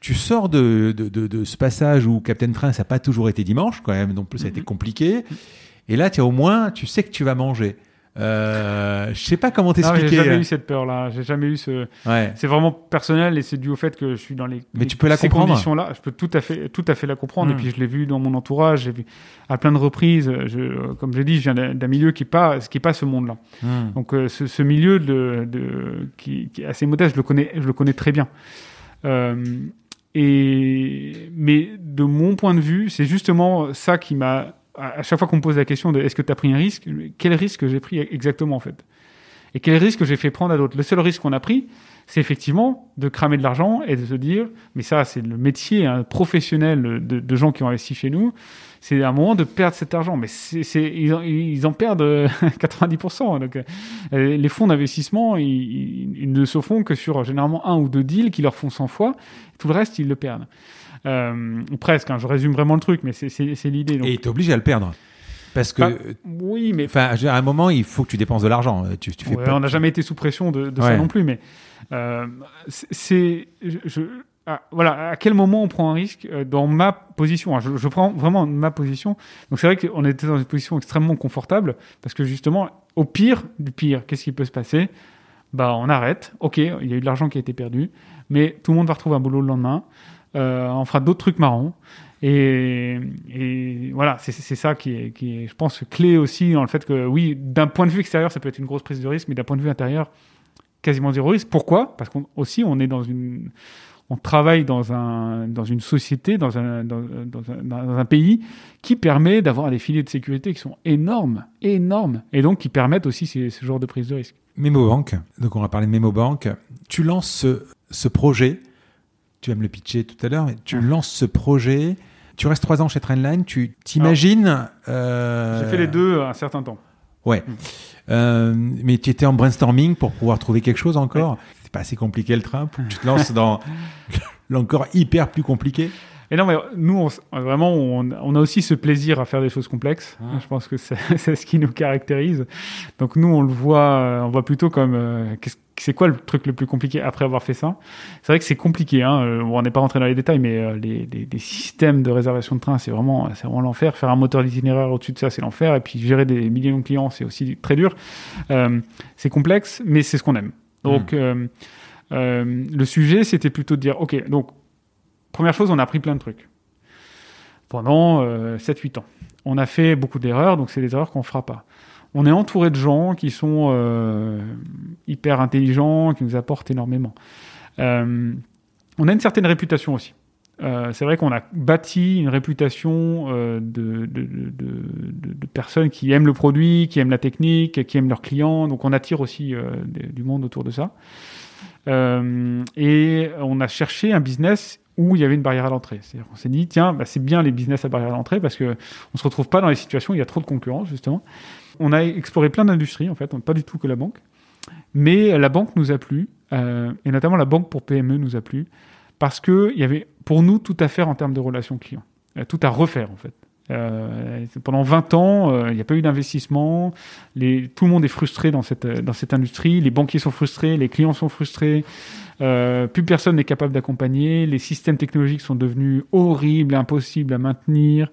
tu sors de, de, de- de ce passage où Captain Train, ça n'a pas toujours été dimanche quand même, non plus ça a été Mhm. compliqué. Et là, tu as au moins, tu sais que tu vas manger. Euh, je sais pas comment Non, j'ai t'expliquer. jamais eu cette peur-là. J'ai jamais eu ce. Ouais. C'est vraiment personnel et c'est dû au fait que je suis dans les. Mais les- tu peux la ces comprendre. conditions-là, je peux tout à fait, tout à fait la comprendre. Et puis je l'ai vu dans mon entourage, j'ai vu à plein de reprises. Je, comme j'ai dit, je viens d'un milieu qui est pas, qui est pas ce monde-là. Hmm. Donc euh, ce, ce milieu de, de- qui, qui est assez modeste, je le connais, je le connais très bien. Euh, et mais de mon point de vue, c'est justement ça qui m'a à à chaque fois qu'on me pose la question de est-ce que tu as pris un risque, quel risque j'ai pris exactement en fait? Et quel risque j'ai fait prendre à d'autres? Le seul risque qu'on a pris, c'est effectivement de cramer de l'argent et de se dire, mais ça c'est le métier hein, professionnel de, gens qui ont investi chez nous, c'est un moment de perdre cet argent. Mais ils, en, perdent euh, 90%. Donc, euh, les fonds d'investissement, ils, ne se font que sur euh, généralement un ou deux deals qui leur font 100 fois. Tout le reste, ils le perdent. Euh, presque, hein, je résume vraiment le truc, mais c'est, l'idée. Et tu es obligé à le perdre. Parce que, Enfin, oui, mais enfin, à un moment, il faut que tu dépenses de l'argent. Tu, tu fais Ouais, pas- on n'a jamais été sous pression de, de Ouais. ça non plus, mais euh, c'est- c'est je, je- ah, voilà à quel moment on prend un risque euh, dans ma position? hein, je, je prends vraiment ma position. Donc c'est vrai qu'on était dans une position extrêmement confortable parce que justement, au pire du pire, qu'est-ce qui peut se passer? Bah, on arrête. Ok, il y a eu de l'argent qui a été perdu, mais tout le monde va retrouver un boulot le lendemain. Euh, on fera d'autres trucs marrants. Et, voilà, c'est ça qui est, je pense, clé aussi dans le fait que, oui, d'un point de vue extérieur, ça peut être une grosse prise de risque, mais d'un point de vue intérieur, quasiment zéro risque. Pourquoi? Parce qu'on aussi, on est dans une, on travaille dans un, dans une société, dans un, dans, un, dans un pays qui permet d'avoir des filets de sécurité qui sont énormes, énormes, et donc qui permettent aussi ce genre de prise de risque. MemoBank, donc on va parler de MemoBank. Tu lances ce, ce projet, tu vas me le pitcher tout à l'heure, mais tu Ouais. lances ce projet, tu restes trois ans chez Trendline, tu t'imagines... euh, J'ai fait les deux un certain temps. Ouais. Euh, mais tu étais en brainstorming pour pouvoir trouver quelque chose encore C'est pas assez compliqué le train pour que tu te lances dans l'encore hyper plus compliqué Et non, mais nous, on vraiment, on, on a aussi ce plaisir à faire des choses complexes. Ah. Je pense que c'est ce qui nous caractérise. Donc nous, on le voit, euh, on voit plutôt comme euh, qu'est-ce- c'est quoi le truc le plus compliqué après avoir fait ça? C'est vrai que c'est compliqué. Hein. euh, on n'est pas rentré dans les détails, mais euh, les, les- les systèmes de réservation de train, c'est vraiment, c'est vraiment l'enfer. Faire un moteur d'itinéraire au-dessus de ça, c'est l'enfer. Et puis gérer des millions de clients, c'est aussi très dur. Euh, c'est complexe, mais c'est ce qu'on aime. Donc euh, euh, le sujet, c'était plutôt de dire, ok, donc première chose, on a appris plein de trucs pendant euh, 7-8 ans. On a fait beaucoup d'erreurs, donc c'est des erreurs qu'on fera pas. On est entouré de gens qui sont euh, hyper intelligents, qui nous apportent énormément. Euh, on a une certaine réputation aussi. Euh, c'est vrai qu'on a bâti une réputation de, personnes qui aiment le produit, qui aiment la technique, qui aiment leurs clients. Donc on attire aussi du monde autour de ça. Et on a cherché un business où il y avait une barrière à l'entrée. C'est-à-dire qu'on s'est dit, tiens, bah, c'est bien les business à barrière à l'entrée parce que on se retrouve pas dans les situations où il y a trop de concurrence, justement. On a exploré plein d'industries, en fait, pas du tout que la banque. Mais la banque nous a plu, euh, et notamment la banque pour PME nous a plu, parce qu'il y avait pour nous tout à faire en termes de relations clients. Tout à refaire, en fait. Euh, pendant 20 ans, euh, il n'y a pas eu d'investissement. Tout le monde est frustré dans cette, industrie. Les banquiers sont frustrés, les clients sont frustrés. Plus personne n'est capable d'accompagner. Les systèmes technologiques sont devenus horribles, impossibles à maintenir.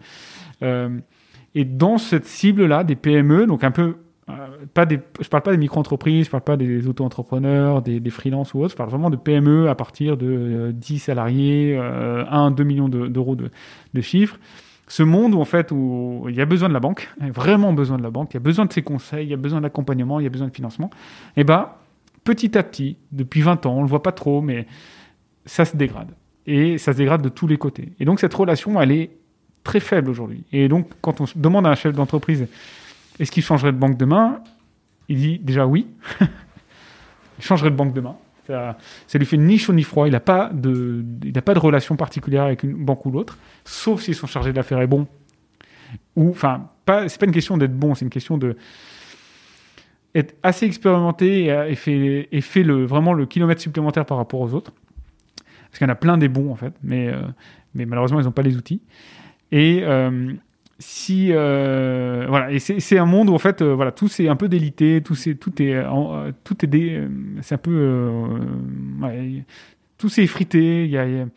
Euh, et dans cette cible-là, des PME, donc un peu, euh, pas des, je parle pas des micro-entreprises, je parle pas des auto-entrepreneurs, des, des freelances ou autres, je parle vraiment de PME à partir de euh, 10 salariés, euh, 1, 2 millions de- d'euros de, de chiffres. Ce monde où en fait où il y a besoin de la banque, vraiment besoin de la banque, il y a besoin de ses conseils, il y a besoin d'accompagnement, il y a besoin de financement. Et ben petit à petit, depuis 20 ans, on le voit pas trop, mais ça se dégrade. Et ça se dégrade de tous les côtés. Et donc cette relation, elle est très faible aujourd'hui. Et donc quand on demande à un chef d'entreprise, est-ce qu'il changerait de banque demain Il dit déjà oui. il changerait de banque demain. Ça, ça lui fait ni chaud ni froid. Il n'a pas de, pas de relation particulière avec une banque ou l'autre, sauf si son chargé d'affaires est bon. Ou, enfin, pas, c'est pas une question d'être bon, c'est une question de être assez expérimenté et, et fait, et fait le, vraiment le kilomètre supplémentaire par rapport aux autres. Parce qu'il y en a plein des bons, en fait, mais, euh, mais malheureusement, ils n'ont pas les outils. Et euh, si euh, voilà, et c'est un monde où en fait, euh, voilà, tout c'est un peu délité, tout c'est tout est en- euh, tout est euh, c'est un peu euh, ouais, tout c'est effrité. Il y a, y a-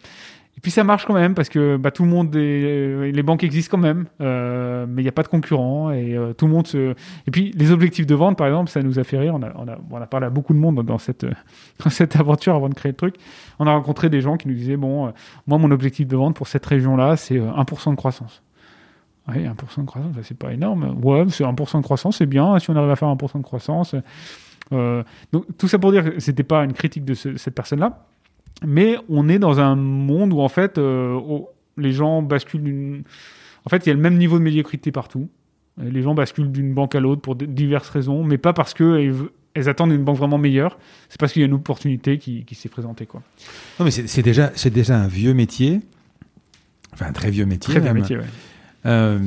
puis ça marche quand même parce que bah, tout le monde, est- les banques existent quand même, euh, mais il n'y a pas de concurrents et euh, tout le monde se. Et puis les objectifs de vente, par exemple, ça nous a fait rire. On a, on a, on a parlé à beaucoup de monde dans cette, dans cette aventure avant de créer le truc. On a rencontré des gens qui nous disaient bon, euh, moi mon objectif de vente pour cette région-là, c'est euh, 1% de croissance. Oui, 1% de croissance, c'est pas énorme. Ouais, c'est 1% de croissance, c'est bien. Si on arrive à faire 1% de croissance. Euh, donc, tout ça pour dire que c'était pas une critique de ce- cette personne-là. Mais on est dans un monde où, en fait, euh, les gens basculent d'une. En fait, il y a le même niveau de médiocrité partout. Les gens basculent d'une banque à l'autre pour diverses raisons, mais pas parce qu'elles elles attendent une banque vraiment meilleure. C'est parce qu'il y a une opportunité qui, qui s'est présentée. Quoi. Non, mais c'est déjà, déjà un vieux métier, enfin un très vieux métier, Très même, métier, ouais. euh,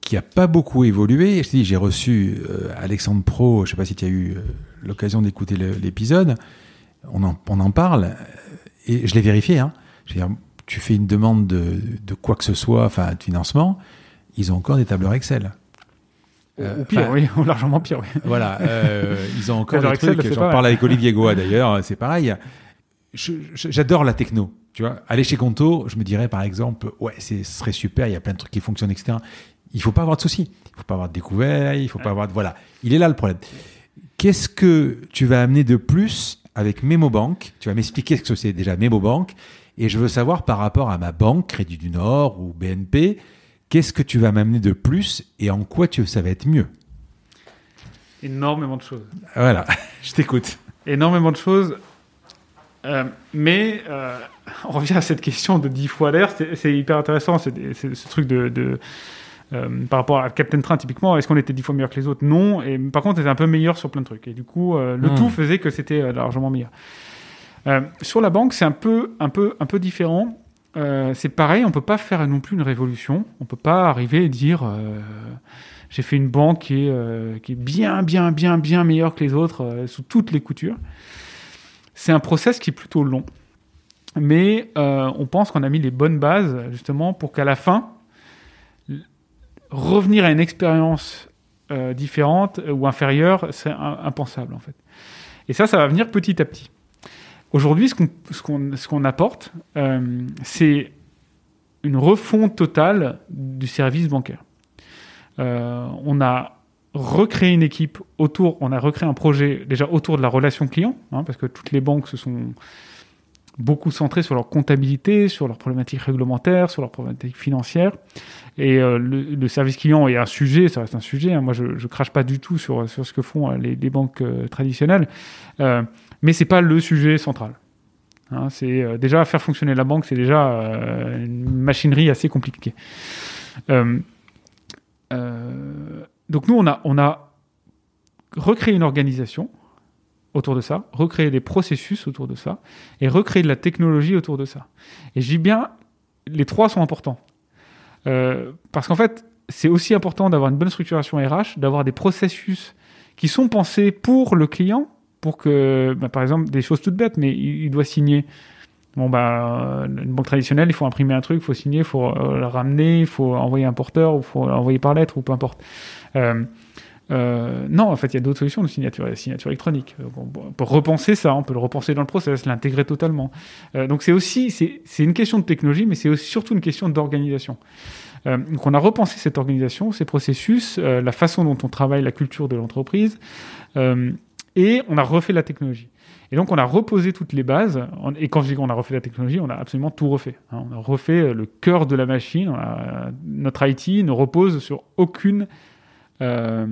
qui a pas beaucoup évolué. Je te dis, j'ai reçu euh, Alexandre Pro, je sais pas si tu as eu euh, l'occasion d'écouter l'épisode, on en, on en parle, euh, et je l'ai vérifié. Hein. Je veux dire, tu fais une demande de, de quoi que ce soit, enfin de financement, ils ont encore des tableurs Excel. Euh, Ou pire, enfin, oui, ou largement pire. Oui. Voilà, euh, ils ont encore des Excel, trucs. J'en parle avec Olivier Goa d'ailleurs, c'est pareil. J'adore la techno. Tu vois, aller chez Conto, je me dirais par exemple, ouais, ce serait super, il y a plein de trucs qui fonctionnent, etc. Il faut pas avoir de soucis, il faut pas avoir de découvert, il faut pas avoir de voilà. Il est là le problème. Qu'est-ce que tu vas amener de plus avec MemoBank Tu vas m'expliquer ce que c'est déjà MemoBank Et je veux savoir par rapport à ma banque, Crédit du Nord ou BNP, qu'est-ce que tu vas m'amener de plus et en quoi tu, ça va être mieux? Énormément de choses. Voilà, je t'écoute. Énormément de choses. Euh, mais euh, on revient à cette question de 10 fois l'air. C'est hyper intéressant, c'est ce truc de. de euh, par rapport à Captain Train, typiquement, est-ce qu'on était 10 fois meilleur que les autres? Non. Et par contre, on était un peu meilleur sur plein de trucs. Et du coup, le Hmm. tout faisait que c'était largement meilleur. Euh, sur la banque, c'est un peu, un peu, un peu différent. Euh, c'est pareil, on peut pas faire non plus une révolution. On peut pas arriver et dire euh, j'ai fait une banque qui est, euh, qui est bien, bien, bien, bien meilleure que les autres euh, sous toutes les coutures. C'est un process qui est plutôt long, mais euh, on pense qu'on a mis les bonnes bases justement pour qu'à la fin revenir à une expérience euh, différente ou inférieure, c'est impensable en fait. Et ça, ça va venir petit à petit. Aujourd'hui, ce qu'on apporte, euh, c'est une refonte totale du service bancaire. Euh, on a recréé une équipe autour, on a recréé un projet déjà autour de la relation client, hein, parce que toutes les banques se sont beaucoup centrées sur leur comptabilité, sur leurs problématiques réglementaires, sur leurs problématiques financières. Et euh, le, service client est un sujet, ça reste un sujet. hein. Moi, je ne crache pas du tout sur, sur ce que font euh, les, banques euh, traditionnelles. Euh, mais c'est pas le sujet central. Hein, c'est déjà faire fonctionner la banque, c'est déjà une machinerie assez compliquée. Donc nous, on a, on a recréé une organisation autour de ça, recréé des processus autour de ça, et recréé de la technologie autour de ça. Et je dis bien, les trois sont importants. Euh, parce qu'en fait, c'est aussi important d'avoir une bonne structuration RH, d'avoir des processus qui sont pensés pour le client, pour que, bah, par exemple, des choses toutes bêtes, mais il, doit signer. Bon, bah, une banque traditionnelle, il faut imprimer un truc, il faut signer, il faut euh, le ramener, il faut envoyer un porteur, il faut l'envoyer par lettre, ou peu importe. Euh, euh, non, en fait, il y a d'autres solutions de signature, la signature électronique. Euh, on peut repenser ça, on peut le repenser dans le process, l'intégrer totalement. Euh, donc c'est aussi, c'est une question de technologie, mais c'est surtout une question d'organisation. Euh, donc on a repensé cette organisation, ces processus, la façon dont on travaille, la culture de l'entreprise, et on a refait la technologie. Et donc on a reposé toutes les bases. Et quand je dis qu'on a refait la technologie, on a absolument tout refait. hein. On a refait le cœur de la machine. Notre IT ne repose sur aucune euh,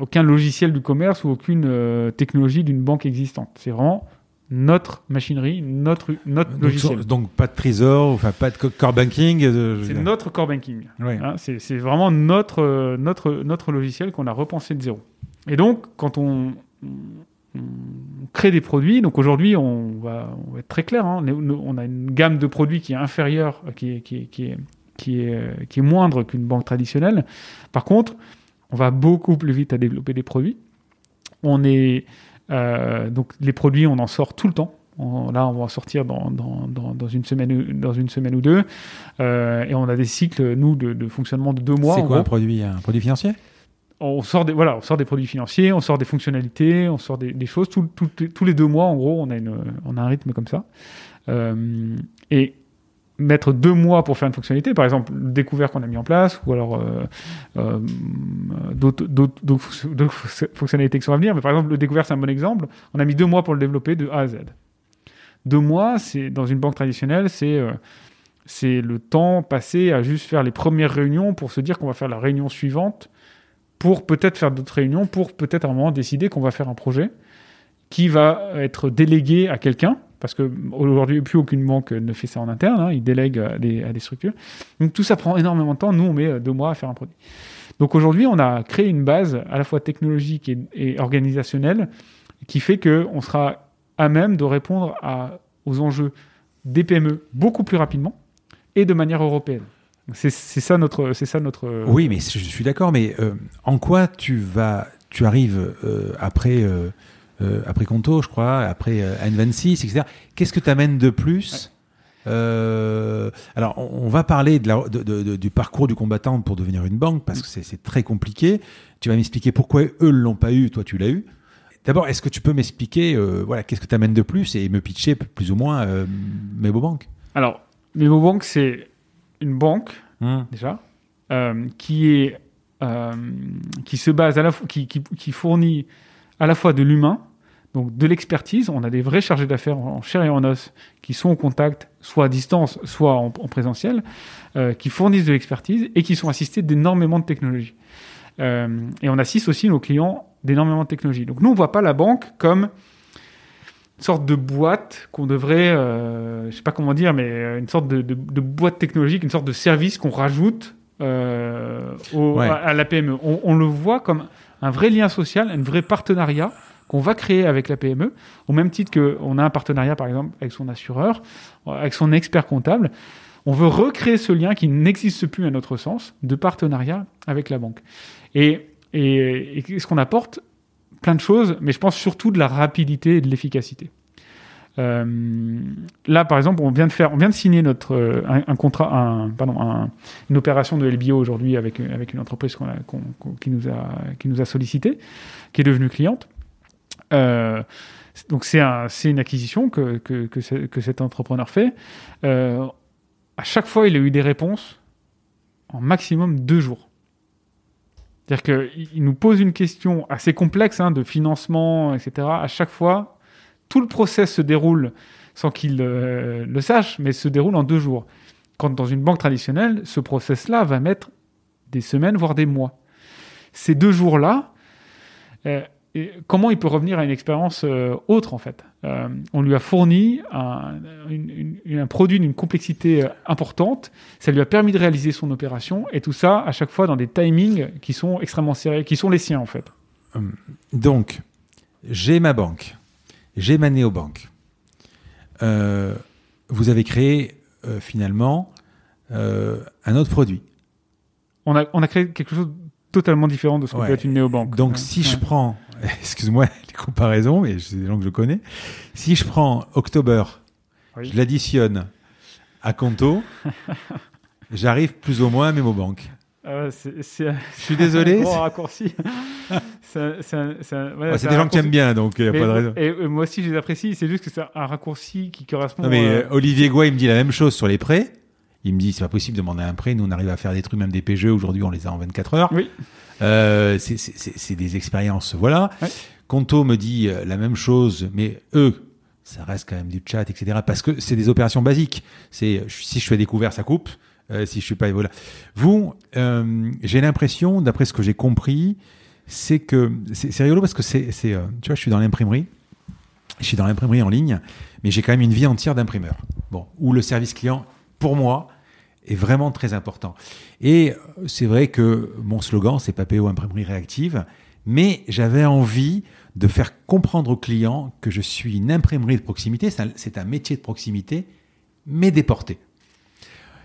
aucun logiciel du commerce ou aucune euh, technologie d'une banque existante. C'est vraiment notre machinerie, notre, notre Donc, logiciel. donc pas de trésor, enfin pas de co- core banking. euh, C'est notre core banking. Hein, c'est vraiment notre, notre, notre logiciel qu'on a repensé de zéro. Et donc, quand on, crée des produits, donc aujourd'hui, on va, on va être très clair, hein, on a une gamme de produits qui est inférieure, qui est, qui est, qui est, qui est, qui est moindre qu'une banque traditionnelle. Par contre, on va beaucoup plus vite à développer des produits. On est, euh, donc les produits, on en sort tout le temps. On- là, on va en sortir dans, dans, dans, dans une, semaine, ou- dans une semaine ou deux. Euh, et on a des cycles, nous, de, de fonctionnement de deux mois. C'est quoi un produit Un produit financier? On sort des voilà, on sort des produits financiers, on sort des fonctionnalités, on sort des, des choses. Tout- tout- tous les deux mois, en gros, on a, une, on a un rythme comme ça. Euh, et mettre deux mois pour faire une fonctionnalité, par exemple, le découvert qu'on a mis en place, ou alors euh, euh, d'autres fonctionnalités qui sont à venir. Mais par exemple, le découvert, c'est un bon exemple. On a mis deux mois pour le développer de A à Z. Deux mois, c'est dans une banque traditionnelle, c'est euh, c'est le temps passé à juste faire les premières réunions pour se dire qu'on va faire la réunion suivante pour peut-être faire d'autres réunions, pour peut-être à un moment décider qu'on va faire un projet qui va être délégué à quelqu'un, parce que aujourd'hui plus aucune banque ne fait ça en interne, hein, ils délèguent à des, structures. Donc tout ça prend énormément de temps. Nous, on met euh, deux mois à faire un produit. Donc aujourd'hui, on a créé une base à la fois technologique et, organisationnelle qui fait que on sera à même de répondre aux enjeux des PME beaucoup plus rapidement et de manière européenne. C'est ça notre, c'est ça notre. Oui, mais je suis d'accord, mais euh, en quoi tu vas, tu arrives euh, après, euh, euh, après Conto, je crois, après euh, N26, etc. Qu'est-ce que tu amènes de plus Euh, alors, on, on va parler de la- de- de- de- du parcours du combattant pour devenir une banque, parce que c'est- très compliqué. Tu vas m'expliquer pourquoi eux ne l'ont pas eu, toi tu l'as eu. D'abord, est-ce que tu peux m'expliquer, euh, voilà, qu'est-ce que tu amènes de plus et me pitcher plus ou moins euh, Alors, Memobank, c'est une banque Hum. déjà qui est qui se base à la fois qui, qui, qui fournit à la fois de l'humain donc de l'expertise. On a des vrais chargés d'affaires en chair et en os qui sont en contact, soit à distance, soit en, présentiel, euh, qui fournissent de l'expertise et qui sont assistés d'énormément de technologies. Euh, et on assiste aussi nos clients d'énormément de technologies. Donc nous, on voit pas la banque comme une sorte de boîte qu'on devrait, euh, je sais pas comment dire, mais une sorte de, boîte technologique, une sorte de service qu'on rajoute au, à, la PME. On, on, le voit comme un vrai lien social, un vrai partenariat qu'on va créer avec la PME, au même titre qu'on a un partenariat, par exemple, avec son assureur, avec son expert comptable. On veut recréer ce lien qui n'existe plus à notre sens, de partenariat avec la banque. Et, et, ce qu'on apporte Plein de choses, mais je pense surtout de la rapidité et de l'efficacité. Euh, là, par exemple, on vient de signer notre un, contrat, un, pardon, une opération de LBO aujourd'hui avec avec une entreprise qui nous a qui nous a sollicité, qui est devenue cliente. Euh, donc c'est un, une acquisition que, que, que, cet entrepreneur fait. Euh, à chaque fois, il a eu des réponses en maximum deux jours. C'est-à-dire qu'il nous pose une question assez complexe hein, de financement, etc. À chaque fois, tout le process se déroule sans qu'il euh, le sache, mais se déroule en deux jours. Quand dans une banque traditionnelle, ce process-là va mettre des semaines, voire des mois. Ces deux jours-là, comment il peut revenir à une expérience euh, autre en fait? Euh, On lui a fourni un, produit d'une complexité euh, importante, ça lui a permis de réaliser son opération et tout ça à chaque fois dans des timings qui sont extrêmement serrés, qui sont les siens en fait. Hum, donc, j'ai ma banque, j'ai ma néobanque. vous avez créé finalement un autre produit. On a, on a créé quelque chose totalement différent de ce que peut être une néobanque. Donc, si je prends excuse-moi les comparaisons, mais c'est des gens que je connais. Si je prends October, je l'additionne à Conto, j'arrive plus ou moins à Memobank. Euh, je suis désolé. C'est un raccourci. c'est des gens que tu bien, donc il n'y a pas de raison. Et, moi aussi, je les apprécie. C'est juste que c'est un raccourci qui correspond. Non, mais euh, Olivier Gouin, il me dit la même chose sur les prêts. Il me dit c'est pas possible de demander un prêt. Nous, on arrive à faire des trucs, même des PGE. Aujourd'hui, on les a en 24 heures. Oui. Euh, c'est des expériences, voilà. Conto me dit euh, la même chose, mais eux, ça reste quand même du chat, etc. Parce que c'est des opérations basiques. C'est si je fais découvert, ça coupe. Euh, si je suis pas voilà. Vous, j'ai l'impression, d'après ce que j'ai compris, c'est que c'est rigolo parce que c'est, tu vois, je suis dans l'imprimerie, je suis dans l'imprimerie en ligne, mais j'ai quand même une vie entière d'imprimeur. Bon, où le service client, pour moi, est vraiment très important. Et c'est vrai que mon slogan, c'est Papéo Imprimerie Réactive, mais j'avais envie de faire comprendre aux clients que je suis une imprimerie de proximité, c'est un métier de proximité, mais déporté.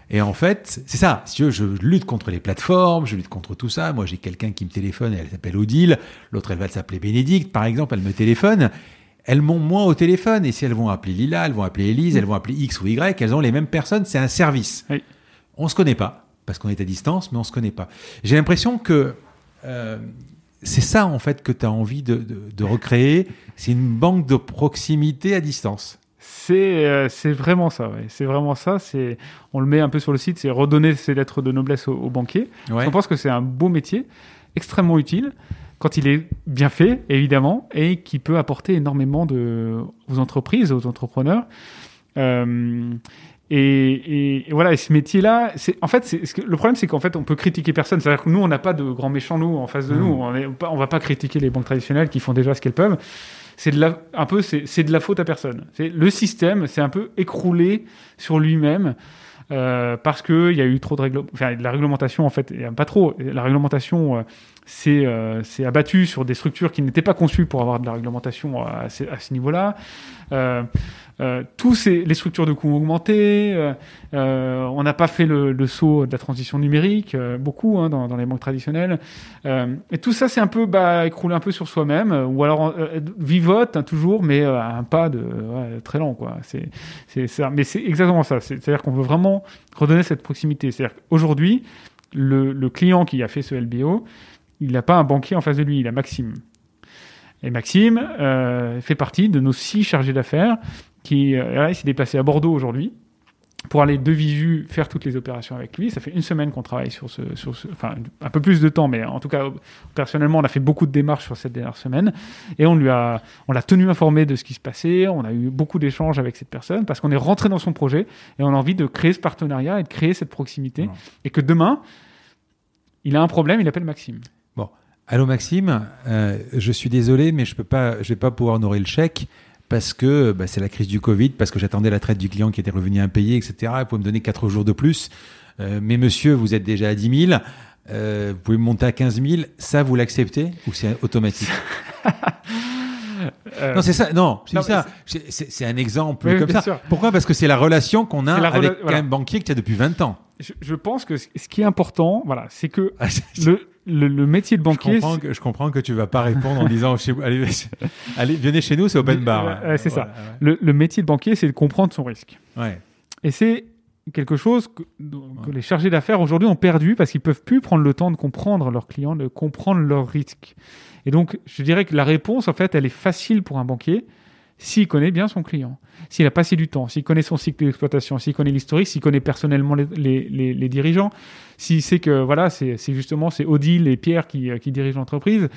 Et en fait, c'est ça. Si je, je lutte contre les plateformes, je lutte contre tout ça. Moi, j'ai quelqu'un qui me téléphone, elle s'appelle Odile. L'autre, elle va s'appeler Bénédicte, par exemple. Elle me téléphone. Elles m'ont moi au téléphone. Et si elles vont appeler Lila, elles vont appeler Elise, elles vont appeler X ou Y, elles ont les mêmes personnes. C'est un service. Oui on se connaît pas parce qu'on est à distance, mais on se connaît pas. J'ai l'impression que euh, c'est ça en fait que tu as envie de, recréer. C'est une banque de proximité à distance. C'est euh, vraiment ça. C'est vraiment ça. C'est on le met un peu sur le site. C'est redonner ces lettres de noblesse aux, banquiers. On pense que c'est un beau métier, extrêmement utile quand il est bien fait, évidemment, et qui peut apporter énormément de, aux entreprises, aux entrepreneurs. Euh, et, et, voilà, et ce métier-là, c'est en fait, c'est, le problème, c'est qu'en fait, on peut critiquer personne. C'est-à-dire que nous, on n'a pas de grands méchants nous en face de mmh. nous. On, on va pas critiquer les banques traditionnelles qui font déjà ce qu'elles peuvent. C'est de la, un peu, c'est, de la faute à personne. C'est le système, c'est un peu écroulé sur lui-même. Euh, parce qu'il y a eu trop de réglementation, enfin, la réglementation en fait, pas trop. La réglementation euh, s'est euh, abattue sur des structures qui n'étaient pas conçues pour avoir de la réglementation à, ce, à ce niveau-là. Euh, euh, tous les structures de coûts ont augmenté. Euh, euh, on n'a pas fait le, saut de la transition numérique, beaucoup hein, dans, les banques traditionnelles. et tout ça, c'est un peu bah, écroulé un peu sur soi-même, ou alors vivote hein, toujours, mais à un pas de très lent, quoi. C'est ça. Mais c'est exactement ça. C'est-à-dire qu'on veut vraiment redonner cette proximité. C'est-à-dire qu'aujourd'hui, le, le client qui a fait ce LBO, il n'a pas un banquier en face de lui, il a Maxime. Et Maxime euh, fait partie de nos six chargés d'affaires qui euh, s'est déplacé à Bordeaux aujourd'hui. pour aller de visu faire toutes les opérations avec lui. Ça fait une semaine qu'on travaille sur ce, sur ce, enfin un peu plus de temps, mais en tout cas personnellement, on a fait beaucoup de démarches sur cette dernière semaine et on lui a, on l'a tenu informé de ce qui se passait. On a eu beaucoup d'échanges avec cette personne parce qu'on est rentré dans son projet et on a envie de créer ce partenariat et de créer cette proximité et que demain, il a un problème, il appelle Maxime. Bon, allô Maxime, Euh, je suis désolé, mais je peux pas, je vais pas pouvoir honorer le chèque parce que bah, c'est la crise du Covid, parce que j'attendais la traite du client qui était revenu impayé, etc. Vous pouvez me donner 4 jours de plus. Euh, mais monsieur, vous êtes déjà à 10 000. Euh, vous pouvez monter à 15 000. Ça, vous l'acceptez ou c'est automatique Euh, Non, c'est ça. Non, c'est non, ça. C'est- un exemple Oui, comme ça. sûr. Pourquoi? Parce que c'est la relation qu'on a avec rela- voilà. un banquier que tu as depuis 20 ans. je, je pense que ce qui est important, voilà, c'est que Ah, le, le, le métier de banquier, comprends que, je comprends que tu vas pas répondre en disant chez vous, allez, allez, venez chez nous, c'est open bar. Euh, c'est ça. Le, le métier de banquier, c'est de comprendre son risque. ouais. Et c'est quelque chose que, que les chargés d'affaires aujourd'hui ont perdu parce qu'ils peuvent plus prendre le temps de comprendre leurs clients, de comprendre leurs risques. Et donc, je dirais que la réponse, en fait, elle est facile pour un banquier s'il connaît bien son client, s'il a passé du temps, s'il connaît son cycle d'exploitation, s'il connaît l'historique, s'il connaît personnellement les, les- les- les dirigeants, s'il sait que voilà, c'est justement c'est Odile et Pierre qui, euh, qui dirigent l'entreprise,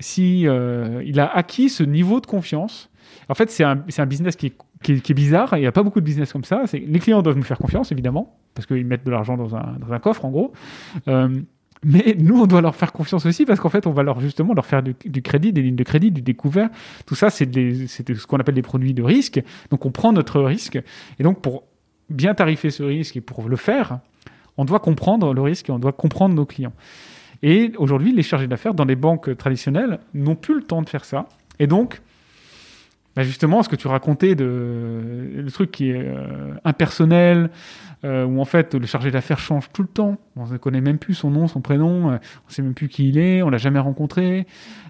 si euh, il a acquis ce niveau de confiance. En fait, c'est un, un business qui est, qui, bizarre. Il n'y a pas beaucoup de business comme ça. Les clients doivent nous faire confiance, évidemment, parce qu'ils mettent de l'argent dans un, coffre, en gros. Euh, mais nous, on doit leur faire confiance aussi parce qu'en fait, on va leur justement leur faire du, du crédit, des lignes de crédit, du découvert. Tout ça, c'est ce qu'on appelle des produits de risque. Donc, on prend notre risque. Et donc, pour bien tarifer ce risque et pour le faire, on doit comprendre le risque et on doit comprendre nos clients. Et aujourd'hui, les chargés d'affaires dans les banques traditionnelles n'ont plus le temps de faire ça. Et donc, bah justement, ce que tu racontais de le truc qui est euh, impersonnel, euh, où en fait le chargé d'affaires change tout le temps. On ne connaît même plus son nom, son prénom, euh, on ne sait même plus qui il est, on l'a jamais rencontré.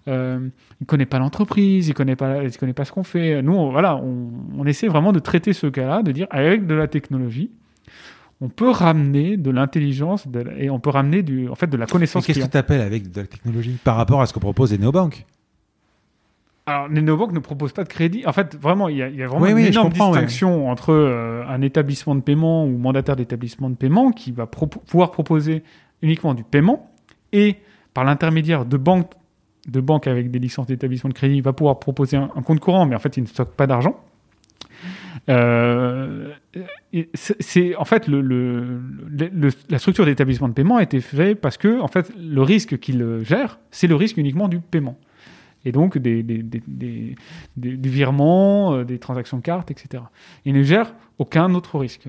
Il ne connaît pas l'entreprise, il ne connaît pas, il connaît pas ce qu'on fait. Nous, on, voilà, on essaie vraiment de traiter ce cas-là, de dire avec de la technologie, on peut ramener de l'intelligence et on peut ramener du, en fait, de la connaissance Qu'est-ce que tu appelles avec de la technologie par rapport à ce que proposent les néobanques Alors, les néobanques ne proposent pas de crédit. En fait, vraiment, il y a, il y a vraiment Oui, une oui, je énorme comprends, ouais. distinction entre euh, un établissement de paiement ou mandataire d'établissement de paiement qui va pro- pouvoir proposer uniquement du paiement et par l'intermédiaire de banques, de banques avec des licences d'établissement de crédit, va pouvoir proposer un, un compte courant, mais en fait, il ne stocke pas d'argent. Euh, c'est en fait le, le- le- la structure d'établissement de paiement a été faite parce que en fait le risque qu'il gère c'est le risque uniquement du paiement et donc des, des, des, des, des- du virement, euh, des transactions de cartes, etc. Il ne gère aucun autre risque.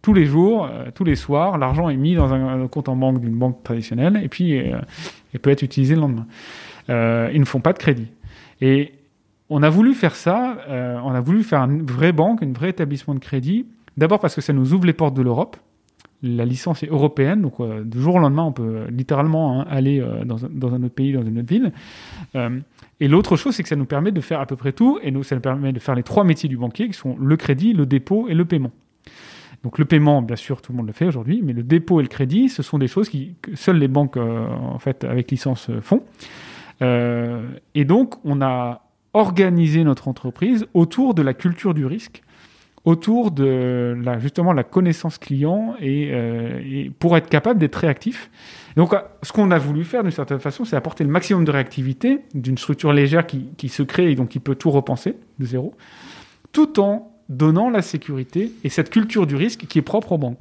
Tous les jours, euh, tous les soirs, l'argent est mis dans un, compte en banque d'une banque traditionnelle et puis il peut être utilisé le lendemain. Euh, ils ne font pas de crédit. Et on a voulu faire ça, euh, on a voulu faire une vraie banque, un vrai établissement de crédit, d'abord parce que ça nous ouvre les portes de l'Europe. La licence est européenne, donc euh, du jour au lendemain, on peut littéralement hein, aller euh, dans, un, autre pays, dans une autre ville. Euh, et l'autre chose, c'est que ça nous permet de faire à peu près tout, et nous, ça nous permet de faire les trois métiers du banquier, qui sont le crédit, le dépôt et le paiement. Donc le paiement, bien sûr, tout le monde le fait aujourd'hui, mais le dépôt et le crédit, ce sont des choses qui, que seules les banques, en fait, avec licence, font. Et donc, on a organisé notre entreprise autour de la culture du risque, autour de la, justement la connaissance client et, euh, pour être capable d'être réactif. Donc, euh, ce qu'on a voulu faire d'une certaine façon, c'est apporter le maximum de réactivité d'une structure légère qui, se crée et donc qui peut tout repenser de zéro, tout en donnant la sécurité et cette culture du risque qui est propre aux banques.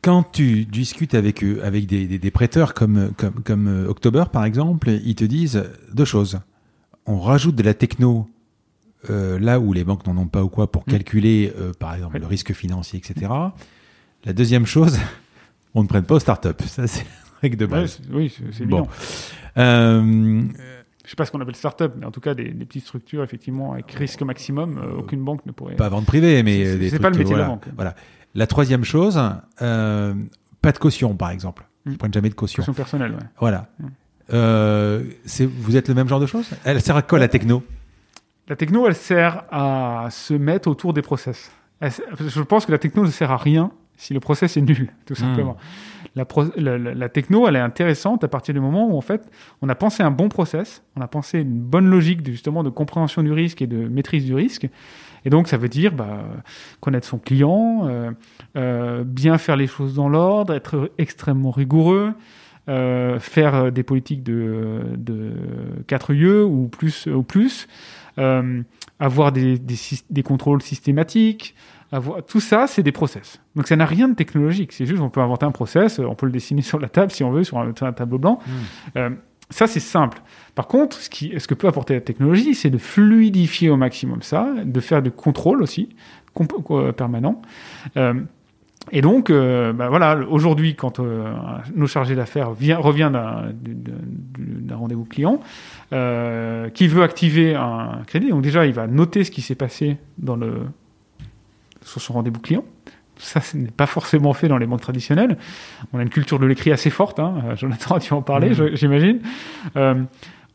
Quand tu discutes avec eux, avec des, des- des prêteurs comme, comme, comme euh, October par exemple, ils te disent deux choses. On rajoute de la techno euh, là où les banques n'en ont pas ou quoi pour Mm. calculer euh, par exemple le risque financier, etc. La deuxième chose, on ne prenne pas aux startups. Ça c'est une règle de base. oui, c'est Bon. Euh, Je sais pas ce qu'on appelle start-up, mais en tout cas, des, des petites structures, effectivement, avec risque maximum, aucune banque ne pourrait. pas vente privée, mais C'est- des c'est trucs pas le métier de la banque. Voilà. La troisième chose, pas de caution par exemple. Ils Mm. prennent jamais de caution. Question personnelle, ouais. Voilà. Mm. Euh, vous êtes le même genre de choses? Elle sert à quoi la techno? La techno, elle sert à se mettre autour des process. Elle Je pense que la techno ne sert à rien si le process est nul, tout simplement. La, pro- la- la- la techno, elle est intéressante à partir du moment où, en fait, on a pensé un bon process, on a pensé une bonne logique de, justement de compréhension du risque et de maîtrise du risque. Et donc, ça veut dire bah, connaître son client, euh, euh, bien faire les choses dans l'ordre, être extrêmement rigoureux, euh, faire euh, des politiques de, de 4 lieux ou plus, ou plus euh, avoir des, des, syst- des contrôles systématiques. Avoir... Tout ça, c'est des process. Donc ça n'a rien de technologique. C'est juste, on peut inventer un process, on peut le dessiner sur la table si on veut, sur un, sur un tableau blanc. Euh, ça, c'est simple. Par contre, ce, qui, ce que peut apporter la technologie, c'est de fluidifier au maximum ça, de faire du contrôle aussi, permanent. Euh, et donc, euh, bah voilà, aujourd'hui, quand euh, nos chargés d'affaires vient- revient d'un du- du- d'un rendez-vous client, euh, qui veut activer un crédit, donc déjà, il va noter ce qui s'est passé dans le, sur son rendez-vous client. Ça, ce n'est pas forcément fait dans les banques traditionnelles. On a une culture de l'écrit assez forte. Hein. Jonathan, tu en parlais, Mhm. je- j'imagine.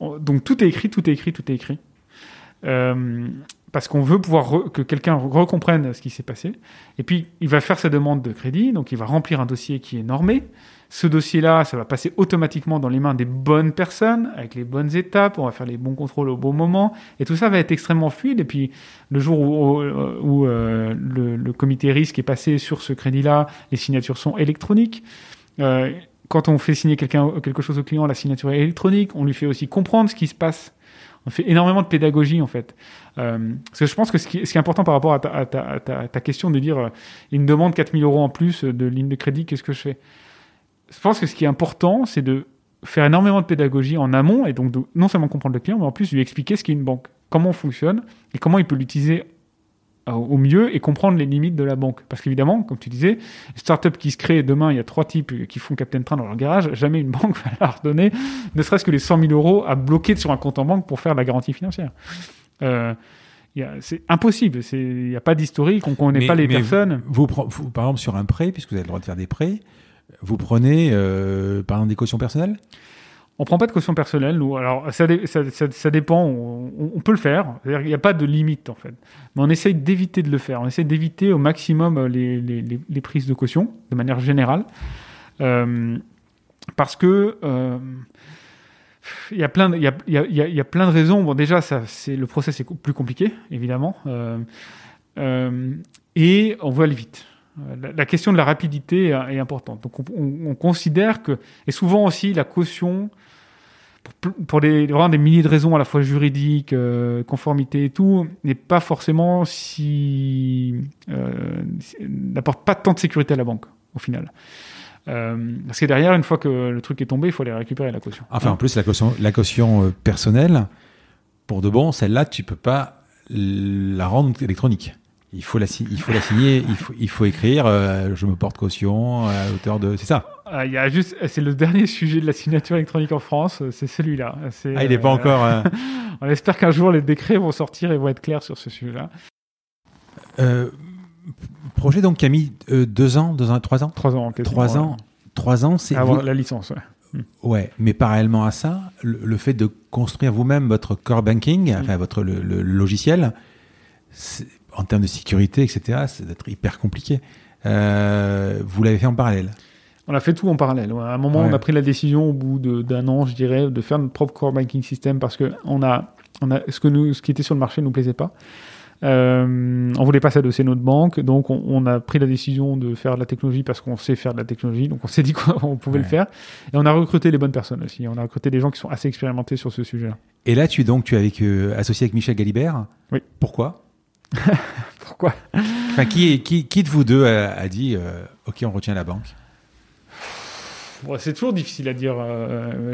On- donc tout est écrit, tout est écrit, tout est écrit. Parce qu'on veut pouvoir que quelqu'un recomprenne ce qui s'est passé. Et puis, il va faire sa demande de crédit, donc il va remplir un dossier qui est normé. Ce dossier-là, ça va passer automatiquement dans les mains des bonnes personnes, avec les bonnes étapes, on va faire les bons contrôles au bon moment, et tout ça va être extrêmement fluide. Et puis, le jour où, euh, le, comité risque est passé sur ce crédit-là, les signatures sont électroniques. Euh, quand on fait signer quelque chose au client, la signature est électronique. On lui fait aussi comprendre ce qui se passe. On fait énormément de pédagogie en fait. Euh, parce que je pense que ce qui, est important par rapport à ta, question de dire euh, il me demande 4000 euros en plus de ligne de crédit, qu'est-ce que je fais? Je pense que ce qui est important, c'est de faire énormément de pédagogie en amont et donc de non seulement comprendre le client, mais en plus lui expliquer ce qu'est une banque, comment on fonctionne et comment il peut l'utiliser au mieux et comprendre les limites de la banque. Parce qu'évidemment, comme tu disais, start-up qui se crée demain, il y a trois types qui font Captain Train dans leur garage, jamais une banque va leur donner ne serait-ce que les 100 000 euros à bloquer sur un compte en banque pour faire de la garantie financière. Euh, c'est impossible, il n'y a pas d'historique, on ne connaît Mais- pas les personnes. Vous- par exemple, sur un prêt, puisque vous avez le droit de faire des prêts, vous prenez, euh, par exemple, des cautions personnelles? On prend pas de caution personnelle. Alors, ça, dé- ça, ça- ça dépend, on, peut le faire. Qu'il n'y a pas de limite, en fait. Mais on essaye d'éviter de le faire. On essaye d'éviter au maximum euh, les, prises de caution, de manière générale. Euh, parce que. il y, a plein de, il, il il il raisons. Bon, déjà, le process est plus compliqué, évidemment. Euh, et on veut aller vite. La, question de la rapidité est, importante. Donc, on, on- on considère que. Et souvent aussi, la caution, pour, des, vraiment des milliers de raisons, à la fois juridiques, euh, conformité et tout, n'est pas forcément euh, si- n'apporte pas tant de sécurité à la banque, au final. Euh, parce que derrière, une fois que le truc est tombé, il faut aller récupérer la caution. Enfin, en plus, la caution, la caution personnelle, pour de bon, celle-là, tu peux pas la rendre électronique. Il faut la, il faut la signer, il faut, il faut écrire je me porte caution à hauteur de. C'est ça. Ah, il y a juste, c'est le dernier sujet de la signature électronique en France, c'est celui-là. Ah, il n'est pas euh, encore. euh, On espère qu'un jour les décrets vont sortir et vont être clairs sur ce sujet-là. euh, projet donc qui a mis euh, deux ans, deux ans, trois ans, Trois ans, trois ans, trois ans, c'est Avoir vous- la licence. ouais. Ouais, mais parallèlement à ça, le, le fait de construire vous-même votre core banking, Mm. enfin votre le, le logiciel, en termes de sécurité, etc., c'est d'être hyper compliqué. Euh, vous l'avez fait en parallèle? On a fait tout en parallèle. À un moment, Ouais. on a pris la décision, au bout d'un an, je dirais, de faire notre propre core banking system parce que on a, on a, ce, que nous, ce qui était sur le marché ne nous plaisait pas. Euh, on voulait pas s'adosser notre banque, donc on, on a pris la décision de faire de la technologie parce qu'on sait faire de la technologie, donc on s'est dit qu'on pouvait Ouais. le faire. Et on a recruté les bonnes personnes aussi. On a recruté des gens qui sont assez expérimentés sur ce sujet-là. Et là, tu donc tu es avec, euh, associé avec Michel Galibert. Oui. Pourquoi? Pourquoi? Enfin, qui, qui, qui de vous deux a, a dit euh, OK, on retient la banque? C'est toujours difficile à dire. euh,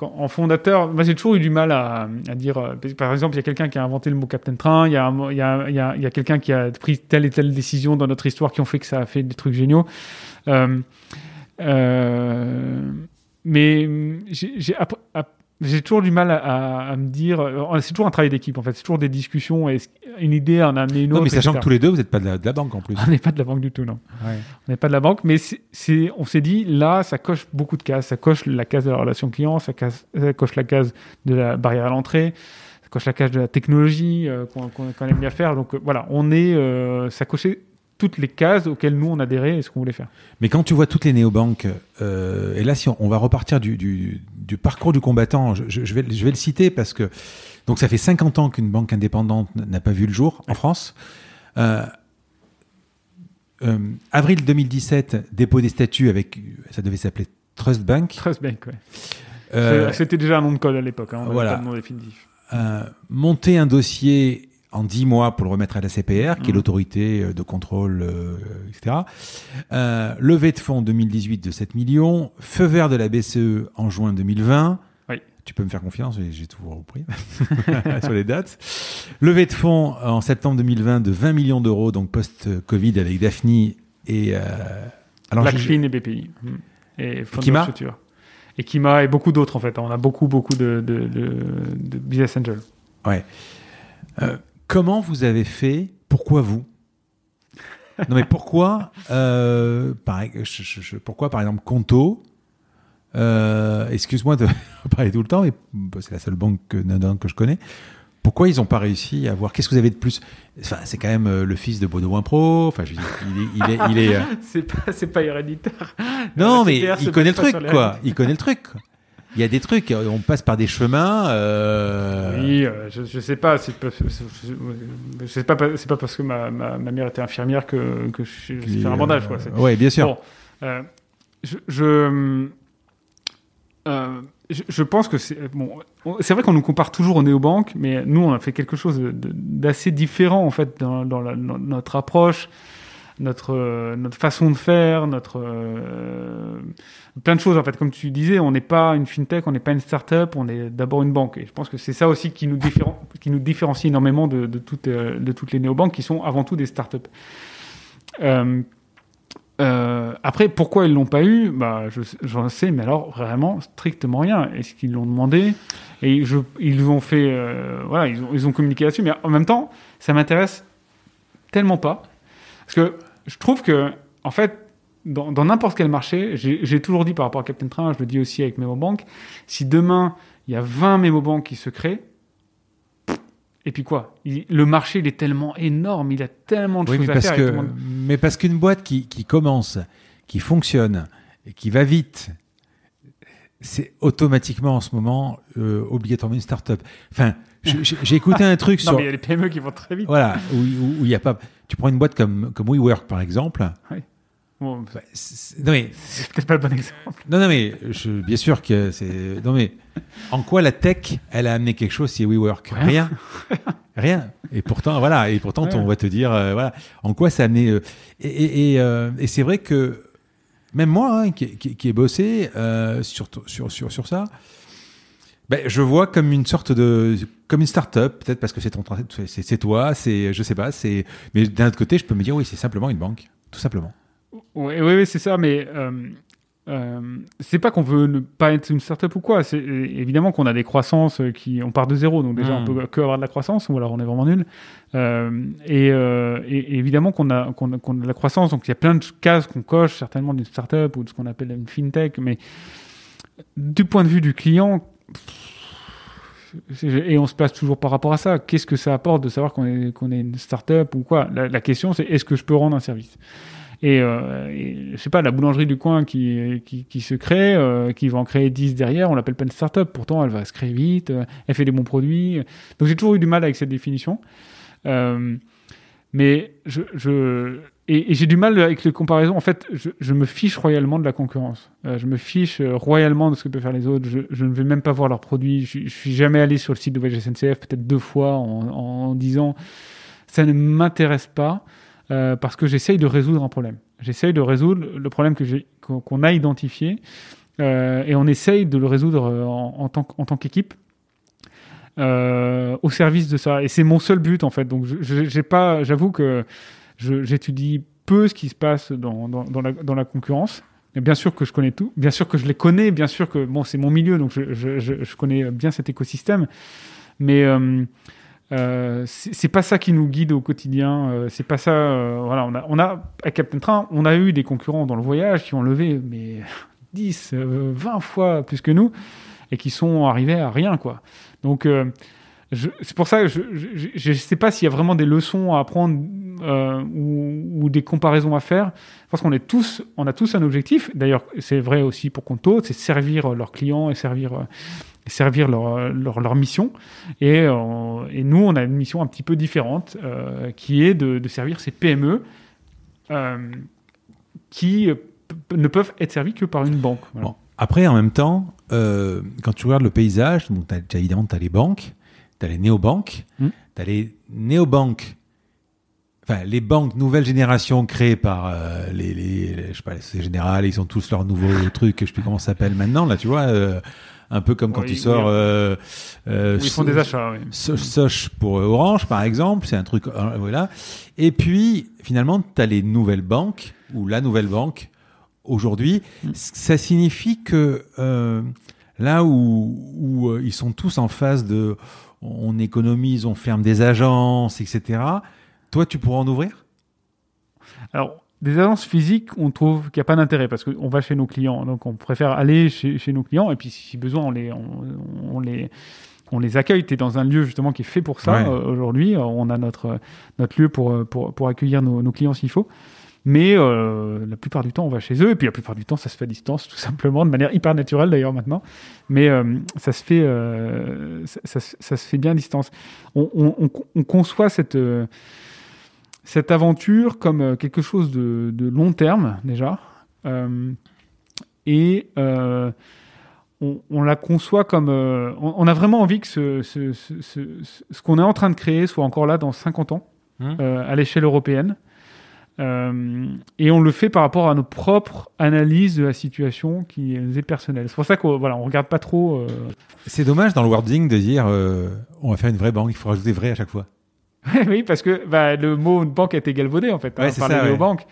en fondateur, moi j'ai toujours eu du mal à, dire. euh, Par exemple, il y a quelqu'un qui a inventé le mot Captain Train, il y a, quelqu'un qui a pris telle et telle décision dans notre histoire qui ont fait que ça a fait des trucs géniaux. Euh, mais j'ai j'ai toujours du mal à, à- me dire. euh, C'est toujours un travail d'équipe en fait. C'est toujours des discussions et une idée en a amené une Non, autre. mais sachant etc. que tous les deux, vous n'êtes pas de la, de la banque en plus. On n'est pas de la banque du tout, non. On n'est pas de la banque, mais c'est- on s'est dit, là, ça coche beaucoup de cases. Ça coche la case de la relation client, ça, coche la case de la barrière à l'entrée, ça coche la case de la technologie euh, qu'on aime bien faire. Donc euh, voilà, on est, euh, ça cochait toutes les cases auxquelles nous on adhérait et ce qu'on voulait faire. Mais quand tu vois toutes les néobanques, euh, et là, si on, on va repartir du, du, du parcours du combattant, je, vais, je vais le citer parce que donc ça fait 50 ans qu'une banque indépendante n'a pas vu le jour en France. Euh, euh, avril 2017, dépôt des statuts avec, ça devait s'appeler Trust Bank. Trust Bank, ouais. Euh, C'était déjà un nom de code à l'époque, hein, voilà. pas de nom définitif. monter un dossier en 10 mois pour le remettre à la CPR, qui est Mhm. l'autorité euh, de contrôle, euh, etc. Euh, levée de fonds 2018 de 7 millions, feu vert de la BCE en juin 2020. Oui. Tu peux me faire confiance, j'ai- tout repris sur les dates. Levée de fonds en septembre 2020 de 20 millions d'euros, donc post-Covid avec Daphne et... euh, alors, Blackfin et BPI. Mm. Et Kima. Et Kima et beaucoup d'autres en fait. On a beaucoup, beaucoup de, de, de, de business angels. Euh, comment vous avez fait? Pourquoi vous? Non mais pourquoi euh, par, je- je- je- Pourquoi par exemple Conto euh, Excuse-moi de parler tout le temps, mais c'est la seule banque que, je connais. Pourquoi ils n'ont pas réussi à avoir Qu'est-ce que vous avez de plus? Enfin, C'est quand même euh, le fils de Baudouin Pro. Enfin, je veux dire, il est, il est, il est, euh, C'est pas, héréditaire. non, mais il connaît le truc, quoi. Il connaît le truc. Il y a des trucs. On passe par des chemins. euh, Oui, euh, je, je sais pas. C'est pas, pas. Parce que ma, ma, ma mère était infirmière que, que je, je faire un bandage. Quoi. C'est- Ouais, bien sûr. Bon, euh, je, je, euh, pense que c'est bon. on- C'est vrai qu'on nous compare toujours aux néobanques, mais nous, on a fait quelque chose d'assez différent en fait dans, dans la- dans notre approche, notre euh, notre façon de faire, notre euh, plein de choses en fait. Comme tu disais, on n'est pas une fintech, on n'est pas une startup, on est d'abord une banque. Et je pense que c'est ça aussi qui nous différencie énormément de, toutes euh, de toutes les néobanques qui sont avant tout des startups. Euh, après, pourquoi ils l'ont pas eu? Bah, je- J'en sais, mais alors vraiment strictement rien. Est-ce qu'ils l'ont demandé Et je, ils ont fait, voilà, ils ont, ils ont communiqué là-dessus. Mais en même temps, ça m'intéresse tellement pas parce que je trouve que, en fait, dans n'importe quel marché, j'ai toujours dit par rapport à Captain Train, je le dis aussi avec MemoBank, si demain il y a 20 MemoBank qui se créent, et puis quoi Il- Le marché, il est tellement énorme, il a tellement de Oui, mais choses à parce faire. que, monde- mais parce qu'une boîte qui, qui commence, qui fonctionne et qui va vite, c'est automatiquement en ce moment euh, obligatoirement une start-up. Enfin, j'ai écouté un truc Non, sur mais il y a les PME qui vont très vite. voilà où il y a pas. Tu prends une boîte comme comme WeWork par exemple. Bon, bah, c'est- non mais c'est peut-être pas le bon exemple. non non mais je, bien sûr que c'est non mais en quoi la tech elle a amené quelque chose si WeWork? Rien. rien et pourtant voilà et pourtant Ouais. on va te dire euh, voilà en quoi ça a amené euh, et, et, et, euh, et c'est vrai que même moi hein, qui, qui, qui ai bossé sur, sur sur sur ça ben, je vois comme une sorte de comme une start-up peut-être parce que c'est ton c'est toi c'est je sais pas c'est mais d'un autre côté je peux me dire oui c'est simplement une banque tout simplement Oui, oui, oui, c'est ça, mais euh, euh, c'est pas qu'on veut ne pas être une startup ou quoi. C'est évidemment qu'on a des croissances qui. On part de zéro, donc déjà Mm. on peut que avoir de la croissance, ou alors on est vraiment nul. Euh, et, euh, et- évidemment qu'on a, qu'on a, qu'on a de la croissance, donc il y a plein de cases qu'on coche, certainement d'une startup ou de ce qu'on appelle une fintech, mais du point de vue du client. Et on se place toujours par rapport à ça. Qu'est-ce que ça apporte de savoir qu'on est, qu'on est une start-up ou quoi? La, question, c'est est-ce que je peux rendre un service? Et, euh, et, sais pas, la boulangerie du coin qui, qui, se crée, euh, qui va en créer 10 derrière, on l'appelle pas une start-up. Pourtant, elle va se créer vite, euh, elle fait des bons produits. Donc j'ai toujours eu du mal avec cette définition. Euh, mais je et, j'ai du mal avec les comparaisons. En fait, je, me fiche royalement de la concurrence. Euh, je me fiche euh, royalement de ce que peuvent faire les autres. Je, ne vais même pas voir leurs produits. Je, je suis jamais allé sur le site de Voyage SNCF, peut-être deux fois en, en, 10 ans. Ça ne m'intéresse pas euh, parce que j'essaye de résoudre un problème. J'essaye de résoudre le problème que qu'on a identifié et on essaye de le résoudre en, tant, qu'équipe. Au service de ça et c'est mon seul but en fait donc j'ai pas j'avoue que j'étudie peu ce qui se passe dans, dans, la, dans la concurrence mais bien sûr que je connais tout bien sûr que je les connais bien sûr que bon c'est mon milieu donc je, je, je, connais bien cet écosystème mais euh, euh, c'est pas ça qui nous guide au quotidien. euh, c'est pas ça. euh, voilà, on a, on a à Captain Train, on a eu des concurrents dans le voyage qui ont levé mais 10, euh, 20 fois plus que nous et qui sont arrivés à rien quoi. Donc euh, c'est pour ça que je ne sais pas s'il y a vraiment des leçons à apprendre euh, ou, des comparaisons à faire. Parce qu'on a tous un objectif. D'ailleurs, c'est vrai aussi pour Conto, c'est servir leurs clients et servir, euh, leur, mission. Et, euh, nous, on a une mission un petit peu différente, euh, qui est de, servir ces PME euh, qui euh, ne peuvent être servis que par une banque. Après, en même temps, euh, quand tu regardes le paysage, donc t'as évidemment, tu as les banques, tu as les néobanques, Hmm. tu as les néobanques, enfin, les banques nouvelle génération créées par euh, les, les, les- je sais pas, les Société Générale, ils ont tous leurs nouveaux trucs, je sais plus comment ça s'appelle maintenant, là, tu vois, euh, un peu comme quand Oui, tu sors. oui. euh, euh, ils font des achats. oui. So- Soch pour Orange, par exemple, c'est un truc, voilà. Et puis, finalement, tu as les nouvelles banques, ou la nouvelle banque, aujourd'hui. Mm. C- Ça signifie que euh, là où, où ils sont tous en phase de on économise, on ferme des agences, etc., toi, tu pourras en ouvrir? Alors, des agences physiques, on trouve qu'il n'y a pas d'intérêt parce qu'on va chez nos clients. Donc, on préfère aller chez, chez nos clients et puis, si besoin, on les, on, on les, on les accueille. Tu es dans un lieu justement qui est fait pour ça. Ouais. Euh, Aujourd'hui, euh, on a notre, notre lieu pour, euh, pour, pour accueillir nos, nos clients s'il faut. Mais euh, la plupart du temps, on va chez eux. Et puis, la plupart du temps, ça se fait à distance, tout simplement, de manière hyper naturelle d'ailleurs maintenant. Mais euh, ça, se fait, euh, ça, ça se- ça se fait bien à distance. On, on, on, on conçoit cette. cette aventure comme quelque chose de, de long terme déjà. Et on, on la conçoit comme... euh, on, on a vraiment envie que ce, ce, ce, ce- qu'on est en train de créer soit encore là dans 50 ans euh, à l'échelle européenne. Euh, et on le fait par rapport à nos propres analyses de la situation qui est personnelle. C'est pour ça qu'on voilà, on regarde pas trop... euh, C'est dommage dans le wording de dire euh, on va faire une vraie banque, il faut rajouter vrai à chaque fois. oui, parce que bah, le mot banque a été galvaudé en fait Ouais, hein, c'est ça, ouais. néobanques.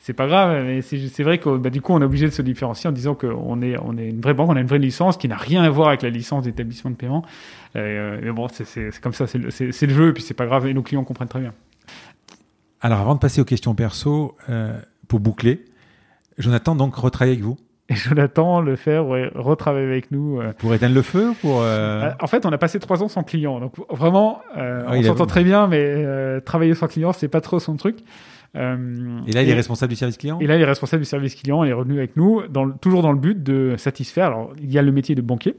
C'est pas grave, mais c'est vrai que bah, du coup on est obligé de se différencier en disant qu'on est, on est une vraie banque, on a une vraie licence qui n'a rien à voir avec la licence d'établissement de paiement. Mais bon, c'est- comme ça, c'est le, c'est- c'est le jeu, et puis c'est pas grave, et nos clients comprennent très bien. Alors, avant de passer aux questions perso, euh, pour boucler, Jonathan, donc, retravaille avec vous Et Jonathan, le faire, ouais, retravaille avec nous. euh. pour éteindre le feu pour, euh, En fait, on a passé trois ans sans client, donc vraiment, euh, Ah, on s'entend très bien, mais travailler sans client, c'est pas trop son truc. Et là, il est responsable du service client? Et là, il est responsable du service client, il est revenu avec nous, dans toujours dans le but de satisfaire. Alors, il y a le métier de banquier,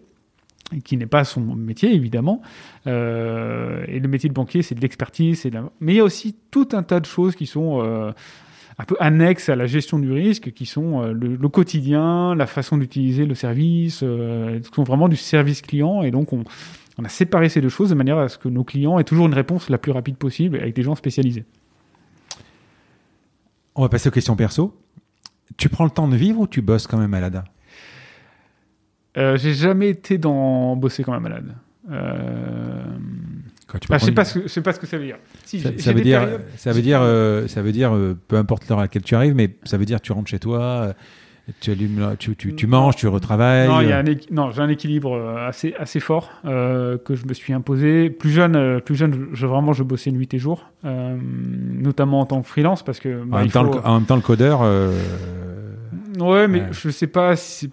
qui n'est pas son métier, évidemment. Euh, et le métier de banquier, c'est de l'expertise. Mais il y a aussi tout un tas de choses qui sont euh, un peu annexes à la gestion du risque, qui sont euh, le, quotidien, la façon d'utiliser le service, qui sont vraiment du service client. Et donc, on, on a séparé ces deux choses de manière à ce que nos clients aient toujours une réponse la plus rapide possible avec des gens spécialisés. On va passer aux questions perso. Tu prends le temps de vivre ou tu bosses quand même à l'ADA Euh, j'ai jamais été dans bosser comme un malade. Euh... Quand tu je sais pas ce que je sais pas ce que ça veut dire. Si, Ça, veut dire, périodes- ça veut dire, euh, ça veut dire, peu importe l'heure à laquelle tu arrives, mais ça veut dire tu rentres chez toi, tu allumes, tu, tu, tu manges, tu retravailles. Non, j'ai un équilibre assez assez fort que je me suis imposé. Plus jeune, plus jeune, je, vraiment je bossais nuit et jour, notamment en tant que freelance parce que en, bah, même il temps, faut- le, en même temps, le codeur. Ouais, mais Ouais. je sais pas c'est-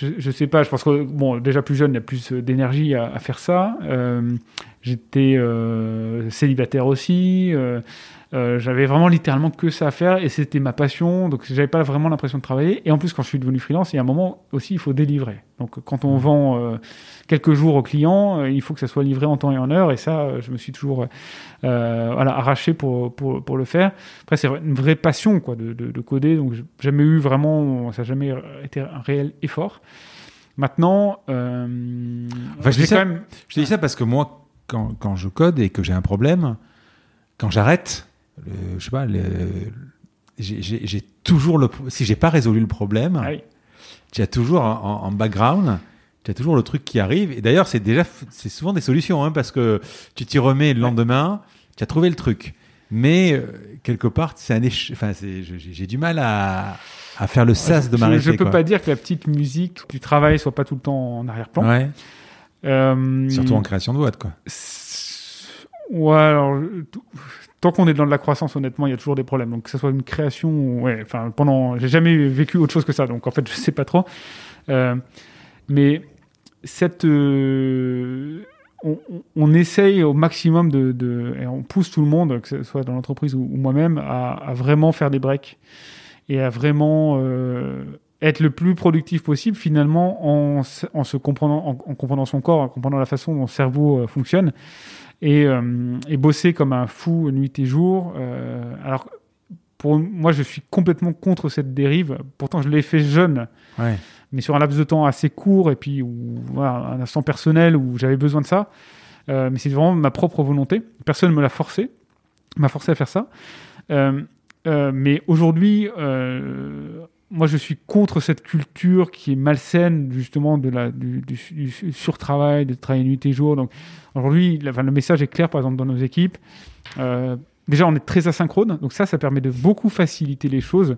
je, sais pas. Je pense que bon, déjà plus jeune, il y a plus euh, d'énergie à, à faire ça. Euh, j'étais euh, célibataire aussi. Euh, j'avais vraiment littéralement que ça à faire et c'était ma passion. Donc j'avais pas vraiment l'impression de travailler. Et en plus, quand je suis devenu freelance, il y a un moment aussi, il faut délivrer. Donc quand on vend euh, quelques jours aux clients, euh, il faut que ça soit livré en temps et en heure. Et ça, je me suis toujours voilà, arraché pour, pour, pour le faire. Après, c'est une vraie passion quoi, de, de, de coder, donc j'ai jamais eu vraiment, ça n'a jamais été un réel effort. Maintenant, Enfin, je dis ça- quand même. Je te dis ça parce que moi, quand, quand je code et que j'ai un problème, quand j'arrête, le- je sais pas, j'ai- toujours le. Si j'ai pas résolu le problème, Ah oui. tu as toujours en, background, tu as toujours le truc qui arrive. Et d'ailleurs, c'est déjà, c'est souvent des solutions, hein, parce que tu t'y remets le lendemain, tu as trouvé le truc. Mais euh, quelque part, c'est un Enfin, j'ai du mal à, à faire le sas de je, m'arrêter. je peux quoi. pas dire que la petite musique du travail soit pas tout le temps en arrière-plan. Ouais. Euh, Surtout en création de boîte, quoi. Ouais, alors, tant qu'on est dans de la croissance, honnêtement, il y a toujours des problèmes. Donc, que ce soit une création, ou- ouais, enfin, pendant, j'ai jamais vécu autre chose que ça. Donc, en fait, je sais pas trop. Euh, mais cette, euh, on, on- essaye au maximum de, de- et on pousse tout le monde, que ce soit dans l'entreprise ou, moi-même, à, à vraiment faire des breaks et à vraiment euh, être le plus productif possible finalement en, en se comprenant, en, en comprenant son corps, en comprenant la façon dont le cerveau euh, fonctionne et, euh, et bosser comme un fou nuit et jour. euh, alors pour moi, je suis complètement contre cette dérive. Pourtant, je l'ai fait jeune Ouais. mais sur un laps de temps assez court et puis où, voilà, un instant personnel où j'avais besoin de ça. Euh, mais c'est vraiment ma propre volonté. Personne ne me l'a forcé, m'a forcé à faire ça. Euh, euh, mais aujourd'hui, moi, je suis contre cette culture qui est malsaine justement de la du, du- du surtravail, de travailler nuit et jour. Donc aujourd'hui, enfin, le message est clair, par exemple, dans nos équipes. Euh, déjà, on est très asynchrone, donc ça, ça permet de beaucoup faciliter les choses.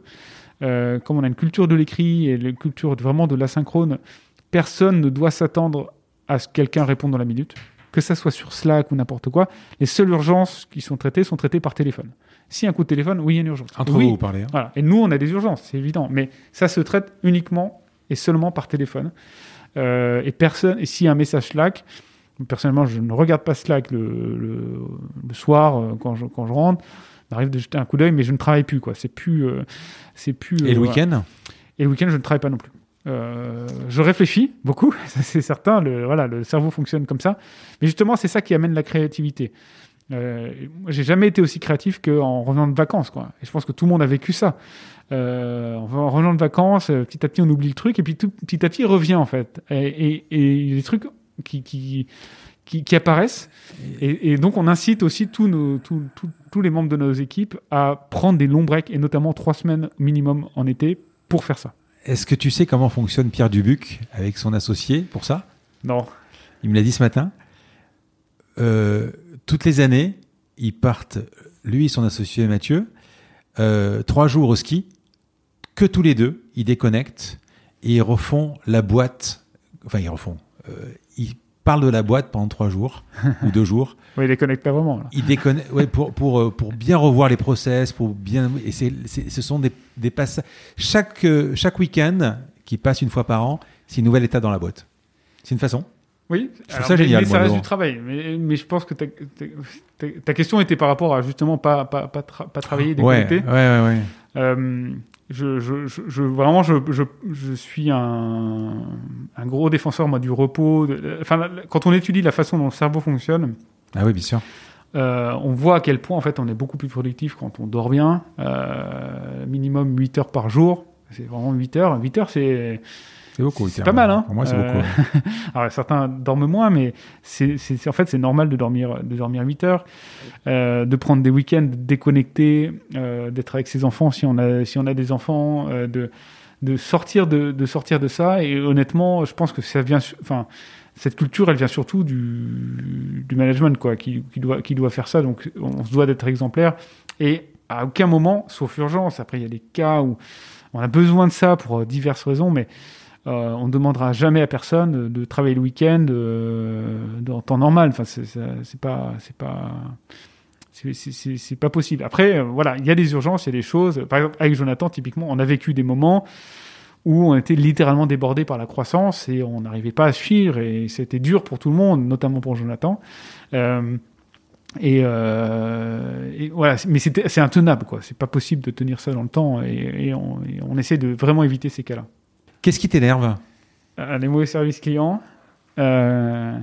Euh, comme on a une culture de l'écrit et une culture vraiment de l'asynchrone, personne ne doit s'attendre à ce que quelqu'un réponde dans la minute, que ça soit sur Slack ou n'importe quoi. Les seules urgences qui sont traitées sont traitées par téléphone. Si un coup de téléphone, oui, il y a une urgence. Entre oui, vous, vous parlez. hein. voilà. Et nous, on a des urgences, c'est évident. Mais ça se traite uniquement et seulement par téléphone. Euh, et personne. Et s'il y a un message Slack, personnellement, je ne regarde pas Slack le, le- le soir euh, quand je, quand je rentre. Il m'arrive de jeter un coup d'œil, mais je ne travaille plus. Quoi. C'est plus. euh, c'est plus. Et le week-end? Et le week-end, je ne travaille pas non plus. Euh, je réfléchis beaucoup, c'est certain. Le, voilà, le cerveau fonctionne comme ça. Mais justement, c'est ça qui amène la créativité. Euh, j'ai jamais été aussi créatif qu'en revenant de vacances, quoi. Et je pense que tout le monde a vécu ça. Euh, en revenant de vacances, euh, petit à petit, on oublie le truc, et puis tout, petit à petit, il revient en fait. Et, il y a des trucs qui, qui, qui, qui apparaissent. Et, et donc, on incite aussi tous, nos, tous, tous, tous les membres de nos équipes à prendre des longs breaks, et notamment trois semaines minimum en été, pour faire ça. Est-ce que tu sais comment fonctionne Pierre Dubuc avec son associé pour ça? Non. Il me l'a dit ce matin. Euh, toutes les années, ils partent, lui et son associé Mathieu, euh, trois jours au ski, que tous les deux, ils déconnectent et ils refont la boîte. Enfin, ils refont. euh, ils parlent de la boîte pendant trois jours ou deux jours. Oui, il les connecte pas vraiment. Là. Ils déconnectent ouais, pour, pour, euh, pour bien revoir les process, pour bien. Et c'est, c'est- ce sont des, des passages. Chaque, chaque week-end qui passe une fois par an, c'est une nouvelle étape dans la boîte. C'est une façon. Oui, Je ça mais, génial, mais ça reste du travail. Mais, mais je pense que ta, ta- ta- ta question était par rapport à justement pas, pas, pas, tra- pas travailler, Ouais, déconnecter. ouais, ouais, ouais. Euh, je, je, je, je- vraiment, je, je, je suis un, un gros défenseur moi du repos. de- enfin, quand on étudie la façon dont le cerveau fonctionne, Ah oui, bien sûr. euh, on voit à quel point en fait on est beaucoup plus productif quand on dort bien, euh, minimum 8 heures par jour. C'est vraiment 8 heures. 8 heures, c'est C'est beaucoup. C'est pas mal, hein. Pour moi, c'est Euh, beaucoup. Alors, certains dorment moins, mais c'est, en fait, c'est normal de dormir, de dormir 8 heures, euh, de prendre des week-ends, de déconnecter, euh, d'être avec ses enfants si on a, si on a des enfants, de, de, sortir de, de sortir de ça. Et honnêtement, je pense que ça vient. Enfin, cette culture, elle vient surtout du, du management, quoi, qui, qui, doit, qui doit faire ça. Donc, on se doit d'être exemplaire. Et à aucun moment, sauf urgence, après, il y a des cas où on a besoin de ça pour diverses raisons, mais euh, on ne demandera jamais à personne de, travailler le week-end euh, en temps normal. Enfin, c'est pas, c'est pas, c'est- pas possible. Après, euh, voilà, il y a des urgences, il y a des choses. Par exemple, avec Jonathan, typiquement, on a vécu des moments où on était littéralement débordé par la croissance et on n'arrivait pas à suivre et c'était dur pour tout le monde, notamment pour Jonathan. Euh, et, euh, voilà, mais c'est intenable, quoi. C'est pas possible de tenir ça dans le temps et on essaie de vraiment éviter ces cas-là. Qu'est-ce qui t'énerve Euh, les mauvais services clients. Euh,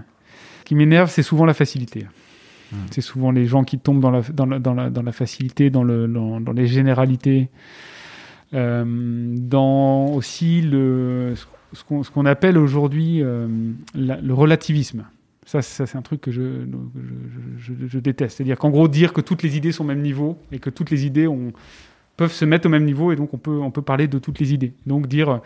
ce qui m'énerve, c'est souvent la facilité. C'est souvent les gens qui tombent dans la, dans la, dans la, dans la facilité, dans, le, dans, dans les généralités. Euh, dans aussi le, ce qu'on appelle aujourd'hui euh, le relativisme. Ça, ça c'est un truc que je, je, je- je déteste. C'est-à-dire qu'en gros, dire que toutes les idées sont au même niveau et que toutes les idées ont, peuvent se mettre au même niveau et donc on peut, on peut parler de toutes les idées. Donc dire,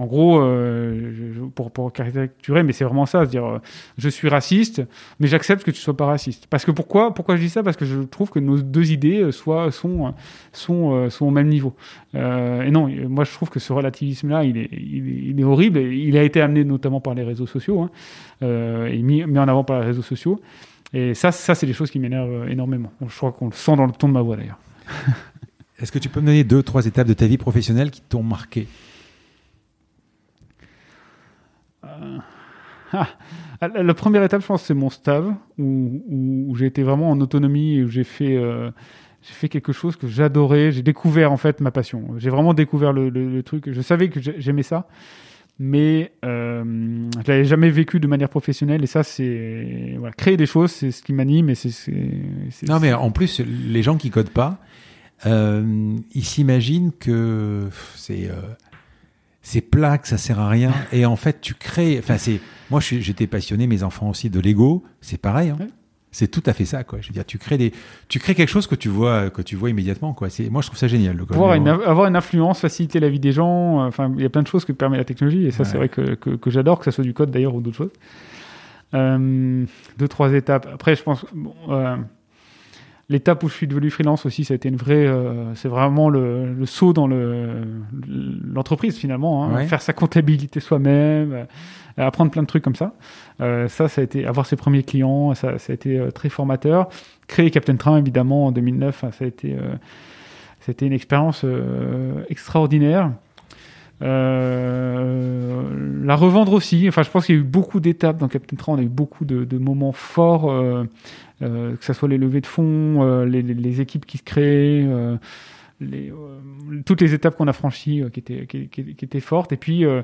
en gros, euh, pour, caricaturer, mais c'est vraiment ça, se dire, euh, je suis raciste, mais j'accepte que tu sois pas raciste. Parce que pourquoi, pourquoi je dis ça? Parce que je trouve que nos deux idées euh, soient, sont, sont, au même niveau. Et non, moi je trouve que ce relativisme-là, il est, il, est, horrible. Il a été amené notamment par les réseaux sociaux, hein, et mis, mis en avant par les réseaux sociaux. Et ça, ça c'est des choses qui m'énervent énormément. Je crois qu'on le sent dans le ton de ma voix d'ailleurs. Est-ce que tu peux me donner deux, trois étapes de ta vie professionnelle qui t'ont marqué? Ah, La, la première étape, je pense, c'est mon stav, où, où- où j'ai été vraiment en autonomie, et où j'ai fait, euh, j'ai fait quelque chose que j'adorais. J'ai découvert en fait ma passion. J'ai vraiment découvert le, le- le truc. Je savais que j'ai- j'aimais ça, mais euh, je l'avais jamais vécu de manière professionnelle. Et ça, c'est voilà, créer des choses, c'est ce qui m'anime. Et c'est, c'est, c'est- Non, mais en plus, les gens qui codent pas, euh, ils s'imaginent que c'est euh, c'est plat, que ça sert à rien. Et en fait, tu crées. Enfin, c'est. Moi, j'étais passionné, mes enfants aussi, de Lego. C'est pareil. hein. Ouais. C'est tout à fait ça, quoi. Je veux dire, tu crées des, tu crées quelque chose que tu vois, que tu vois immédiatement, quoi. C'est, moi, je trouve ça génial. Le Mais une- avoir une influence, faciliter la vie des gens. euh, Enfin, il y a plein de choses que permet la technologie, et ça, c'est vrai que, que, que j'adore, que ce soit du code d'ailleurs ou d'autres choses. Euh, deux, trois étapes. Après, je pense. bon, euh, L'étape où je suis devenu freelance aussi, ça a été une vraie. euh, c'est vraiment le, le saut dans le, l'entreprise finalement. hein. Ouais. Faire sa comptabilité soi-même, euh, apprendre plein de trucs comme ça. Euh, ça, ça a été avoir ses premiers clients, ça, ça a été très formateur. Créer Captain Train évidemment en 2009, hein, ça a été. c'était une expérience extraordinaire. Euh, la revendre aussi. Enfin, je pense qu'il y a eu beaucoup d'étapes dans Captain Train. On a eu beaucoup de, de moments forts, euh, que ce soit les levées de fonds, euh, les, les- équipes qui se créent, euh, les, euh, toutes les étapes qu'on a franchies euh, qui, étaient, qui, qui- qui étaient fortes. Et puis, euh,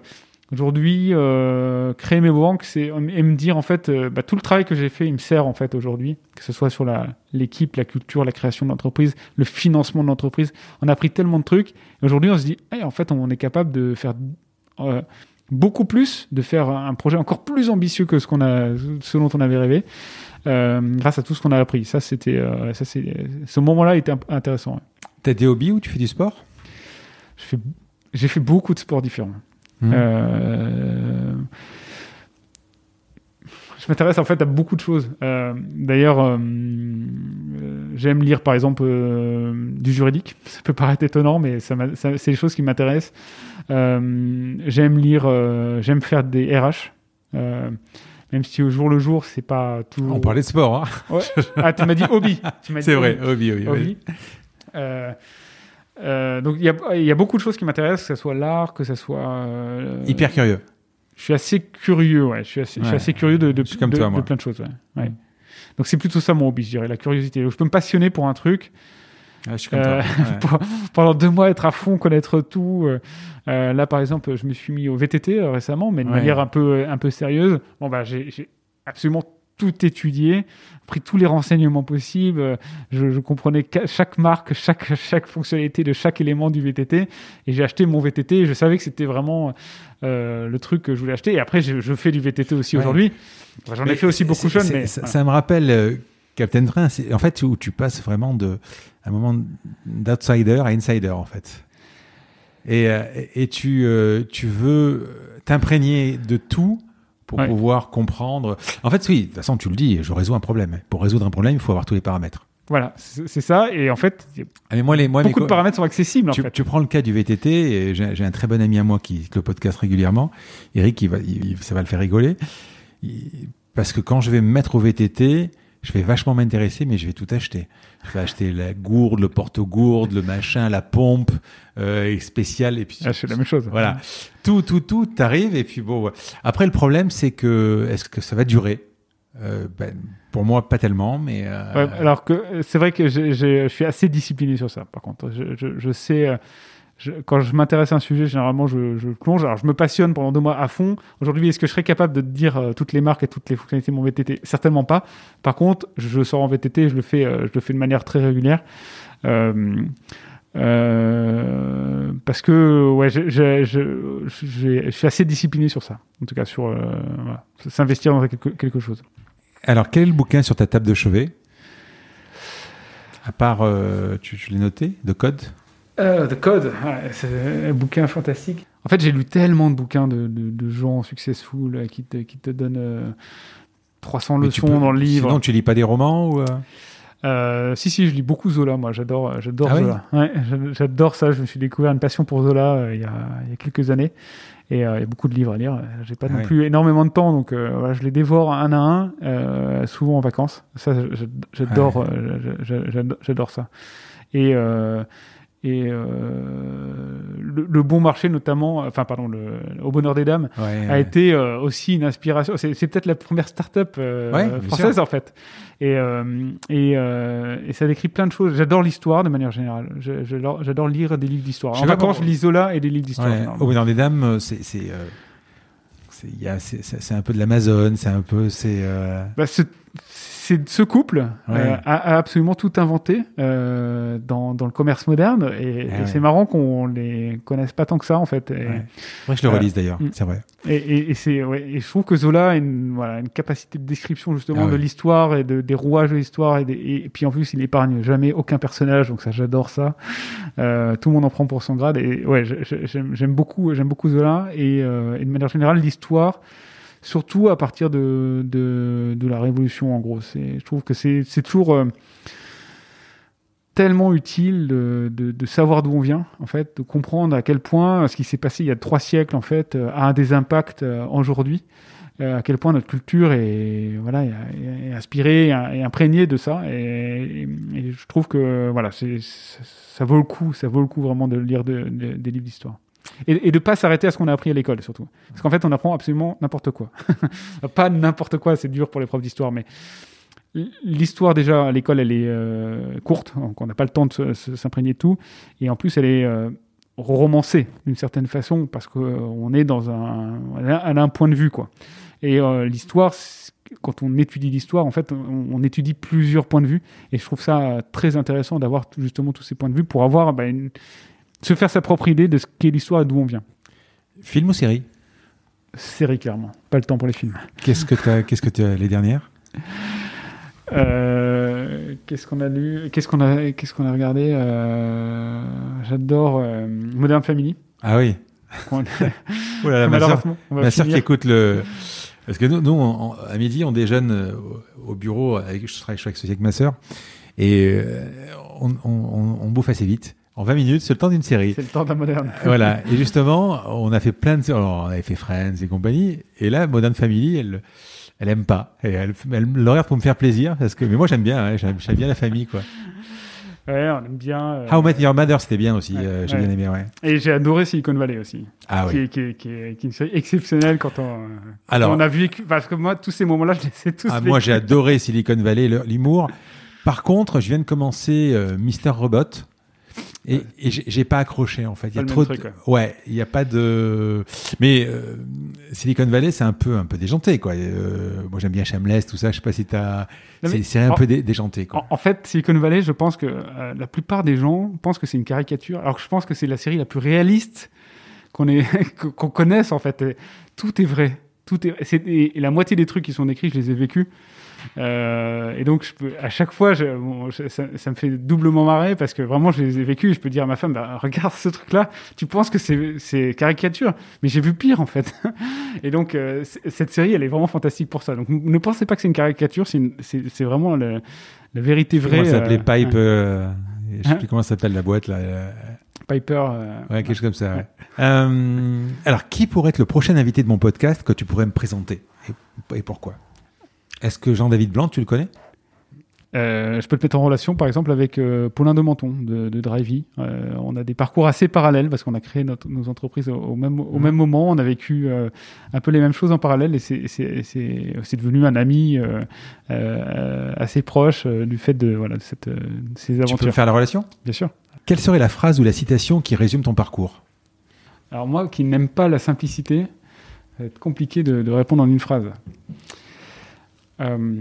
aujourd'hui, euh, créer mes banques, c'est et me dire en fait, euh, bah, tout le travail que j'ai fait, il me sert en fait aujourd'hui, que ce soit sur l'équipe, la culture, la création de l'entreprise, le financement de l'entreprise. On a appris tellement de trucs. Aujourd'hui, on se dit, hey, en fait, on est capable de faire euh, beaucoup plus, de faire un projet encore plus ambitieux que ce qu'on a, ce dont on avait rêvé, euh, grâce à tout ce qu'on a appris. Ça, c'était, euh, ça, c'est, ce moment-là était intéressant. ouais. T'as des hobbies ou tu fais du sport? J'ai fait beaucoup de sports différents. Mhm. Euh, je m'intéresse en fait à beaucoup de choses. Euh, d'ailleurs, euh, euh, j'aime lire par exemple euh, du juridique. Ça peut paraître étonnant, mais ça m'a- ça- c'est des choses qui m'intéressent. Euh, j'aime lire, euh, j'aime faire des RH. Même si au jour le jour, c'est pas toujours. On parlait de sport, hein Ouais. Ah, tu m'as dit hobby. C'est vrai, hobby. hobby. Hobby. Euh, euh, donc il y a, il y a beaucoup de choses qui m'intéressent, que ce soit l'art, que ce soit. euh, Hyper curieux. Je suis assez curieux, ouais. Je suis assez, je suis Ouais. assez curieux de, de, Je suis comme de- toi, de plein de choses, ouais. Ouais. Donc c'est plutôt ça mon hobby, je dirais, la curiosité. Donc, je peux me passionner pour un truc, Ouais, je suis comme Euh, toi. Ouais. pour- pendant deux mois être à fond, connaître tout. euh, euh, là, par exemple, je me suis mis au VTT récemment, mais de Ouais. manière un peu, un peu sérieuse. Bon, bah, j'ai absolument tout étudié, pris tous les renseignements possibles. Je, je comprenais chaque marque, chaque, chaque fonctionnalité de chaque élément du VTT. Et j'ai acheté mon VTT. Et je savais que c'était vraiment euh, le truc que je voulais acheter. Et après, je, je fais du VTT aussi Ouais. aujourd'hui. Enfin, J'en ai fait aussi beaucoup jeune, mais ça, voilà. ça me rappelle Captain Train. C'est en fait où tu passes vraiment de un moment d'outsider à insider en fait. Et, euh, et tu euh, tu veux t'imprégner de tout pour Ouais. pouvoir comprendre. En fait, oui. De toute façon, tu le dis. Je résous un problème. Pour résoudre un problème, il faut avoir tous les paramètres. voilà, c'est ça. Et en fait, Ah, mais moi, les moi, beaucoup de paramètres sont accessibles. En tu, fait. tu prends le cas du VTT, j'ai un très bon ami à moi qui le podcast régulièrement. Eric, il va, il- il- ça va le faire rigoler. Il- parce que quand je vais me mettre au VTT, je vais vachement m'intéresser, mais je vais tout acheter. Je vais acheter la gourde, le porte-gourde, le machin, la pompe euh, spéciale, et puis Ah, fais la même chose. voilà, tout, tout, tout t'arrive, et puis bon. ouais. Après, le problème, c'est que est-ce que ça va durer? Euh, ben, Pour moi, pas tellement, mais euh, Ouais, alors que c'est vrai que je suis assez discipliné sur ça. Par contre, je, je- je sais, quand je m'intéresse à un sujet, généralement, je, je plonge. Alors, je me passionne pendant deux mois à fond. Aujourd'hui, est-ce que je serais capable de dire euh, toutes les marques et toutes les fonctionnalités de mon VTT Certainement pas. Par contre, je sors en VTT, je le fais, euh, je le fais de manière très régulière. Euh, parce que ouais, je, suis assez discipliné sur ça. En tout cas, sur s'investir dans quelque, chose. Alors, quel est le bouquin sur ta table de chevet? À part, tu l'as noté, de code? Euh, The Code, ouais, c'est un bouquin fantastique. En fait, j'ai lu tellement de bouquins de, de, de gens successful euh, qui te, qui te donnent euh, 300 Mais tu leçons peux- dans le livre. Sinon, tu lis pas des romans ou euh Euh, si, si, je lis beaucoup Zola, moi. J'adore, euh, j'adore Ah oui Zola. Ouais, j'adore ça. Je me suis découvert une passion pour Zola euh, il, y a, il y a quelques années. Et euh, il y a beaucoup de livres à lire. J'ai pas Ah non oui. plus énormément de temps, donc euh, voilà, je les dévore un à un, euh, souvent en vacances. Ça, j'adore, j'a- j'a- j'adore, j'adore ça. Et, euh, et euh, le, le bon marché, notamment, enfin, pardon, le, au bonheur des dames, Ouais, a ouais. été euh, aussi une inspiration. C'est peut-être la première start-up euh, Ouais, française, en fait. Et, et, et ça décrit plein de choses. J'adore l'histoire de manière générale. J'adore lire des livres d'histoire. Je En vacances, je lis Zola et des livres d'histoire. Au bonheur des dames, c'est c'est c'est il y a- c'est- c'est- c'est un peu de l'Amazon, c'est un peu c'est euh, Bah, ce, c'est- ce couple Ouais. euh, a, a absolument tout inventé euh, dans, dans le commerce moderne et, ouais. c'est marrant qu'on les connaisse pas tant que ça en fait. Et, Ouais. Je le Euh, relise d'ailleurs, mm. c'est vrai. et, et- et c'est ouais, et je trouve que Zola a une, voilà, une capacité de description justement Ah de ouais. l'histoire et de, des rouages de l'histoire et, des- et puis en plus il épargne jamais aucun personnage donc ça j'adore ça. Euh, tout le monde en prend pour son grade et ouais j'aime beaucoup j'aime beaucoup Zola et, euh, et de manière générale l'histoire surtout à partir de, de, la Révolution, en gros. Je trouve que c'est, toujours euh, tellement utile de, de, savoir d'où on vient, en fait, de comprendre à quel point ce qui s'est passé il y a trois siècles, en fait, euh, a des impacts euh, aujourd'hui, euh, à quel point notre culture est, voilà, inspirée et imprégnée de ça. Et, je trouve que voilà, ça vaut le coup, ça vaut le coup vraiment de lire de, de, des livres d'histoire. Et, et de pas s'arrêter à ce qu'on a appris à l'école surtout. Parce qu'en fait, on apprend absolument n'importe quoi. pas n'importe quoi, c'est dur pour les profs d'histoire, mais l'histoire déjà à l'école, elle est euh, courte, donc on n'a pas le temps de s'imprégner de tout. Et en plus, elle est euh, romancée d'une certaine façon parce qu'on est dans un, elle a un point de vue quoi. Et euh, l'histoire, quand on étudie l'histoire, en fait, on, on étudie plusieurs points de vue. Et je trouve ça très intéressant d'avoir justement tous ces points de vue pour avoir bah, une- se faire sa propre idée de ce qu'est l'histoire et d'où on vient. Film ou série? Série, clairement. Pas le temps pour les films. Qu'est-ce que tu as qu'est-ce que as les dernières? Euh, qu'est-ce qu'on a lu? Qu'est-ce qu'on a, qu'est-ce qu'on a regardé? Euh, J'adore euh, Modern Family. Ah oui. Oh là là, ma va ma sœur qui écoute le parce que nous, nous on- on- à midi on déjeune au, au bureau avec je travaille je suis associé avec ma sœur et on bouffe assez vite. En 20 minutes, c'est le temps d'une série. C'est le temps d'un moderne. voilà. Et justement, on a fait plein de. Alors, on avait fait Friends et compagnie. Et là, Modern Family, elle, elle aime pas. Et elle, elle le regarde pour me faire plaisir. Parce que, mais moi, j'aime bien. hein, j'aime, bien la famille, quoi. Ouais, on aime bien. euh, How Met Your Mother, c'était bien aussi. Ouais, euh, j'ai ouais. bien aimé, ouais. Et j'ai adoré Silicon Valley aussi. Ah qui, oui. est, qui, est, qui, est, qui est une série exceptionnelle quand on, euh, Alors- quand on a vécu. Parce que moi, tous ces moments-là, je les ai tous Ah, moi, j'ai adoré Silicon Valley, le- l'humour. Par contre, je viens de commencer euh, Mister Robot. Et, et j'ai, pas accroché en fait. Il y a trop de... ouais, il y a pas de. Mais euh, Silicon Valley, c'est un peu un peu déjanté quoi. Euh, moi, j'aime bien Shameless, tout ça. Je sais pas si t'as. C'est, un en- peu dé- déjanté quoi. En, en fait, Silicon Valley, je pense que euh, la plupart des gens pensent que c'est une caricature, alors que je pense que c'est la série la plus réaliste qu'on qu'on connaisse en fait. Tout est vrai. Tout est, et, et la moitié des trucs qui sont écrits, je les ai vécus. Euh, et donc, je peux, à chaque fois, je, bon, je- ça, ça me fait doublement marrer parce que vraiment, je les ai vécus. Je peux dire à ma femme, bah, regarde ce truc-là, tu penses que c'est, caricature, mais j'ai vu pire en fait. et donc, euh, cette série, elle est vraiment fantastique pour ça. Donc, ne pensez pas que c'est une caricature, c'est, vraiment le- la vérité vraie. Comment ça s'appelait euh, Pipe hein, euh, Je sais Hein plus comment ça s'appelle la boîte là. Piper. Ouais, quelque chose comme ça. ouais. Alors, qui pourrait être le prochain invité de mon podcast que tu pourrais me présenter? Et, et pourquoi? Est-ce que Jean-David Blanc, tu le connais? Euh, je peux te mettre en relation, par exemple, avec euh, Paulin de Menton de, de Drivey. Euh, on a des parcours assez parallèles parce qu'on a créé notre- nos entreprises au, au même, au même moment. On a vécu un peu les mêmes choses en parallèle et c'est- devenu un ami assez proche du fait de, voilà, de, cette, ces Tu peux aventures. faire la relation? Bien sûr. Quelle serait la phrase ou la citation qui résume ton parcours? Alors moi qui n'aime pas la simplicité, ça va être compliqué de, de répondre en une phrase. Euh,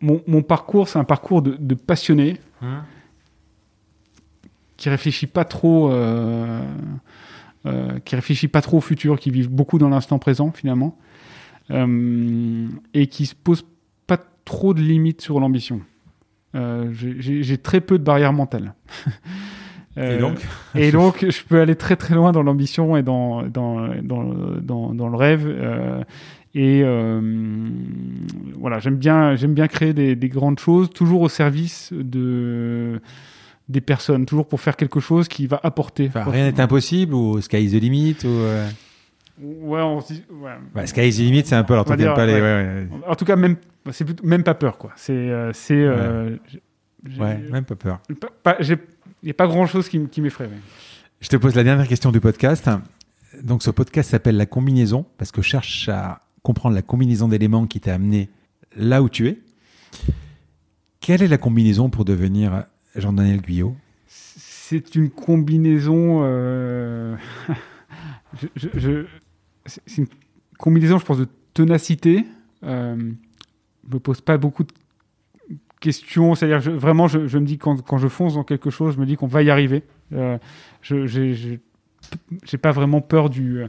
mon, mon parcours, c'est un parcours de, de passionné qui réfléchit pas trop, euh, euh, qui réfléchit pas trop au futur, qui vit beaucoup dans l'instant présent finalement, euh, et qui se pose pas trop de limites sur l'ambition. Euh, j'ai- très peu de barrières mentales. Et Euh, donc et donc, je peux aller très très loin dans l'ambition et dans, dans, dans, dans, dans le rêve. euh, et euh, voilà, j'aime bien, j'aime bien créer des, des grandes choses, toujours au service de, des personnes, toujours pour faire quelque chose qui va apporter. Enfin, Rien n'est impossible ou Sky is the limit ou euh, Ouais, on se dit. ouais. bah, Sky is the limit, c'est un peu. Alors, On va toi, t'aimes dire, pas les. ouais. Ouais, ouais, En tout cas, même, c'est même pas peur, quoi. C'est, euh, c'est. euh, ouais, même pas peur. Il n'y a pas grand chose qui, m'effraie. Je te pose la dernière question du podcast. Donc ce podcast s'appelle La combinaison parce que je cherche à comprendre la combinaison d'éléments qui t'a amené là où tu es. Quelle est la combinaison pour devenir Jean-Daniel Guyot? C'est une combinaison. euh, je- c'est une combinaison, je pense, de ténacité. Euh, je me pose pas beaucoup de questions. C'est-à-dire, vraiment, je, me dis quand, je fonce dans quelque chose, je me dis qu'on va y arriver. Euh, je j'ai pas vraiment peur du,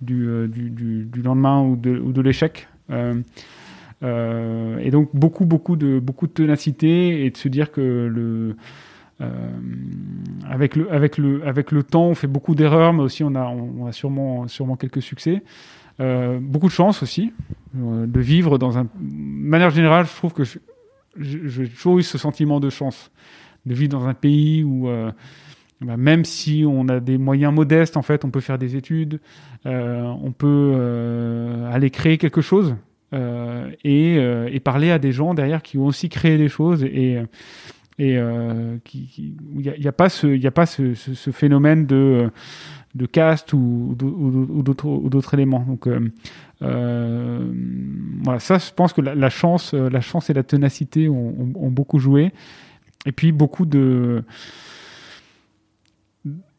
du, euh, du, du- lendemain ou de, ou de l'échec. Euh, euh, et donc beaucoup, beaucoup de, beaucoup de ténacité et de se dire que le, avec, le, avec, le, avec le temps, on fait beaucoup d'erreurs, mais aussi on a, on a sûrement, sûrement quelques succès. Beaucoup de chance aussi de vivre dans un. De manière générale, je trouve que j'ai toujours eu ce sentiment de chance de vivre dans un pays où. Euh, bah, même si on a des moyens modestes, en fait, on peut faire des études, euh, on peut euh, aller créer quelque chose euh, et, parler à des gens derrière qui ont aussi créé des choses et, qui, il n'y a, pas ce, phénomène de, caste ou, d'autres éléments. Donc voilà, ça, je pense que la, chance, la chance et la ténacité ont- ont beaucoup joué. Et puis beaucoup de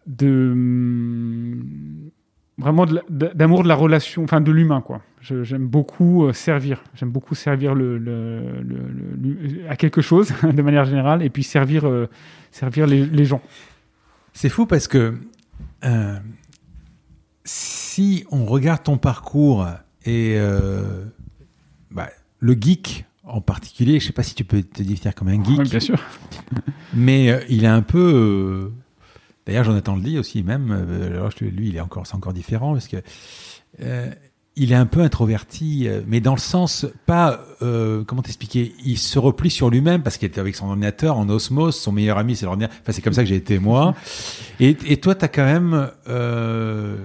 de hum, vraiment d'amour de la relation, enfin de l'humain quoi. J'aime beaucoup euh, servir, j'aime beaucoup servir le, le- le- le- à quelque chose de manière générale, et puis servir euh, servir les, les gens. C'est fou parce que euh, si on regarde ton parcours et euh, bah, le geek en particulier, je sais pas si tu peux te définir comme un geek, Ouais, bien sûr. mais il est un peu. D'ailleurs, Jonathan le dit aussi même. euh, alors, lui, il est encore, c'est encore différent parce que euh, il est un peu introverti, euh, mais dans le sens pas. euh, comment t'expliquer Il se replie sur lui-même parce qu'il était avec son ordinateur en osmose. Son meilleur ami, c'est l'ordinateur. Enfin, c'est comme ça que j'ai été moi. Et, et toi, t'as quand même. euh,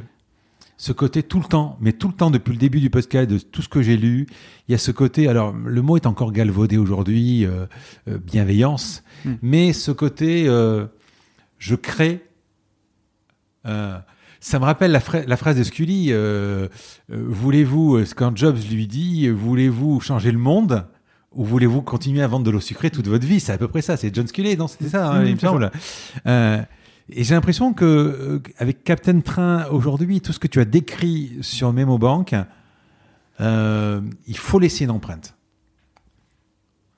ce côté tout le temps, mais tout le temps depuis le début du podcast, de tout ce que j'ai lu, il y a ce côté, alors le mot est encore galvaudé aujourd'hui, euh, euh, bienveillance, Mm. mais ce côté, euh, je crée, euh, ça me rappelle la, phrase de Scully, euh, euh, voulez-vous, quand Jobs lui dit, voulez-vous changer le monde ou voulez-vous continuer à vendre de l'eau sucrée toute votre vie? C'est à peu près ça, c'est John Scully, non C'était ça, hein, Mm, il me c'est ça. semble. Et j'ai l'impression que avec Captain Train aujourd'hui, tout ce que tu as décrit sur Memo Bank, il faut laisser une empreinte,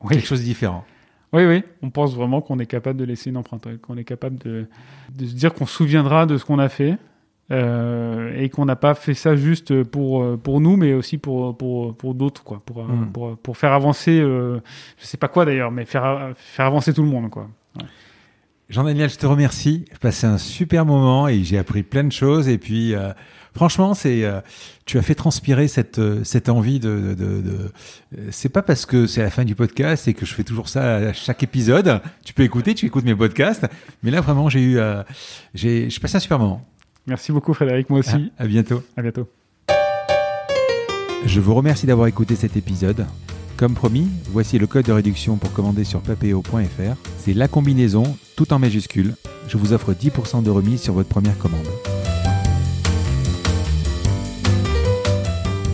Oui. quelque chose de différent. Oui, oui, on pense vraiment qu'on est capable de laisser une empreinte, qu'on est capable de, de se dire qu'on se souviendra de ce qu'on a fait euh, et qu'on n'a pas fait ça juste pour, euh, pour nous, mais aussi pour, pour, pour d'autres, quoi, pour, euh, Mm. pour, pour faire avancer, euh, je sais pas quoi d'ailleurs, mais faire, faire avancer tout le monde, quoi. Jean-Daniel, je te remercie. J'ai passé un super moment et j'ai appris plein de choses. Et puis, euh, franchement, c'est, euh, tu as fait transpirer cette, euh, cette envie de. de, de- de- c'est pas parce que c'est la fin du podcast et que je fais toujours ça à chaque épisode. Tu peux écouter, tu écoutes mes podcasts. Mais là, vraiment, j'ai eu, euh, j'ai, j'ai passé un super moment. Merci beaucoup Frédéric, moi aussi. À, à bientôt. À bientôt. Je vous remercie d'avoir écouté cet épisode. Comme promis, voici le code de réduction pour commander sur papéo.fr. C'est la combinaison, tout en majuscule. Je vous offre 10% de remise sur votre première commande.